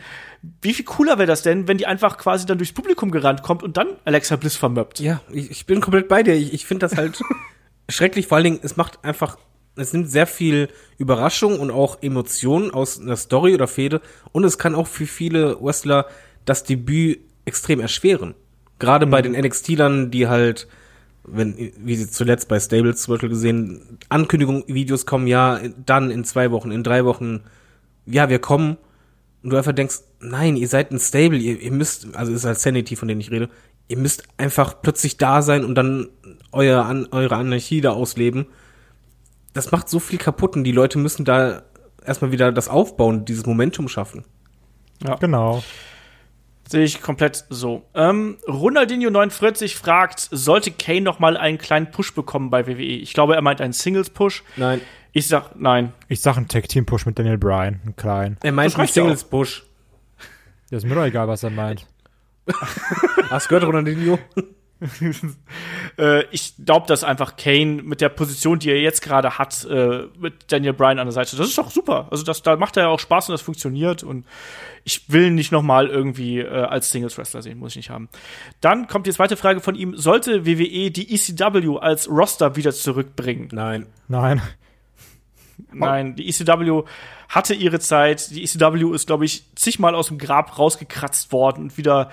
Wie viel cooler wäre das denn, wenn die einfach quasi dann durchs Publikum gerannt kommt und dann Alexa Bliss vermöppt? Ja, ich, ich bin komplett bei dir. Ich, ich finde das halt schrecklich. Vor allen Dingen, es macht einfach, es nimmt sehr viel Überraschung und auch Emotionen aus einer Story oder Fehde. Und es kann auch für viele Wrestler das Debüt extrem erschweren. Gerade bei den NXT-Lern, die halt, wenn, wie sie zuletzt bei Stables zum Beispiel gesehen, Ankündigungen, Videos kommen, ja, dann in zwei Wochen, in drei Wochen, ja, wir kommen. Und du einfach denkst, nein, ihr seid ein Stable, ihr, ihr müsst, also ist halt Sanity, von denen ich rede, ihr müsst einfach plötzlich da sein und dann euer, an, eure Anarchie da ausleben. Das macht so viel kaputt und die Leute müssen da erstmal wieder das aufbauen, dieses Momentum schaffen. Genau. Sehe ich komplett so. Ähm, Ronaldinho49 fragt, sollte Kane noch mal einen kleinen Push bekommen bei WWE? Ich glaube, er meint einen Singles-Push. Nein. Ich sag nein. Ich sag einen Tag-Team-Push mit Daniel Bryan, einen kleinen. Er meint Das einen ja. Singles-Push. Ja, ist mir doch egal, was er meint. Hast du gehört, Ronaldinho? Äh, ich glaube, dass einfach Kane mit der Position, die er jetzt gerade hat, äh, mit Daniel Bryan an der Seite, das ist doch super. Also das, da macht er ja auch Spaß und das funktioniert und ich will ihn nicht noch mal irgendwie äh, als Singles Wrestler sehen, muss ich nicht haben. Dann kommt die zweite Frage von ihm: Sollte WWE die ECW als Roster wieder zurückbringen? Nein. Nein. Nein, die ECW hatte ihre Zeit. Die ECW ist, glaube ich, zigmal aus dem Grab rausgekratzt worden und wieder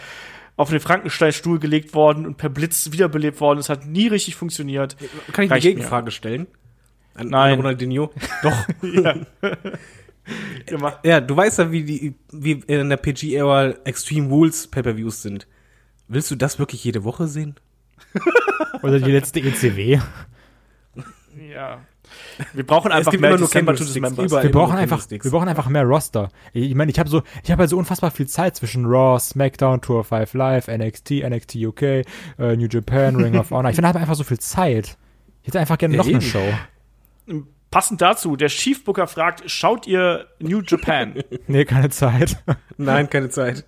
auf den Frankenstein-Stuhl gelegt worden und per Blitz wiederbelebt worden. Es hat nie richtig funktioniert. Kann ich eine Reicht Gegenfrage stellen? An, Nein. An Ronaldinho? Doch. Gemacht. ja, du weißt ja, wie die, wie in der PG-Ära Extreme Rules Pay-Per-Views sind. Willst du das wirklich jede Woche sehen? Oder die letzte ECW. Ja. Wir brauchen einfach gibt mehr immer nur December to überall. Wir brauchen einfach, wir brauchen einfach mehr Roster. Ich meine, ich habe so, ich habe halt so unfassbar viel Zeit zwischen Raw, SmackDown, Tour 5 Live, NXT, NXT UK, äh, New Japan, Ring of Honor. Ich finde, ich habe einfach so viel Zeit. Ich hätte einfach gerne Ja, noch eine eben. Show. Passend dazu, der Chiefbooker fragt, schaut ihr New Japan? Nee, keine Zeit. Nein, keine Zeit.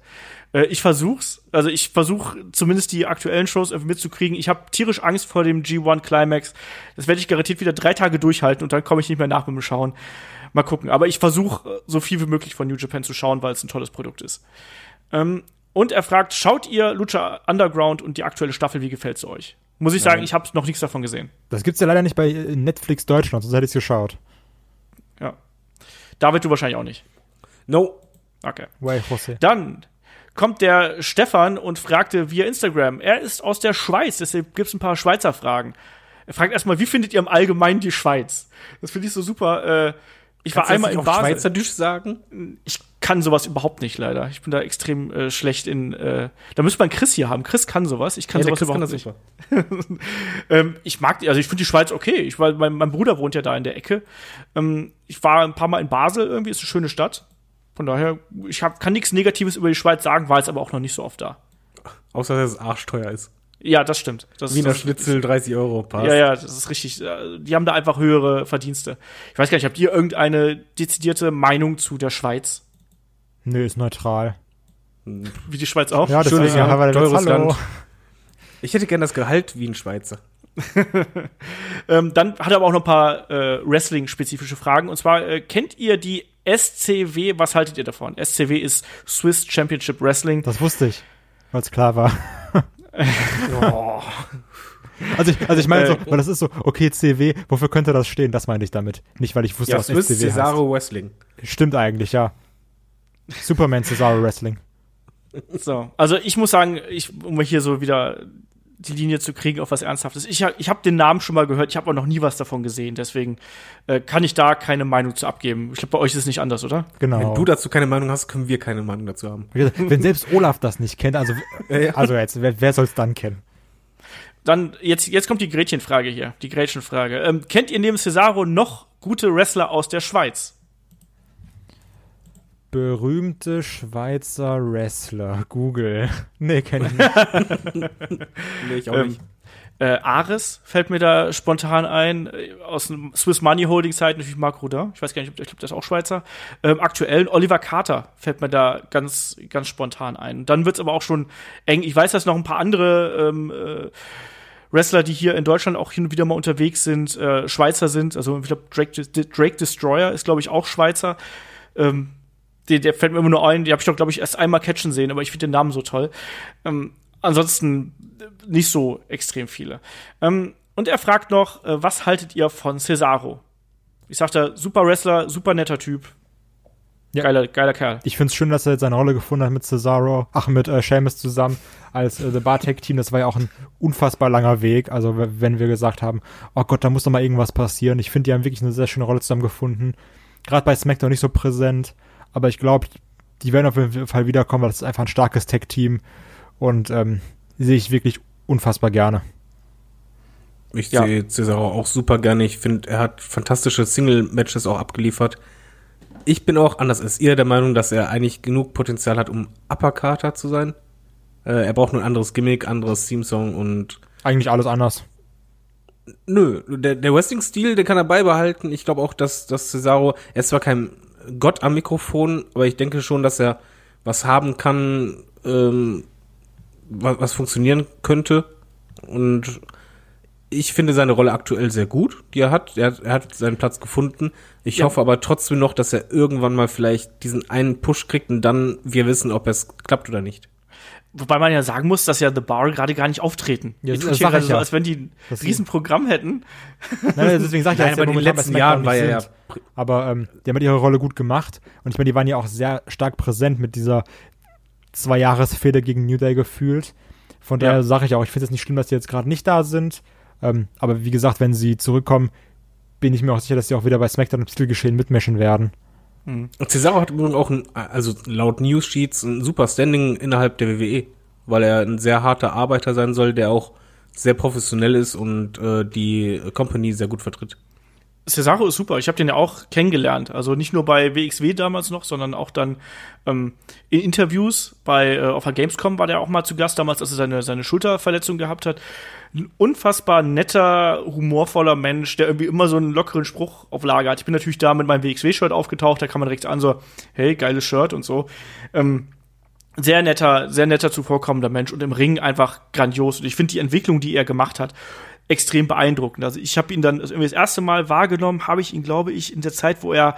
Äh, ich versuch's. Also ich versuche zumindest die aktuellen Shows irgendwie mitzukriegen. Ich habe tierisch Angst vor dem G1 Climax. Das werde ich garantiert wieder drei Tage durchhalten und dann komme ich nicht mehr nach mit dem Schauen. Mal gucken. Aber ich versuche so viel wie möglich von New Japan zu schauen, weil es ein tolles Produkt ist. Ähm, und er fragt, schaut ihr Lucha Underground und die aktuelle Staffel, wie gefällt's euch? Muss ich sagen, Nein. ich habe noch nichts davon gesehen. Das gibt's ja leider nicht bei äh, Netflix Deutschland, sonst hätte ich's geschaut. Ja. David, du wahrscheinlich auch nicht. No. Okay. Way, Jose. Dann kommt der Stefan und fragte via Instagram. Er ist aus der Schweiz, deshalb gibt's ein paar Schweizer Fragen. Er fragt erstmal, wie findet ihr im Allgemeinen die Schweiz? Das finde ich so super. Äh, ich war Kannst einmal in Basel. Schweizerdeutsch sagen? Ich kann sowas überhaupt nicht, leider. Ich bin da extrem äh, schlecht in. Äh, da müsste man Chris hier haben. Chris kann sowas. Ich kann Ja, sowas kann überhaupt das nicht. Ähm, ich mag, die- also ich finde die Schweiz okay. Ich war, mein, mein Bruder wohnt ja da in der Ecke. Ähm, ich war ein paar Mal in Basel, irgendwie ist eine schöne Stadt. Von daher, ich hab, kann nichts Negatives über die Schweiz sagen, war jetzt aber auch noch nicht so oft da. Außer, dass es arschteuer ist. Ja, das stimmt. Das, Wiener das, Schnitzel, 30 Euro, passt. Ja, ja, das ist richtig. Äh, Die haben da einfach höhere Verdienste. Ich weiß gar nicht, habt ihr irgendeine dezidierte Meinung zu der Schweiz? Nö, ist neutral. Wie die Schweiz auch? Ja, das ist ja, aber teures. Land. Ich hätte gern das Gehalt wie ein Schweizer. Ähm, dann hat er aber auch noch ein paar äh, Wrestling-spezifische Fragen. Und zwar, äh, kennt ihr die SCW? Was haltet ihr davon? SCW ist Swiss Championship Wrestling. Das wusste ich, weil es klar war. Also ich, also ich meine so, Äh, weil das ist so, okay, CW, wofür könnte das stehen? Das meinte ich damit. Nicht, weil ich wusste, Ja, was Swiss SCW Cesaro Wrestling. heißt. Stimmt eigentlich, ja. Superman Cesaro Wrestling. So, also ich muss sagen, ich, um hier so wieder die Linie zu kriegen auf was Ernsthaftes. Ich, hab- ich habe den Namen schon mal gehört, ich habe aber noch nie was davon gesehen, deswegen äh, kann ich da keine Meinung zu abgeben. Ich glaube, bei euch ist es nicht anders, oder? Genau. Wenn du dazu keine Meinung hast, können wir keine Meinung dazu haben. Wenn selbst Olaf das nicht kennt, also, also jetzt, wer, wer soll es dann kennen? Dann, jetzt, jetzt kommt die Gretchenfrage hier, die Gretchenfrage. Ähm, kennt ihr neben Cesaro noch gute Wrestler aus der Schweiz? Berühmte Schweizer Wrestler. Google. Nee, kenn ich nicht. Nee, ich auch Ähm, nicht. Äh, Ares fällt mir da spontan ein, äh, aus dem Swiss Money Holding Zeit natürlich Marc Rodin. Ich weiß gar nicht, ob ich glaube, der ist auch Schweizer. Ähm, aktuell Oliver Carter fällt mir da ganz, ganz spontan ein. Dann wird's aber auch schon eng. Ich weiß, dass noch ein paar andere ähm, äh, Wrestler, die hier in Deutschland auch hin und wieder mal unterwegs sind, äh, Schweizer sind. Also ich glaube, Drake, Drake Destroyer ist, glaube ich, auch Schweizer. Ähm, der, der fällt mir immer nur ein, die habe ich doch, glaube ich, erst einmal catchen sehen, aber ich finde den Namen so toll. Ähm, ansonsten nicht so extrem viele. Ähm, und er fragt noch, äh, was haltet ihr von Cesaro? Ich sagte, super Wrestler, super netter Typ. Ja. Geiler, geiler Kerl. Ich finde es schön, dass er jetzt seine Rolle gefunden hat mit Cesaro, ach, mit äh, Sheamus zusammen als äh, The Bartek Team. Das war ja auch ein unfassbar langer Weg. Also, wenn wir gesagt haben, oh Gott, da muss doch mal irgendwas passieren. Ich finde, die haben wirklich eine sehr schöne Rolle zusammen gefunden. Gerade bei SmackDown nicht so präsent. Aber ich glaube, die werden auf jeden Fall wiederkommen, weil das ist einfach ein starkes Tech-Team. Und ähm, sehe ich wirklich unfassbar gerne. Ich Ja. sehe Cesaro auch super gerne. Ich finde, er hat fantastische Single-Matches auch abgeliefert. Ich bin auch, anders als ihr, der Meinung, dass er eigentlich genug Potenzial hat, um Uppercarter zu sein. Äh, er braucht nur ein anderes Gimmick, anderes Theme-Song und Eigentlich alles anders. Nö, der, der Wrestling-Stil, den kann er beibehalten. Ich glaube auch, dass, dass Cesaro, er ist zwar kein Gott am Mikrofon, aber ich denke schon, dass er was haben kann, ähm, was, was funktionieren könnte. Und ich finde seine Rolle aktuell sehr gut, die er hat. Er, hat- er hat seinen Platz gefunden. Ich Ja. hoffe aber trotzdem noch, dass er irgendwann mal vielleicht diesen einen Push kriegt und dann wir wissen, ob es klappt oder nicht. Wobei man ja sagen muss, dass ja The Bar gerade gar nicht auftreten. Ja, Die das sag gerade ich so, ja. als wenn die ein Das- Riesenprogramm hätten. Nein, deswegen sage ich, sie aber in den letzten Jahren war ja. Aber ähm, die haben halt ihre Rolle gut gemacht. Und ich meine, die waren ja auch sehr stark präsent mit dieser zwei Jahresfehde gegen New Day gefühlt. Von Ja. daher sage ich auch, ich finde es nicht schlimm, dass die jetzt gerade nicht da sind. Ähm, aber wie gesagt, wenn sie zurückkommen, bin ich mir auch sicher, dass sie auch wieder bei SmackDown im Titelgeschehen mitmischen werden. Und Cesaro hat übrigens auch, ein, also laut News Sheets, ein super Standing innerhalb der WWE, weil er ein sehr harter Arbeiter sein soll, der auch sehr professionell ist und äh, die Company sehr gut vertritt. Cesaro ist super. Ich habe den ja auch kennengelernt. Also nicht nur bei WXW damals noch, sondern auch dann ähm, in Interviews bei äh, auf der Gamescom war der auch mal zu Gast damals, als er seine seine Schulterverletzung gehabt hat. Ein unfassbar netter, humorvoller Mensch, der irgendwie immer so einen lockeren Spruch auf Lager hat. Ich bin natürlich da mit meinem WXW-Shirt aufgetaucht. Da kann man direkt an so, hey, geiles Shirt und so. Ähm, sehr netter, sehr netter zuvorkommender Mensch und im Ring einfach grandios. Und ich finde die Entwicklung, die er gemacht hat, extrem beeindruckend. Also ich habe ihn dann also irgendwie das erste Mal wahrgenommen, habe ich ihn, glaube ich, in der Zeit, wo er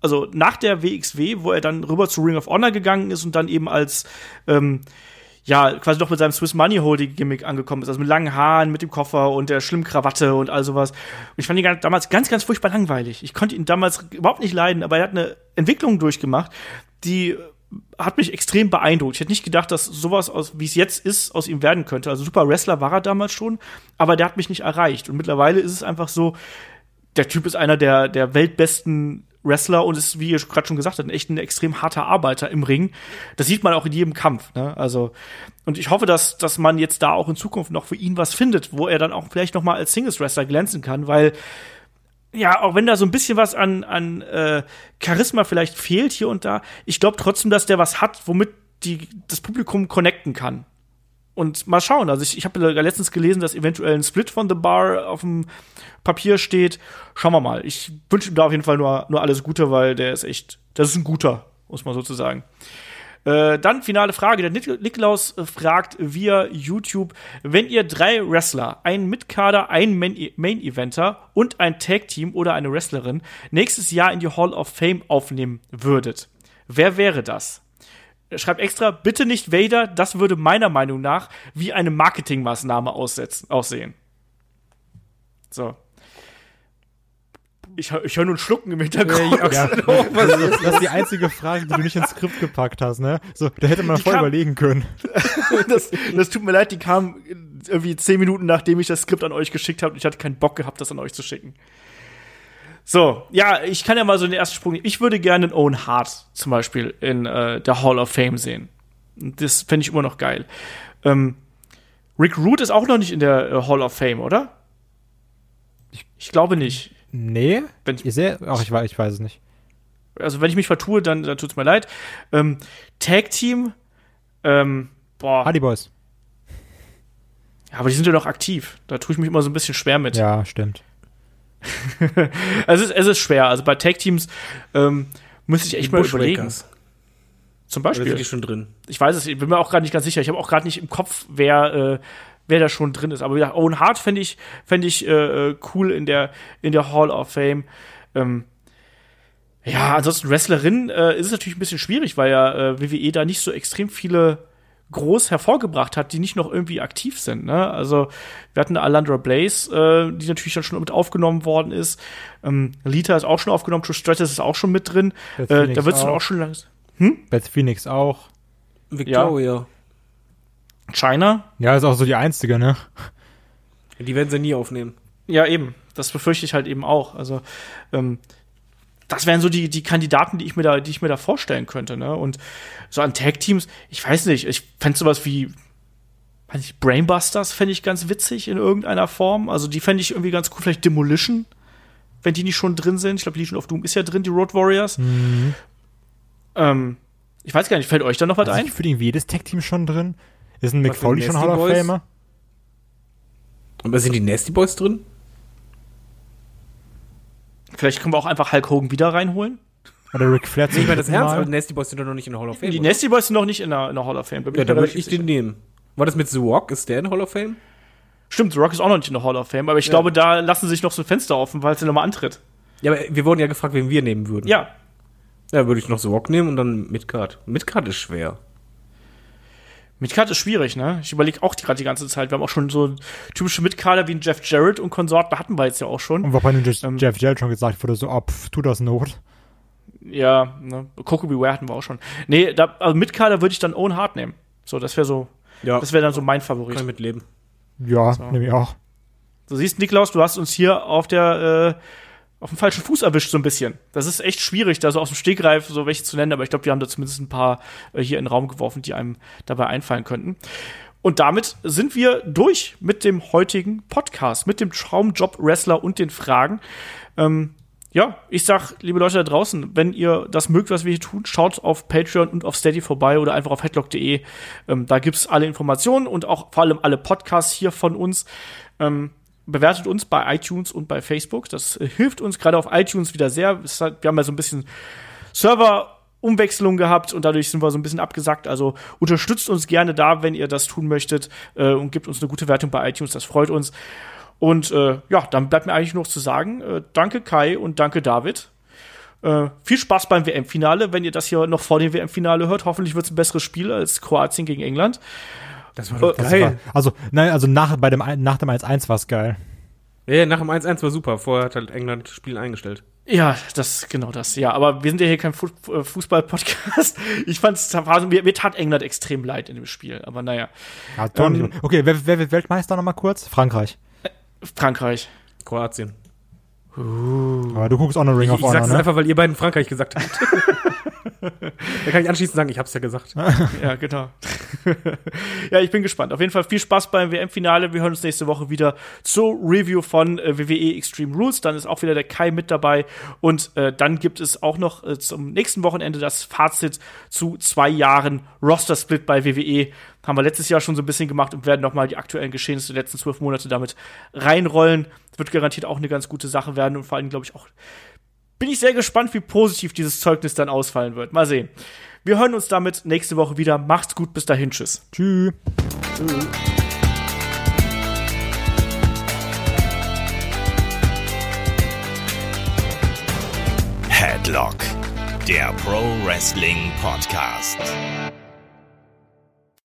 also nach der WXW, wo er dann rüber zu Ring of Honor gegangen ist und dann eben als ähm, ja, quasi doch mit seinem Swiss Money Holding Gimmick angekommen ist, also mit langen Haaren, mit dem Koffer und der schlimmen Krawatte und all sowas. Und ich fand ihn damals ganz, ganz furchtbar langweilig. Ich konnte ihn damals überhaupt nicht leiden, aber er hat eine Entwicklung durchgemacht, die hat mich extrem beeindruckt. Ich hätte nicht gedacht, dass sowas aus, wie es jetzt ist, aus ihm werden könnte. Also super Wrestler war er damals schon, aber der hat mich nicht erreicht. Und mittlerweile ist es einfach so, der Typ ist einer der, der weltbesten Wrestler und ist, wie ihr gerade schon gesagt habt, echt ein extrem harter Arbeiter im Ring. Das sieht man auch in jedem Kampf. Ne? Also, und ich hoffe, dass, dass man jetzt da auch in Zukunft noch für ihn was findet, wo er dann auch vielleicht noch mal als Singles-Wrestler glänzen kann, weil ja, auch wenn da so ein bisschen was an, an äh, Charisma vielleicht fehlt hier und da, ich glaube trotzdem, dass der was hat, womit die, das Publikum connecten kann. Und mal schauen. Also ich, ich habe letztens gelesen, dass eventuell ein Split von The Bar auf dem Papier steht. Schauen wir mal. Ich wünsche ihm da auf jeden Fall nur, nur alles Gute, weil der ist echt, das ist ein guter, muss man sozusagen. Äh, dann finale Frage. Der Nik Niklaus äh, fragt via YouTube, wenn ihr drei Wrestler, einen Mitkader, einen Main- Main-Eventer und ein Tag-Team oder eine Wrestlerin nächstes Jahr in die Hall of Fame aufnehmen würdet, wer wäre das? Er schreibt extra, bitte nicht Vader, das würde meiner Meinung nach wie eine Marketingmaßnahme aussetzen, aussehen. So. Ich, ich höre nur ein Schlucken im Hintergrund. Ja, das, das ist die einzige Frage, die du nicht ins Skript gepackt hast, ne? So, da hätte man Die voll kam- überlegen können. das, das tut mir leid, die kam irgendwie zehn Minuten, nachdem ich das Skript an euch geschickt habe ich hatte keinen Bock gehabt, das an euch zu schicken. So, ja, ich kann ja mal so den ersten Sprung. Ich würde gerne einen Owen Hart zum Beispiel in äh, der Hall of Fame sehen. Das fände ich immer noch geil. Ähm, Rick Root ist auch noch nicht in der äh, Hall of Fame, oder? Ich, ich glaube nicht. Nee? Wenn- Ihr seht, ach, ich weiß, ich weiß es nicht. Also, wenn ich mich vertue, dann, dann tut's mir leid. Ähm, Tag Team, ähm, boah. Hardy Boys. Ja, aber die sind ja noch aktiv. Da tue ich mich immer so ein bisschen schwer mit. Ja, stimmt. Also es ist, es ist schwer. Also bei Tag-Teams ähm, müsste ich echt mal überlegen. Zum Oder sind Beispiel. die schon drin? Ich weiß es, ich bin mir auch gerade nicht ganz sicher. Ich habe auch gerade nicht im Kopf, wer, äh, wer da schon drin ist. Aber ja, Owen Hart fände ich, fänd ich äh, äh, cool in der, in der Hall of Fame. Ähm, ja, ansonsten Wrestlerin äh, ist es natürlich ein bisschen schwierig, weil ja äh, WWE da nicht so extrem viele groß hervorgebracht hat, die nicht noch irgendwie aktiv sind. Ne? Also wir hatten Alandra Blaze, äh, die natürlich dann schon mit aufgenommen worden ist. Ähm, Lita ist auch schon aufgenommen, Trish Stratus ist auch schon mit drin. Äh, da wird es dann auch. auch schon langsam. Beth Phoenix auch. Victoria. China, Ja, ist auch so die einzige, ne? Die werden sie nie aufnehmen. Ja, eben. Das befürchte ich halt eben auch. Also, ähm, das wären so die, die Kandidaten, die ich mir da, die ich mir da vorstellen könnte, ne? Und so an Tag-Teams, ich weiß nicht, ich fände sowas wie, weiß ich, Brainbusters fände ich ganz witzig in irgendeiner Form. Also, die fände ich irgendwie ganz cool. Vielleicht Demolition, wenn die nicht schon drin sind. Ich glaube, Legion of Doom ist ja drin, die Road Warriors. Ähm, ich weiß gar nicht, fällt euch da noch was Also ein? ich für jedes Tech-Team schon drin. Ist ein Was Mick Foley sind schon Hall of? Famer? Aber sind die Nasty Boys drin? Vielleicht können wir auch einfach Hulk Hogan wieder reinholen. Oder Ric Flair Ich meine das ernst, aber die Nasty Boys sind doch noch nicht in der Hall of Fame. Die oder? Nasty Boys sind noch nicht in der, in der Hall of Fame. Da bin ja, ich mir würde relativ ich den nehmen. War das mit The Rock? Ist der in Hall of Fame? Stimmt, The Rock ist auch noch nicht in der Hall of Fame, aber ich Ja. glaube, da lassen sich noch so ein Fenster offen, weil es nochmal antritt. Ja, aber wir wurden ja gefragt, wen wir nehmen würden. Ja, Ja, würde ich noch The Rock nehmen und dann Midcard. Midcard ist schwer. Midcard ist schwierig, ne? Ich überlege auch gerade die ganze Zeit. Wir haben auch schon so typische Midcarder wie ein Jeff Jarrett und Konsorten, hatten wir jetzt ja auch schon. Und wobei nun Jeff, Ähm, Jeff Jarrett schon gesagt wurde, so, pff, tu das Not. Ja, ne? Coco Beware hatten wir auch schon. Nee, da, also Midcarder würde ich dann Owen Hart nehmen. So, das wäre so, Ja, das wäre dann so mein kann ich Favorit. mit leben. Ja, So. nehme ich auch. Du siehst, Niklaus, du hast uns hier auf der, äh, auf dem falschen Fuß erwischt, so ein bisschen. Das ist echt schwierig, da so aus dem Stegreif so welche zu nennen, aber ich glaube, wir haben da zumindest ein paar äh, hier in den Raum geworfen, die einem dabei einfallen könnten. Und damit sind wir durch mit dem heutigen Podcast, mit dem Traumjob Wrestler und den Fragen. Ähm, ja, ich sag, liebe Leute da draußen, wenn ihr das mögt, was wir hier tun, schaut auf Patreon und auf Steady vorbei oder einfach auf headlock.de. Ähm, da gibt's alle Informationen und auch vor allem alle Podcasts hier von uns. Ähm, bewertet uns bei iTunes und bei Facebook. Das äh, hilft uns gerade auf iTunes wieder sehr. Hat, wir haben ja so ein bisschen Server-Umwechslung gehabt und dadurch sind wir so ein bisschen abgesackt. Also unterstützt uns gerne da, wenn ihr das tun möchtet äh, und gebt uns eine gute Wertung bei iTunes. Das freut uns. Und äh, ja, dann bleibt mir eigentlich nur noch zu sagen, äh, danke Kai und danke David. Äh, viel Spaß beim WM-Finale, wenn ihr das hier noch vor dem WM-Finale hört. Hoffentlich wird es ein besseres Spiel als Kroatien gegen England. Das war doch Das geil. War, also, nein, also nach, bei dem, nach dem 1-1 war es geil. Ja, ja, nach dem 1-1 war super. Vorher hat halt England das Spiel eingestellt. Ja, das genau das. Ja, aber wir sind ja hier kein Fu äh, Fußball-Podcast. Ich fand's, mir, mir tat England extrem leid in dem Spiel. Aber naja, Ja, Ähm. Okay, wer, wer wird Weltmeister nochmal kurz? Frankreich. Frankreich. Kroatien. Aber du guckst auch noch Ring Ich, of ich Honor, sag's ne? einfach, weil ihr beiden Frankreich gesagt habt. da kann ich anschließend sagen, ich hab's ja gesagt. Ja, genau. ja, ich bin gespannt. Auf jeden Fall viel Spaß beim WM-Finale. Wir hören uns nächste Woche wieder zur Review von äh, WWE Extreme Rules. Dann ist auch wieder der Kai mit dabei. Und äh, dann gibt es auch noch äh, zum nächsten Wochenende das Fazit zu zwei Jahren Roster-Split bei WWE. Haben wir letztes Jahr schon so ein bisschen gemacht und werden nochmal die aktuellen Geschehnisse der letzten zwölf Monate damit reinrollen. Wird garantiert auch eine ganz gute Sache werden und vor allem, glaube ich, auch bin ich sehr gespannt, wie positiv dieses Zeugnis dann ausfallen wird. Mal sehen. Wir hören uns damit nächste Woche wieder. Macht's gut, bis dahin, tschüss. Tschüss. Headlock, der Pro Wrestling Podcast.